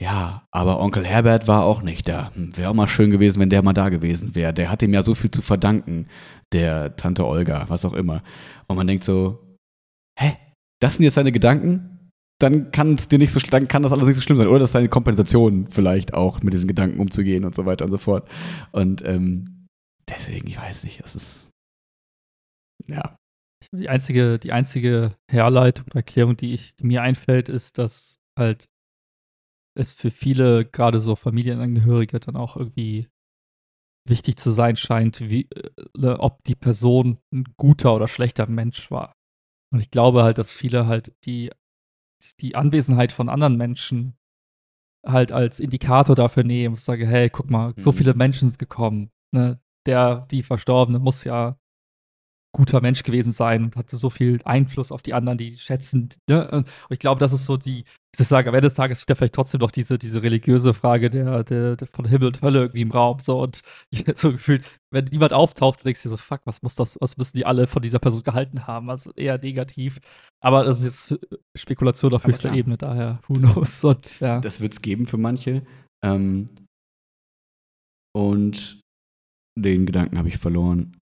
ja, aber Onkel Herbert war auch nicht da. Hm, wäre auch mal schön gewesen, wenn der mal da gewesen wäre. Der hat ihm ja so viel zu verdanken, der Tante Olga, was auch immer. Und man denkt so, hä? Das sind jetzt seine Gedanken? Dann kann es dir nicht so, dann kann das alles nicht so schlimm sein. Oder das ist deine Kompensation vielleicht auch, mit diesen Gedanken umzugehen und so weiter und so fort. Und ähm, deswegen, ich weiß nicht, es ist ja. Die einzige, die einzige Herleitung oder Erklärung, die, ich, die mir einfällt, ist, dass halt es für viele, gerade so Familienangehörige, dann auch irgendwie wichtig zu sein scheint, wie, äh, ob die Person ein guter oder schlechter Mensch war. Und ich glaube halt, dass viele halt die, die Anwesenheit von anderen Menschen halt als Indikator dafür nehmen und sagen, hey, guck mal, so mhm. viele Menschen sind gekommen. Ne? Der, die Verstorbene muss ja guter Mensch gewesen sein und hatte so viel Einfluss auf die anderen, die schätzen. Ne? Und ich glaube, das ist so die, ich sage, am Ende des Tages steht da vielleicht trotzdem noch diese, diese religiöse Frage der, der, der, von Himmel und Hölle irgendwie im Raum. So und so gefühlt, wenn niemand auftaucht, denkst du dir so, fuck, was muss das, was müssen die alle von dieser Person gehalten haben? Also eher negativ. Aber das ist jetzt Spekulation auf höchster Ebene, daher, who knows? Und, ja. Das wird es geben für manche. Ähm, und den Gedanken habe ich verloren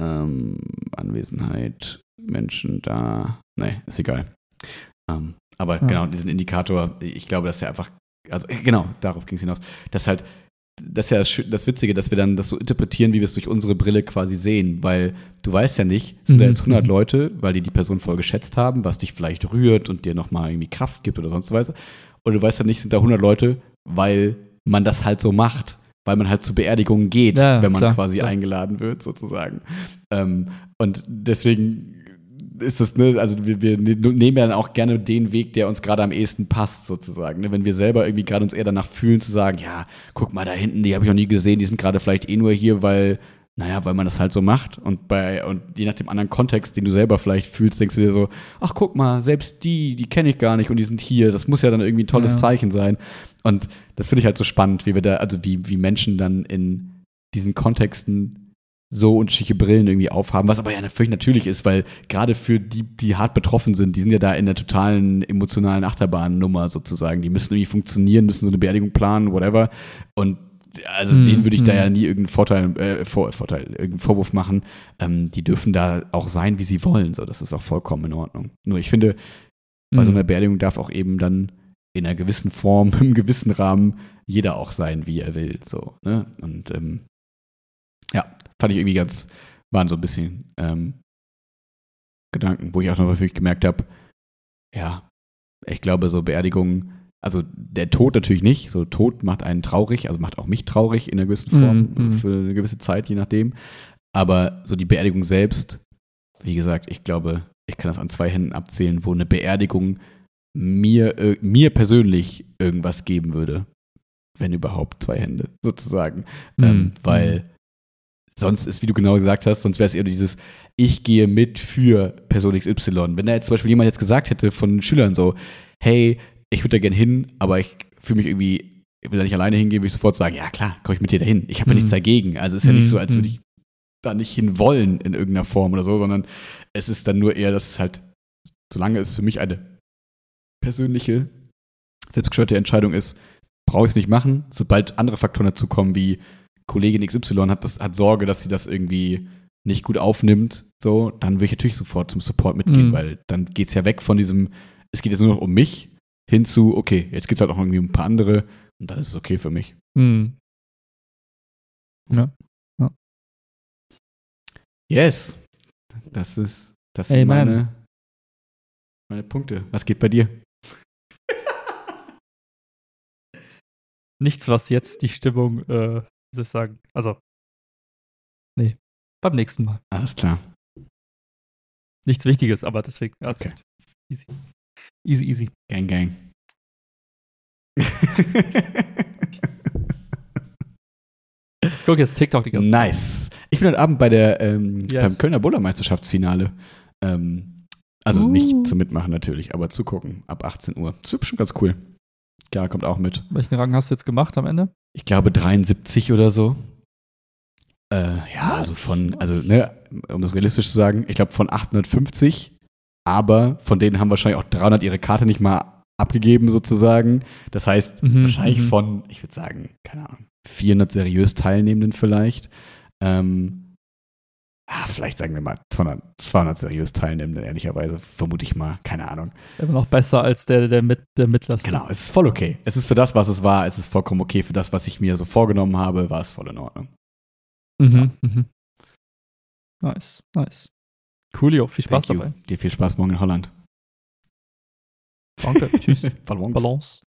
ähm, Anwesenheit, Menschen da. Nee, ist egal. Ähm, aber ja. genau, diesen Indikator, ich glaube, dass er einfach, also genau, darauf ging es hinaus, dass halt, das ist ja das, das, Witzige, dass wir dann das so interpretieren, wie wir es durch unsere Brille quasi sehen, weil du weißt ja nicht, sind mhm. da jetzt 100 mhm. Leute, weil die die Person voll geschätzt haben, was dich vielleicht rührt und dir nochmal irgendwie Kraft gibt oder sonst was. Oder du weißt ja nicht, sind da 100 Leute, weil man das halt so macht weil man halt zu Beerdigungen geht, ja, wenn man klar, quasi klar. eingeladen wird, sozusagen. Ähm, und deswegen ist es, ne, also wir, wir, nehmen ja dann auch gerne den Weg, der uns gerade am ehesten passt, sozusagen. Ne? Wenn wir selber irgendwie gerade uns eher danach fühlen, zu sagen, ja, guck mal da hinten, die habe ich noch nie gesehen, die sind gerade vielleicht eh nur hier, weil naja, weil man das halt so macht. Und bei, und je nach dem anderen Kontext, den du selber vielleicht fühlst, denkst du dir so, ach guck mal, selbst die, die kenne ich gar nicht und die sind hier. Das muss ja dann irgendwie ein tolles ja. Zeichen sein. Und das finde ich halt so spannend, wie wir da, also wie, wie Menschen dann in diesen Kontexten so unterschiedliche Brillen irgendwie aufhaben, was aber ja völlig natürlich ist, weil gerade für die, die hart betroffen sind, die sind ja da in der totalen emotionalen Achterbahnnummer sozusagen. Die müssen irgendwie funktionieren, müssen so eine Beerdigung planen, whatever. Und also hm, denen würde ich hm. da ja nie irgendeinen Vorteil, äh, Vor Vorteil, irgendeinen Vorwurf machen. Ähm, die dürfen da auch sein, wie sie wollen. So, das ist auch vollkommen in Ordnung. Nur ich finde, bei so hm. einer Beerdigung darf auch eben dann in einer gewissen Form, im gewissen Rahmen jeder auch sein, wie er will. So, ne? Und ähm, ja, fand ich irgendwie ganz, waren so ein bisschen ähm, Gedanken, wo ich auch noch wirklich gemerkt habe, ja, ich glaube, so Beerdigungen also der Tod natürlich nicht. So Tod macht einen traurig, also macht auch mich traurig in einer gewissen Form mm, mm. für eine gewisse Zeit, je nachdem. Aber so die Beerdigung selbst, wie gesagt, ich glaube, ich kann das an zwei Händen abzählen, wo eine Beerdigung mir, äh, mir persönlich irgendwas geben würde. Wenn überhaupt zwei Hände, sozusagen. Mm, ähm, weil sonst ist, wie du genau gesagt hast, sonst wäre es eher dieses, ich gehe mit für Person XY. Wenn da jetzt zum Beispiel jemand jetzt gesagt hätte von Schülern so, hey, ich würde da gerne hin, aber ich fühle mich irgendwie, ich will da nicht alleine hingehen, würde ich sofort sagen, ja klar, komme ich mit dir dahin. Ich habe ja nichts mhm. dagegen. Also es ist ja nicht so, als würde mhm. ich da nicht hin wollen in irgendeiner Form oder so, sondern es ist dann nur eher, dass es halt, solange es für mich eine persönliche, selbstgesteuerte Entscheidung ist, brauche ich es nicht machen. Sobald andere Faktoren dazu kommen, wie Kollegin XY hat, das, hat Sorge, dass sie das irgendwie nicht gut aufnimmt, so, dann würde ich natürlich sofort zum Support mitgehen, mhm. weil dann geht es ja weg von diesem, es geht jetzt nur noch um mich, hinzu, okay, jetzt gibt es halt auch irgendwie ein paar andere und dann ist es okay für mich. Mhm. Ja. ja. Yes. Das ist, das sind meine, meine Punkte. Was geht bei dir? Nichts, was jetzt die Stimmung, äh, wie soll ich sagen, also, nee, beim nächsten Mal. Alles klar. Nichts Wichtiges, aber deswegen, alles okay. gut. Easy. Easy, easy. Gang, gang. ich gucke jetzt TikTok die ganze Zeit. Nice. Ich bin heute Abend bei der, ähm, yes. beim Kölner Bullermeisterschaftsfinale. Ähm, Also Uh. nicht zum Mitmachen natürlich, aber zu gucken. Ab 18 Uhr. Das wird bestimmt ganz cool. Ja, kommt auch mit. Welchen Rang hast du jetzt gemacht am Ende? Ich glaube 73 oder so. Äh, ja, also von, also, ne, um das realistisch zu sagen, ich glaube von 850, aber von denen haben wahrscheinlich auch 300 ihre Karte nicht mal abgegeben, sozusagen. Das heißt, Mhm, wahrscheinlich mhm. von, ich würde sagen, keine Ahnung, 400 seriös Teilnehmenden vielleicht. Ähm, ah, vielleicht sagen wir mal 200, 200 seriös Teilnehmenden, ehrlicherweise, vermute ich mal, keine Ahnung. Immer noch besser als der, der, mit, der mittlerste. Genau, es ist voll okay. Es ist für das, was es war, es ist vollkommen okay. Für das, was ich mir so vorgenommen habe, war es voll in Ordnung. Mhm, mhm. Nice, nice. Coolio, viel Spaß Thank you. dabei. Dir viel Spaß morgen in Holland. Danke, tschüss. Ballons. Balance.